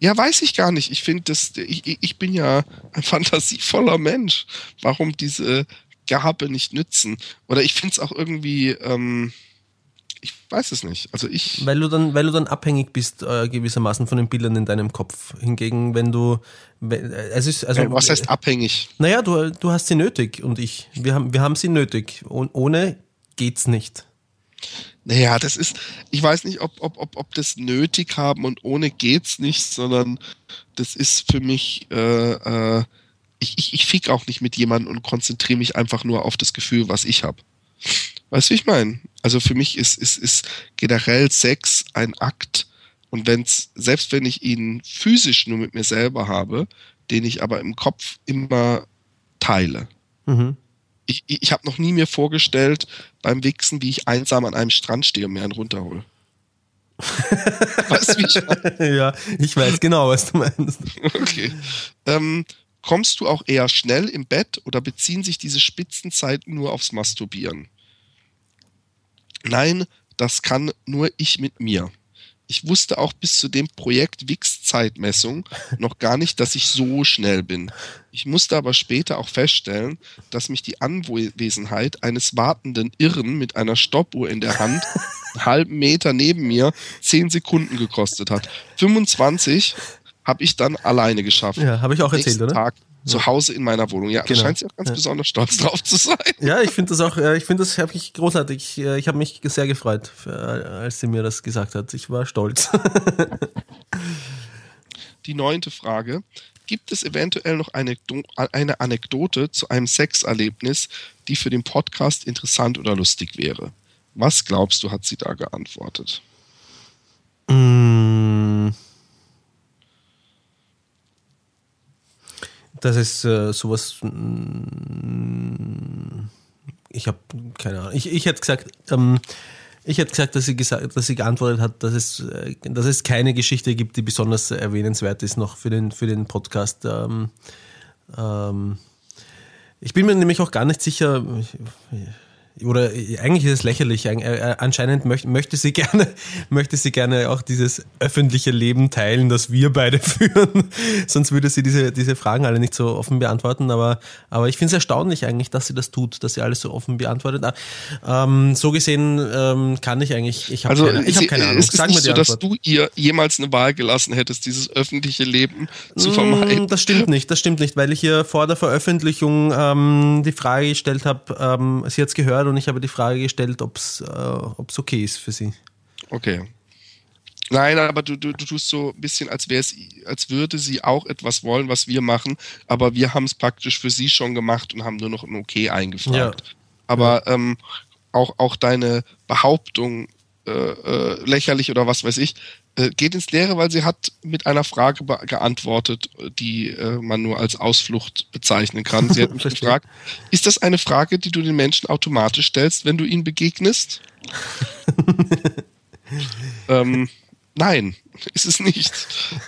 ja, weiß ich gar nicht. Ich finde, das, ich, ich ich bin ja ein fantasievoller Mensch. Warum diese Gabe nicht nützen? Oder ich finde es auch irgendwie, ähm, ich weiß es nicht. Also ich, Weil du dann, weil du dann abhängig bist äh, gewissermaßen von den Bildern in deinem Kopf. Hingegen, wenn du, äh, es ist also, äh, was heißt abhängig? Naja, du, du hast sie nötig und ich. Wir haben, wir haben sie nötig. Und ohne geht's nicht. Naja, das ist, ich weiß nicht, ob, ob, ob, ob das nötig haben und ohne geht's nicht, sondern das ist für mich, äh, äh, ich, ich, ich fick auch nicht mit jemandem und konzentriere mich einfach nur auf das Gefühl, was ich habe. Weißt du, wie ich meine? Also für mich ist, ist, ist generell Sex ein Akt und wenn's, selbst wenn ich ihn physisch nur mit mir selber habe, den ich aber im Kopf immer teile Mhm. ich, ich, ich habe noch nie mir vorgestellt beim Wichsen, wie ich einsam an einem Strand stehe und mir einen runterhole. weißt du, wie ich meine? ja, ich weiß genau, was du meinst. Okay. Ähm, kommst du auch eher schnell im Bett oder beziehen sich diese Spitzenzeiten nur aufs Masturbieren? Nein, das kann nur ich mit mir. Ich wusste auch bis zu dem Projekt Wix-Zeitmessung noch gar nicht, dass ich so schnell bin. Ich musste aber später auch feststellen, dass mich die Anwesenheit eines wartenden Irren mit einer Stoppuhr in der Hand einen halben Meter neben mir zehn Sekunden gekostet hat. 25 habe ich dann alleine geschafft. Ja, habe ich auch erzählt, Nächsten oder? Tag zu Hause in meiner Wohnung. Ja, Genau. da scheint sie auch ganz Ja. besonders stolz drauf zu sein. Ja, ich finde das auch, äh, ich finde das wirklich großartig. Ich, äh, ich habe mich sehr gefreut, äh, als sie mir das gesagt hat. Ich war stolz. Die neunte Frage. Gibt es eventuell noch eine, eine Anekdote zu einem Sexerlebnis, die für den Podcast interessant oder lustig wäre? Was glaubst du, hat sie da geantwortet? Mm. Das ist äh, sowas. mm, Ich habe keine Ahnung. Ich, ich hätte gesagt, ähm, ich hätte gesagt, dass sie gesagt, dass sie geantwortet hat, dass es, äh, dass es keine Geschichte gibt, die besonders erwähnenswert ist noch für den für den Podcast. Ähm, ähm, ich bin mir nämlich auch gar nicht sicher. Ich, oder eigentlich ist es lächerlich. Eig- äh, Anscheinend möcht, möchte sie gerne, möchte sie gerne auch dieses öffentliche Leben teilen, das wir beide führen. Sonst würde sie diese, diese Fragen alle nicht so offen beantworten. Aber, aber ich finde es erstaunlich eigentlich, dass sie das tut, dass sie alles so offen beantwortet. Ah, Ähm, so gesehen ähm, kann ich eigentlich, ich habe Also keine, ich hab keine Ahnung. Sag nicht mir die so, dass Antwort. du ihr jemals eine Wahl gelassen hättest, dieses öffentliche Leben zu vermeiden. Mm, Das stimmt nicht, das stimmt nicht, weil ich ihr vor der Veröffentlichung ähm, die Frage gestellt habe, ähm, sie hat es gehört und ich habe die Frage gestellt, ob es äh, ob's okay ist für sie. Okay. Nein, aber du, du, du tust so ein bisschen, als wäre es, als würde sie auch etwas wollen, was wir machen, aber wir haben es praktisch für sie schon gemacht und haben nur noch ein Okay eingefragt. Ja. Aber ähm, auch, auch deine Behauptung, äh, äh, lächerlich oder was weiß ich, äh, geht ins Leere, weil sie hat mit einer Frage geantwortet, die äh, man nur als Ausflucht bezeichnen kann. Sie hat mich gefragt, ist das eine Frage, die du den Menschen automatisch stellst, wenn du ihnen begegnest? ähm, nein, ist es nicht.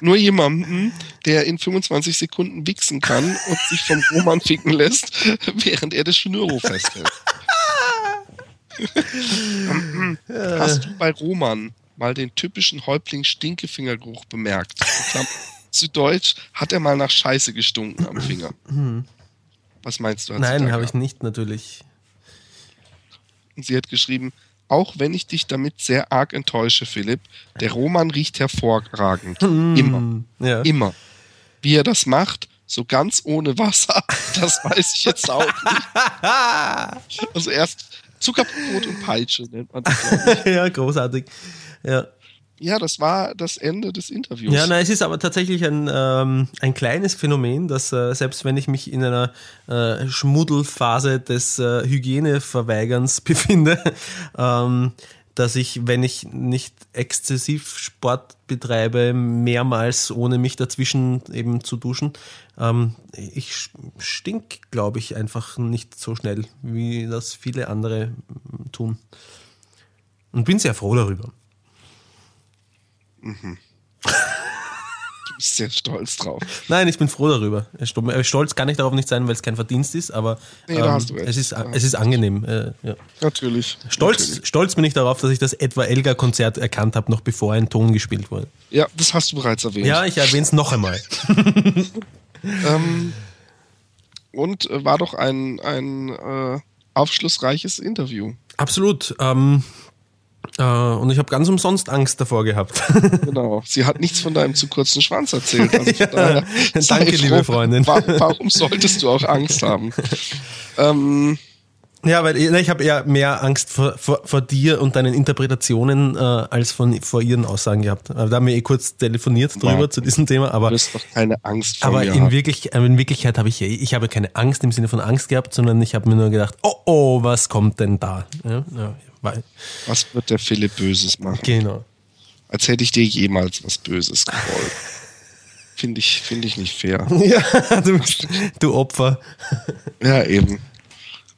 Nur jemanden, der in 25 Sekunden wichsen kann und sich vom Roman ficken lässt, während er das Schnürro festhält. Hast du bei Roman mal den typischen Häuptling-Stinkefingergeruch bemerkt? Zu Deutsch hat er mal nach Scheiße gestunken am Finger. Was meinst du? Nein, habe ich nicht natürlich. Und sie hat geschrieben, auch wenn ich dich damit sehr arg enttäusche, Philipp, der Roman riecht hervorragend. Immer. Hm, Ja. Immer. Wie er das macht, so ganz ohne Wasser, das weiß ich jetzt auch nicht. Also erst Zuckerbrot und Peitsche nennt man das, ja, großartig. Ja. Ja, das war das Ende des Interviews. Ja, nein, es ist aber tatsächlich ein, ähm, ein kleines Phänomen, dass äh, selbst wenn ich mich in einer äh, Schmuddelphase des äh, Hygieneverweigerns befinde, ähm, dass ich, wenn ich nicht exzessiv Sport betreibe, mehrmals ohne mich dazwischen eben zu duschen, ähm, ich stink, glaube ich, einfach nicht so schnell, wie das viele andere tun. Und bin sehr froh darüber. Mhm. Bist sehr stolz drauf. Nein, ich bin froh darüber. Stolz kann ich darauf nicht sein, weil es kein Verdienst ist, aber nee, ähm, es, ist, es ist angenehm. Äh, ja. Natürlich. Stolz, natürlich. stolz bin ich darauf, dass ich das etwa Elgar-Konzert erkannt habe, noch bevor ein Ton gespielt wurde. Ja, das hast du bereits erwähnt. Ja, ich erwähne es noch einmal. ähm, und äh, war doch ein, ein äh, aufschlussreiches Interview. Absolut. Ähm, äh, und ich habe ganz umsonst Angst davor gehabt. genau. Sie hat nichts von deinem zu kurzen Schwanz erzählt. Also ja, daher, danke, froh, liebe Freundin. Warum solltest du auch Angst haben? ähm, ja, weil ich habe eher mehr Angst vor, vor, vor, dir und deinen Interpretationen äh, als von, vor ihren Aussagen gehabt. Da haben wir eh kurz telefoniert drüber ja, zu diesem Thema, aber. Du hast doch keine Angst vor Aber mir in, wirklich, in Wirklichkeit habe ich, ich habe keine Angst im Sinne von Angst gehabt, sondern ich habe mir nur gedacht, oh oh, was kommt denn da? Ja, ja, weil, was wird der Philipp Böses machen? Genau. Als hätte ich dir jemals was Böses gewollt. Finde ich, find ich nicht fair. Ja, du, du Opfer. Ja, eben.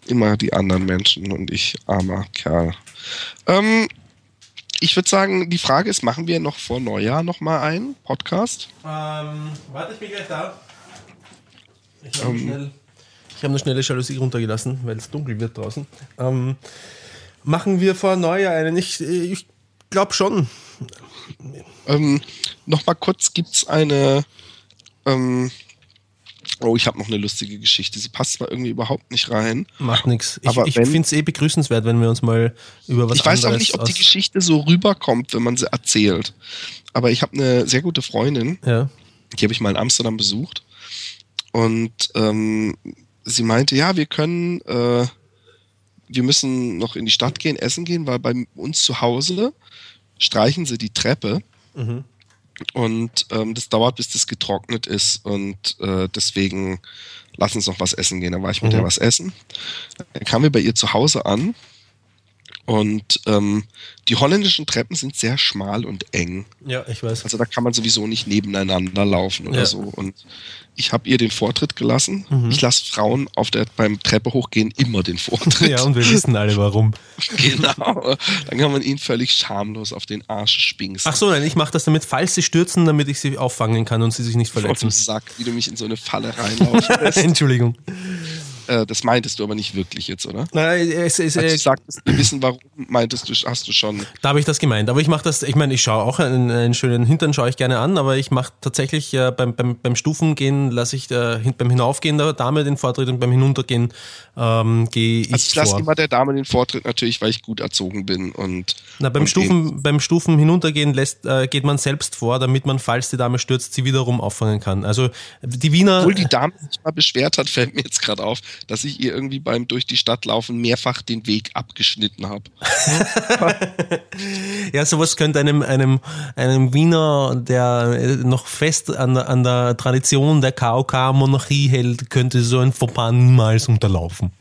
Immer die anderen Menschen und ich, armer Kerl. Ähm, ich würde sagen, die Frage ist, machen wir noch vor Neujahr nochmal einen Podcast? Ähm, warte, ich bin gleich da. Ich habe ähm, hab eine schnelle Jalousie runtergelassen, weil es dunkel wird draußen. Ähm, Machen wir vor Neujahr einen? Ich, ich glaube schon. Ähm, Nochmal kurz, gibt es eine... Ähm, oh, ich habe noch eine lustige Geschichte. Sie passt zwar irgendwie überhaupt nicht rein. Macht nichts. Ich, ich finde es eh begrüßenswert, wenn wir uns mal über was Ich weiß auch nicht, ob die Geschichte so rüberkommt, wenn man sie erzählt. Aber ich habe eine sehr gute Freundin. Ja. Die habe ich mal in Amsterdam besucht. Und ähm, sie meinte, ja, wir können... Äh, wir müssen noch in die Stadt gehen, essen gehen, weil bei uns zu Hause streichen sie die Treppe. Mhm. Und ähm, das dauert, bis das getrocknet ist. Und äh, deswegen lass uns noch was essen gehen. Dann war ich mit mhm. ihr was essen. Dann kamen wir bei ihr zu Hause an. Und ähm, die holländischen Treppen sind sehr schmal und eng. Ja, ich weiß. Also da kann man sowieso nicht nebeneinander laufen oder ja. so. Und ich habe ihr den Vortritt gelassen. Mhm. Ich lasse Frauen auf der, beim Treppe hochgehen immer den Vortritt. Ja, und wir wissen alle warum. genau. Dann kann man ihnen völlig schamlos auf den Arsch spingsen. Ach so, nein, ich mache das damit, falls sie stürzen, damit ich sie auffangen kann und sie sich nicht verletzen. Du Sack, wie du mich in so eine Falle reinlaufen lässt. Entschuldigung. Äh, das meintest du aber nicht wirklich jetzt, oder? Nein, es ist. Als du sagtest, wir wissen warum, meintest du, hast du schon. Da habe ich das gemeint. Aber ich mache das, ich meine, ich schaue auch einen, einen, schönen Hintern, schaue ich gerne an, aber ich mache tatsächlich äh, beim, beim, beim Stufengehen, lasse ich äh, beim Hinaufgehen der Dame den Vortritt und beim Hinuntergehen ähm, gehe ich. Also ich lasse immer der Dame den Vortritt natürlich, weil ich gut erzogen bin und. Na, beim und Stufen, beim Stufen hinuntergehen lässt, äh, geht man selbst vor, damit man, falls die Dame stürzt, sie wiederum auffangen kann. Also die Wiener. Obwohl die Dame sich mal beschwert hat, fällt mir jetzt gerade auf, dass ich ihr irgendwie beim durch die Stadt laufen mehrfach den Weg abgeschnitten habe. ja, sowas könnte einem, einem, einem Wiener, der noch fest an, an der Tradition der KOK-Monarchie hält, könnte so ein Fauxpas niemals unterlaufen.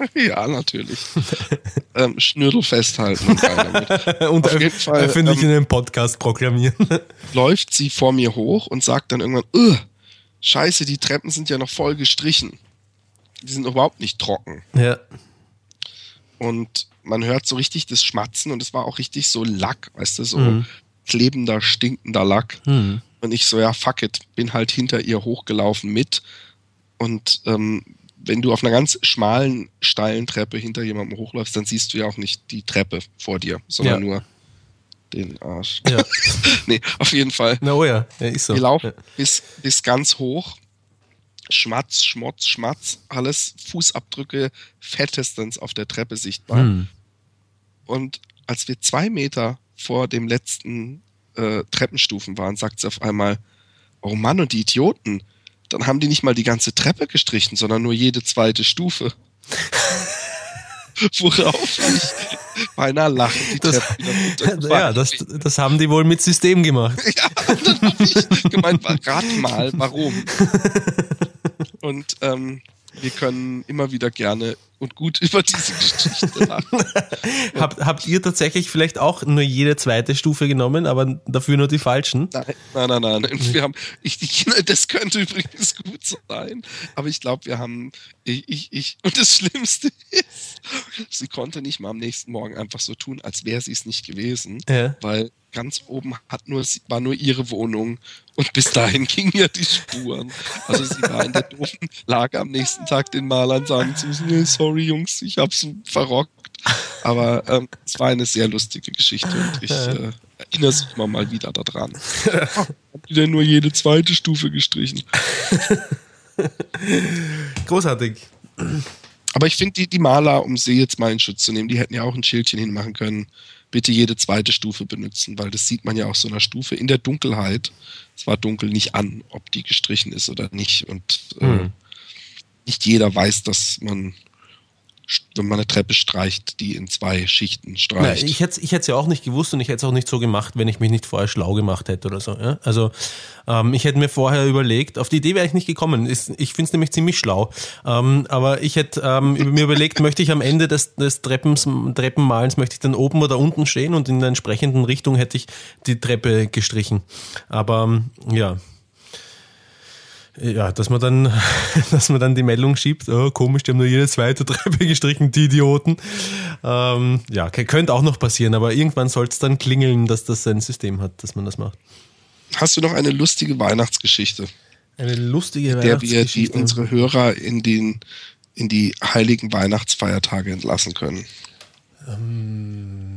Ja, natürlich. ähm, Schnürtel festhalten und und Auf jeden Fall, öffentlich ähm, in einem Podcast proklamieren. läuft sie vor mir hoch und sagt dann irgendwann, scheiße, die Treppen sind ja noch voll gestrichen. Die sind überhaupt nicht trocken. Ja. Und man hört so richtig das Schmatzen und es war auch richtig so Lack, weißt du, so mhm. klebender, stinkender Lack. Mhm. Und ich so, ja, fuck it, bin halt hinter ihr hochgelaufen mit. Und ähm, wenn du auf einer ganz schmalen, steilen Treppe hinter jemandem hochläufst, dann siehst du ja auch nicht die Treppe vor dir, sondern ja. nur den Arsch. Ja. nee, auf jeden Fall. Na oh ja, ja ist so. Wir laufen ja. bis, bis ganz hoch. Schmatz, Schmotz, Schmatz, alles Fußabdrücke fettestens auf der Treppe sichtbar. Hm. Und als wir zwei Meter vor dem letzten äh, Treppenstufen waren, sagt sie auf einmal, oh Mann, und die Idioten, dann haben die nicht mal die ganze Treppe gestrichen, sondern nur jede zweite Stufe. Worauf ich beinahe lachen, die das, Ja, das, das haben die wohl mit System gemacht. ja, dann habe ich gemeint, rat mal, warum. Und ähm, wir können immer wieder gerne und gut über diese Geschichte lachen. habt, habt ihr tatsächlich vielleicht auch nur jede zweite Stufe genommen, aber dafür nur die falschen? Nein, nein, nein. nein. Wir haben, ich, ich, das könnte übrigens gut sein, aber ich glaube, wir haben, ich, ich, ich, und das Schlimmste ist, sie konnte nicht mal am nächsten Morgen einfach so tun, als wäre sie es nicht gewesen, ja. weil ganz oben hat nur, war nur ihre Wohnung und bis dahin gingen ja die Spuren. Also sie war in der doofen Lage am nächsten Tag den Malern sagen zu müssen, nee, sorry Jungs, ich hab's verrockt. Aber ähm, es war eine sehr lustige Geschichte und ich äh, erinnere sich immer mal wieder daran. Hab wieder nur jede zweite Stufe gestrichen. Großartig. Aber ich finde, die, die Maler, um sie jetzt mal in Schutz zu nehmen, die hätten ja auch ein Schildchen hinmachen können bitte jede zweite Stufe benutzen, weil das sieht man ja auch so einer Stufe in der Dunkelheit. Es war dunkel nicht an, ob die gestrichen ist oder nicht. Und äh, mhm. nicht jeder weiß, dass man wenn man eine Treppe streicht, die in zwei Schichten streicht. Na, ich hätte ich es ja auch nicht gewusst und ich hätte es auch nicht so gemacht, wenn ich mich nicht vorher schlau gemacht hätte oder so. Ja? Also ähm, ich hätte mir vorher überlegt, auf die Idee wäre ich nicht gekommen. Ist, ich finde es nämlich ziemlich schlau. Ähm, aber ich hätte ähm, mir überlegt, möchte ich am Ende des, des Treppens, Treppenmalens, möchte ich dann oben oder unten stehen und in der entsprechenden Richtung hätte ich die Treppe gestrichen. Aber ähm, ja, ja, dass man dann, dass man dann die Meldung schiebt, oh, komisch, die haben nur jede zweite Treppe gestrichen, die Idioten. Ähm, ja, könnte auch noch passieren, aber irgendwann soll es dann klingeln, dass das ein System hat, dass man das macht. Hast du noch eine lustige Weihnachtsgeschichte? Eine lustige Weihnachtsgeschichte. Der wir die unsere Hörer in den in die heiligen Weihnachtsfeiertage entlassen können. Ähm,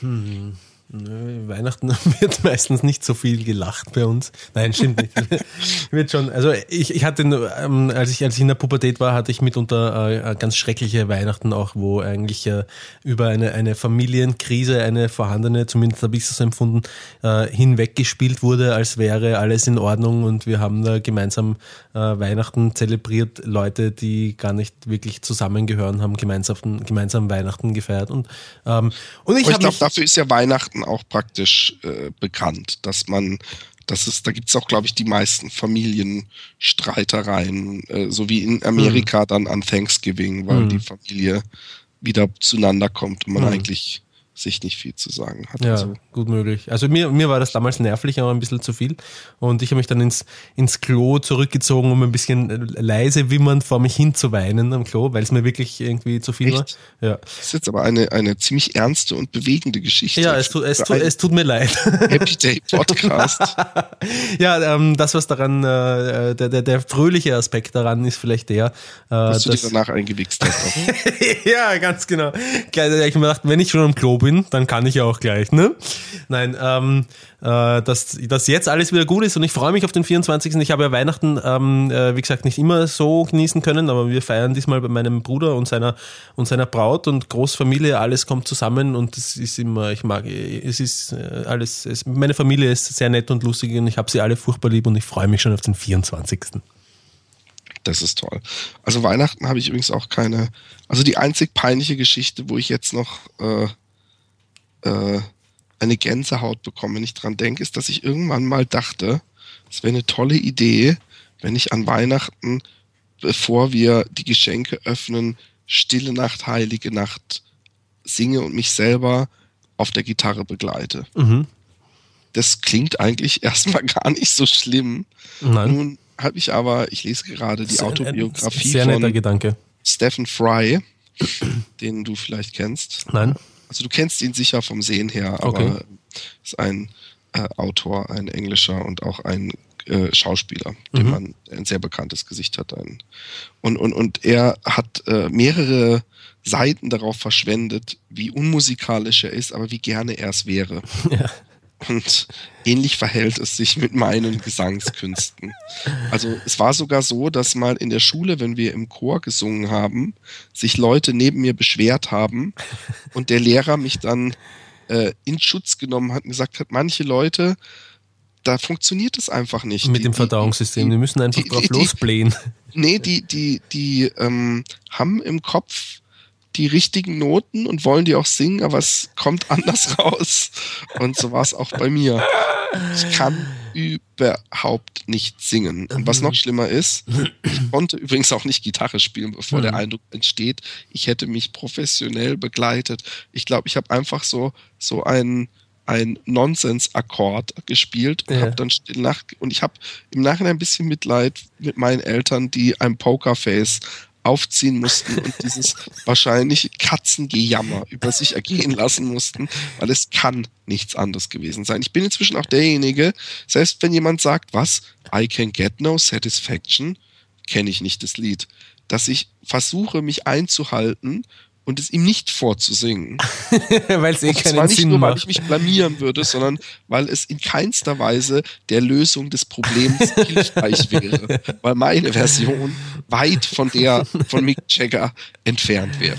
hm. Nö, Weihnachten wird meistens nicht so viel gelacht bei uns. Nein, stimmt nicht. wird schon. Also ich, ich hatte, ähm, als ich als ich in der Pubertät war, hatte ich mitunter äh, ganz schreckliche Weihnachten auch, wo eigentlich äh, über eine eine Familienkrise, eine vorhandene, zumindest habe ich es so empfunden, äh, hinweggespielt wurde, als wäre alles in Ordnung und wir haben da gemeinsam äh, Weihnachten zelebriert. Leute, die gar nicht wirklich zusammengehören, haben gemeinsam gemeinsam Weihnachten gefeiert und ähm, und ich, ich glaube, dafür ist ja Weihnachten Weihnachten auch praktisch äh, bekannt, dass man, dass es, da gibt es auch, glaube ich, die meisten Familienstreitereien, äh, so wie in Amerika mhm. dann an Thanksgiving, weil mhm. die Familie wieder zueinander kommt und man mhm. eigentlich sich nicht viel zu sagen hat. Ja, also. gut möglich. Also mir, mir war das damals nervlich, aber ein bisschen zu viel. Und ich habe mich dann ins, ins Klo zurückgezogen, um ein bisschen leise wimmernd vor mich hin zu weinen am Klo, weil es mir wirklich irgendwie zu viel Echt? war. Ja. Das ist jetzt aber eine, eine ziemlich ernste und bewegende Geschichte. Ja, es, tu, es, tu, es tut mir leid. Happy Day Podcast. ja, ähm, das, was daran, äh, der, der, der fröhliche Aspekt daran ist vielleicht der, äh, dass du dir danach eingewichst hast. ja, ganz genau. Ich habe mir gedacht, wenn ich schon am Klo bin, bin, dann kann ich ja auch gleich, ne? Nein, ähm, äh, dass, dass jetzt alles wieder gut ist und ich freue mich auf den 24. Ich habe ja Weihnachten, ähm, äh, wie gesagt, nicht immer so genießen können, aber wir feiern diesmal bei meinem Bruder und seiner, und seiner Braut und Großfamilie, alles kommt zusammen und es ist immer, ich mag, es ist äh, alles, es, meine Familie ist sehr nett und lustig und ich habe sie alle furchtbar lieb und ich freue mich schon auf den 24. Das ist toll. Also Weihnachten habe ich übrigens auch keine. Also die einzig peinliche Geschichte, wo ich jetzt noch äh, äh, eine Gänsehaut bekomme, wenn ich dran denke, ist, dass ich irgendwann mal dachte, es wäre eine tolle Idee, wenn ich an Weihnachten, bevor wir die Geschenke öffnen, Stille Nacht, Heilige Nacht singe und mich selber auf der Gitarre begleite. Mhm. Das klingt eigentlich erstmal gar nicht so schlimm. Nein. Nun habe ich aber, ich lese gerade die Autobiografie sehr von Gedanke. Stephen Fry, den du vielleicht kennst. Nein. Also du kennst ihn sicher vom Sehen her, aber okay. ist ein äh, Autor, ein englischer und auch ein äh, Schauspieler, mhm. dem man ein sehr bekanntes Gesicht hat. Ein, und, und, und er hat äh, mehrere Seiten darauf verschwendet, wie unmusikalisch er ist, aber wie gerne er es wäre. Ja. Und ähnlich verhält es sich mit meinen Gesangskünsten. Also es war sogar so, dass mal in der Schule, wenn wir im Chor gesungen haben, sich Leute neben mir beschwert haben und der Lehrer mich dann äh, in Schutz genommen hat und gesagt hat, manche Leute, da funktioniert es einfach nicht. Mit die, dem Verdauungssystem, die, die, müssen einfach die, drauf losblähen. Nee, die, die, die ähm, haben im Kopf die richtigen Noten und wollen die auch singen, aber es kommt anders raus. Und so war es auch bei mir. Ich kann überhaupt nicht singen. Und was noch schlimmer ist, ich konnte übrigens auch nicht Gitarre spielen, bevor der Eindruck entsteht, ich hätte mich professionell begleitet. Ich glaube, ich habe einfach so, so ein, ein Nonsens-Akkord gespielt und ja. habe dann still nach und ich habe im Nachhinein ein bisschen Mitleid mit meinen Eltern, die ein Pokerface aufziehen mussten und dieses wahrscheinlich Katzengejammer über sich ergehen lassen mussten, weil es kann nichts anderes gewesen sein. Ich bin inzwischen auch derjenige, selbst wenn jemand sagt, was, I can get no satisfaction, kenne ich nicht das Lied, dass ich versuche, mich einzuhalten und es ihm nicht vorzusingen. weil es eh keinen zwar nicht Sinn nur, weil ich mich blamieren würde, sondern weil es in keinster Weise der Lösung des Problems hilfreich wäre. Weil meine Version weit von der von Mick Jagger entfernt wäre.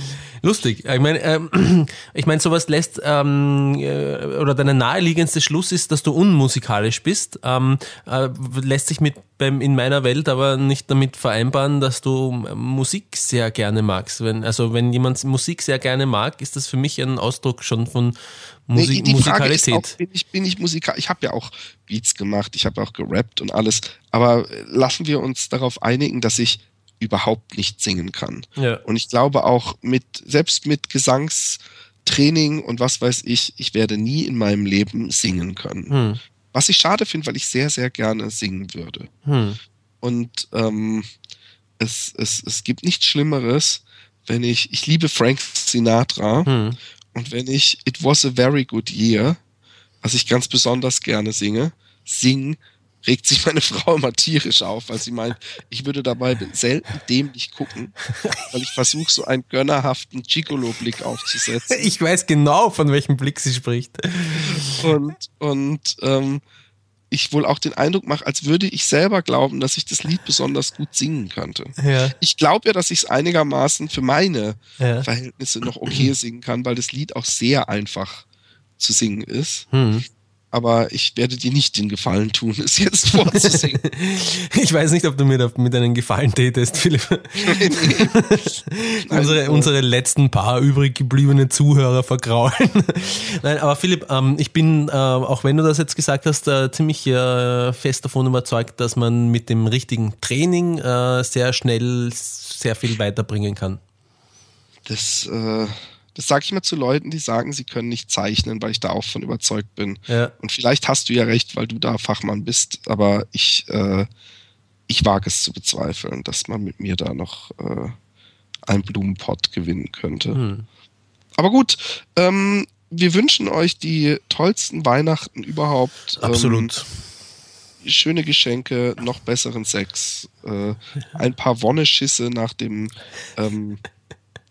Lustig. Ich meine, ähm, ich meine, sowas lässt ähm, äh, oder deine naheliegendste Schluss ist, dass du unmusikalisch bist. Ähm, äh, lässt sich mit beim in meiner Welt aber nicht damit vereinbaren, dass du Musik sehr gerne magst. Wenn also wenn jemand Musik sehr gerne mag, ist das für mich ein Ausdruck schon von Musik, nee, die Musikalität. Auch, bin ich bin ich musikal? Ich habe ja auch Beats gemacht, ich habe auch gerappt und alles. Aber lassen wir uns darauf einigen, dass ich überhaupt nicht singen kann. Ja. Und ich glaube auch mit, selbst mit Gesangstraining und was weiß ich, ich werde nie in meinem Leben singen können. Hm. Was ich schade finde, weil ich sehr, sehr gerne singen würde. Hm. Und ähm, es, es, es gibt nichts Schlimmeres, wenn ich, ich liebe Frank Sinatra Hm. und wenn ich It Was a Very Good Year, was ich ganz besonders gerne singe, sing, regt sich meine Frau immer tierisch auf, weil sie meint, ich würde dabei selten dämlich gucken, weil ich versuche, so einen gönnerhaften Gigolo-Blick aufzusetzen. Ich weiß genau, von welchem Blick sie spricht. Und, und ähm, ich wohl auch den Eindruck mache, als würde ich selber glauben, dass ich das Lied besonders gut singen könnte. Ja. Ich glaube ja, dass ich es einigermaßen für meine Ja. Verhältnisse noch okay singen kann, weil das Lied auch sehr einfach zu singen ist. Hm. Aber ich werde dir nicht den Gefallen tun, es jetzt vorzusingen. Ich weiß nicht, ob du mir damit einen Gefallen tätest, Philipp. unsere, unsere letzten paar übrig gebliebenen Zuhörer vergraulen. Nein, aber Philipp, ähm, ich bin, äh, auch wenn du das jetzt gesagt hast, äh, ziemlich äh, fest davon überzeugt, dass man mit dem richtigen Training äh, sehr schnell sehr viel weiterbringen kann. Das, äh, das sage ich immer zu Leuten, die sagen, sie können nicht zeichnen, weil ich da auch von überzeugt bin. Ja. Und vielleicht hast du ja recht, weil du da Fachmann bist, aber ich, äh, ich wage es zu bezweifeln, dass man mit mir da noch äh, einen Blumenpott gewinnen könnte. Hm. Aber gut, ähm, wir wünschen euch die tollsten Weihnachten überhaupt. Absolut. Ähm, schöne Geschenke, noch besseren Sex, äh, ein paar Wonneschisse nach dem ähm,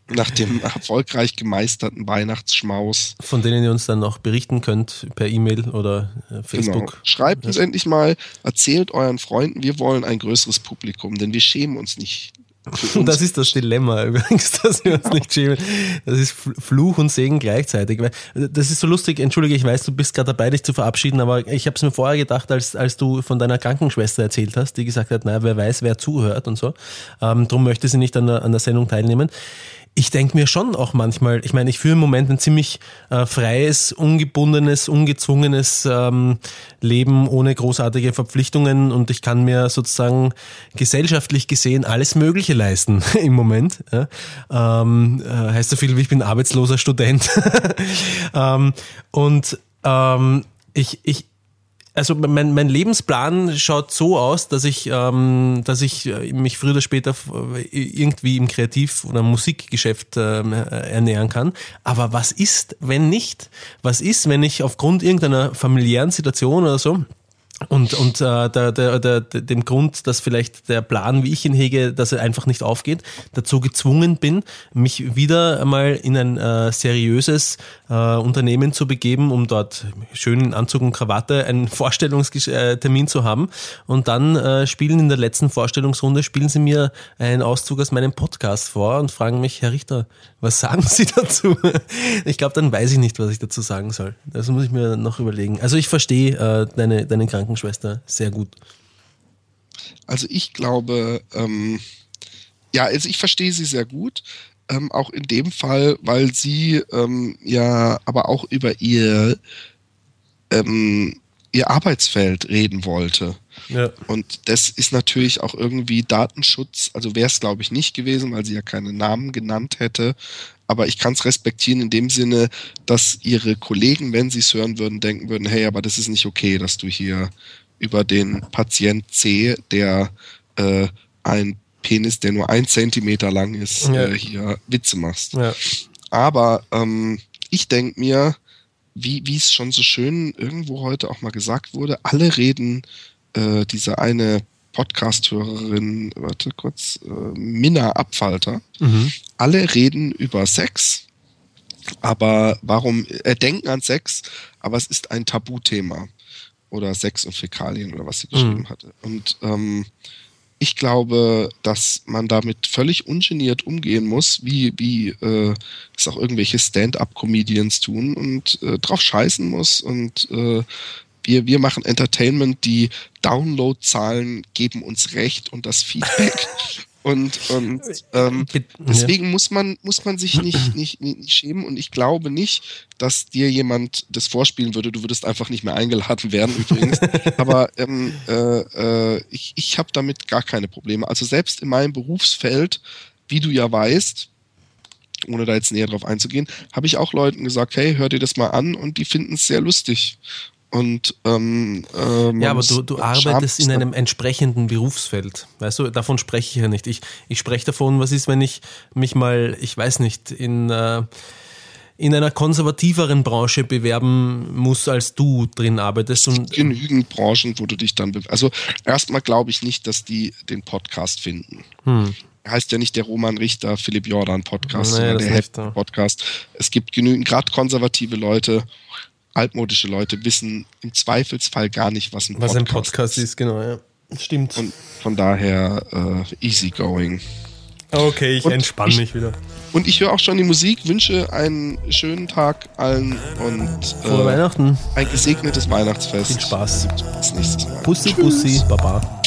nach dem erfolgreich gemeisterten Weihnachtsschmaus. Von denen ihr uns dann noch berichten könnt per E-Mail oder äh, Genau. Facebook. Schreibt uns endlich mal, erzählt euren Freunden, wir wollen ein größeres Publikum, denn wir schämen uns nicht. Uns. Das ist das Dilemma übrigens, dass wir uns nicht schämen. Das ist Fl- Fluch und Segen gleichzeitig. Weil Das ist so lustig, entschuldige, ich weiß, du bist gerade dabei, dich zu verabschieden, aber ich habe es mir vorher gedacht, als, als du von deiner Krankenschwester erzählt hast, die gesagt hat, naja, wer weiß, wer zuhört und so. Ähm, drum möchte sie nicht an der, an der Sendung teilnehmen. Ich denke mir schon auch manchmal, ich meine, ich führe im Moment ein ziemlich äh, freies, ungebundenes, ungezwungenes ähm, Leben ohne großartige Verpflichtungen und ich kann mir sozusagen gesellschaftlich gesehen alles Mögliche leisten im Moment. Ja. Ähm, äh, heißt so viel wie ich bin arbeitsloser Student. ähm, und ähm, ich, ich, also mein, mein Lebensplan schaut so aus, dass ich, ähm, dass ich äh, mich früher oder später äh, irgendwie im Kreativ- oder Musikgeschäft ähm, äh, ernähren kann. Aber was ist, wenn nicht? Was ist, wenn ich aufgrund irgendeiner familiären Situation oder so und, und äh, der, der, der, dem Grund, dass vielleicht der Plan, wie ich ihn hege, dass er einfach nicht aufgeht, dazu gezwungen bin, mich wieder einmal in ein äh, seriöses äh, Unternehmen zu begeben, um dort schön in Anzug und Krawatte einen Vorstellungstermin zu haben. Und dann äh, spielen in der letzten Vorstellungsrunde, spielen sie mir einen Auszug aus meinem Podcast vor und fragen mich, Herr Richter, was sagen Sie dazu? Ich glaube, dann weiß ich nicht, was ich dazu sagen soll. Das muss ich mir noch überlegen. Also ich verstehe äh, deine, deine Krankenschwester sehr gut. Also ich glaube, ähm, ja, also ich verstehe sie sehr gut. Ähm, auch in dem Fall, weil sie ähm, ja aber auch über ihr ähm, ihr Arbeitsfeld reden wollte. Ja. Und das ist natürlich auch irgendwie Datenschutz, also wäre es glaube ich nicht gewesen, weil sie ja keine Namen genannt hätte. Aber ich kann es respektieren in dem Sinne, dass ihre Kollegen, wenn sie es hören würden, denken würden, hey, aber das ist nicht okay, dass du hier über den Patient C, der äh, ein Penis, der nur ein Zentimeter lang ist, ja. äh, hier Witze machst. Ja. Aber ähm, ich denke mir, wie wie es schon so schön irgendwo heute auch mal gesagt wurde, alle reden, äh, diese eine Podcast-Hörerin, warte kurz, äh, Minna Abfalter, mhm. alle reden über Sex, aber warum, äh, denken an Sex, aber es ist ein Tabuthema. Oder Sex und Fäkalien oder was sie geschrieben mhm. hatte. Und ähm, ich glaube, dass man damit völlig ungeniert umgehen muss, wie, wie äh, es auch irgendwelche Stand-up-Comedians tun und äh, drauf scheißen muss und äh, wir, wir machen Entertainment, die Download-Zahlen geben uns recht und das Feedback. Und, und ähm, deswegen muss man, muss man sich nicht, nicht, nicht schämen. Und ich glaube nicht, dass dir jemand das vorspielen würde. Du würdest einfach nicht mehr eingeladen werden übrigens. Aber ähm, äh, äh, ich, ich habe damit gar keine Probleme. Also selbst in meinem Berufsfeld, wie du ja weißt, ohne da jetzt näher drauf einzugehen, habe ich auch Leuten gesagt, hey, hör dir das mal an und die finden es sehr lustig. Und, ähm, äh, ja, aber du, du arbeitest in einem entsprechenden Berufsfeld. Weißt du, davon spreche ich ja nicht. Ich, ich spreche davon, was ist, wenn ich mich mal, ich weiß nicht, in, äh, in einer konservativeren Branche bewerben muss, als du drin arbeitest. Es gibt genügend Branchen, wo du dich dann bewirbst. Also erstmal glaube ich nicht, dass die den Podcast finden. Hm heißt ja nicht der Roman Richter, Philipp Jordan Podcast, nee, sondern der Heft Podcast. Es gibt genügend, gerade konservative Leute, altmodische Leute wissen im Zweifelsfall gar nicht, was ein Podcast, was ein Podcast ist. ist. Genau, ja. Stimmt. Und von daher äh, easygoing. Okay, ich entspanne mich wieder. Und ich höre auch schon die Musik, wünsche einen schönen Tag allen und äh, Frohe Weihnachten. Ein gesegnetes Weihnachtsfest. Viel Spaß. Bis nächstes Mal. Pussy, Tschüss. Pussy, Baba.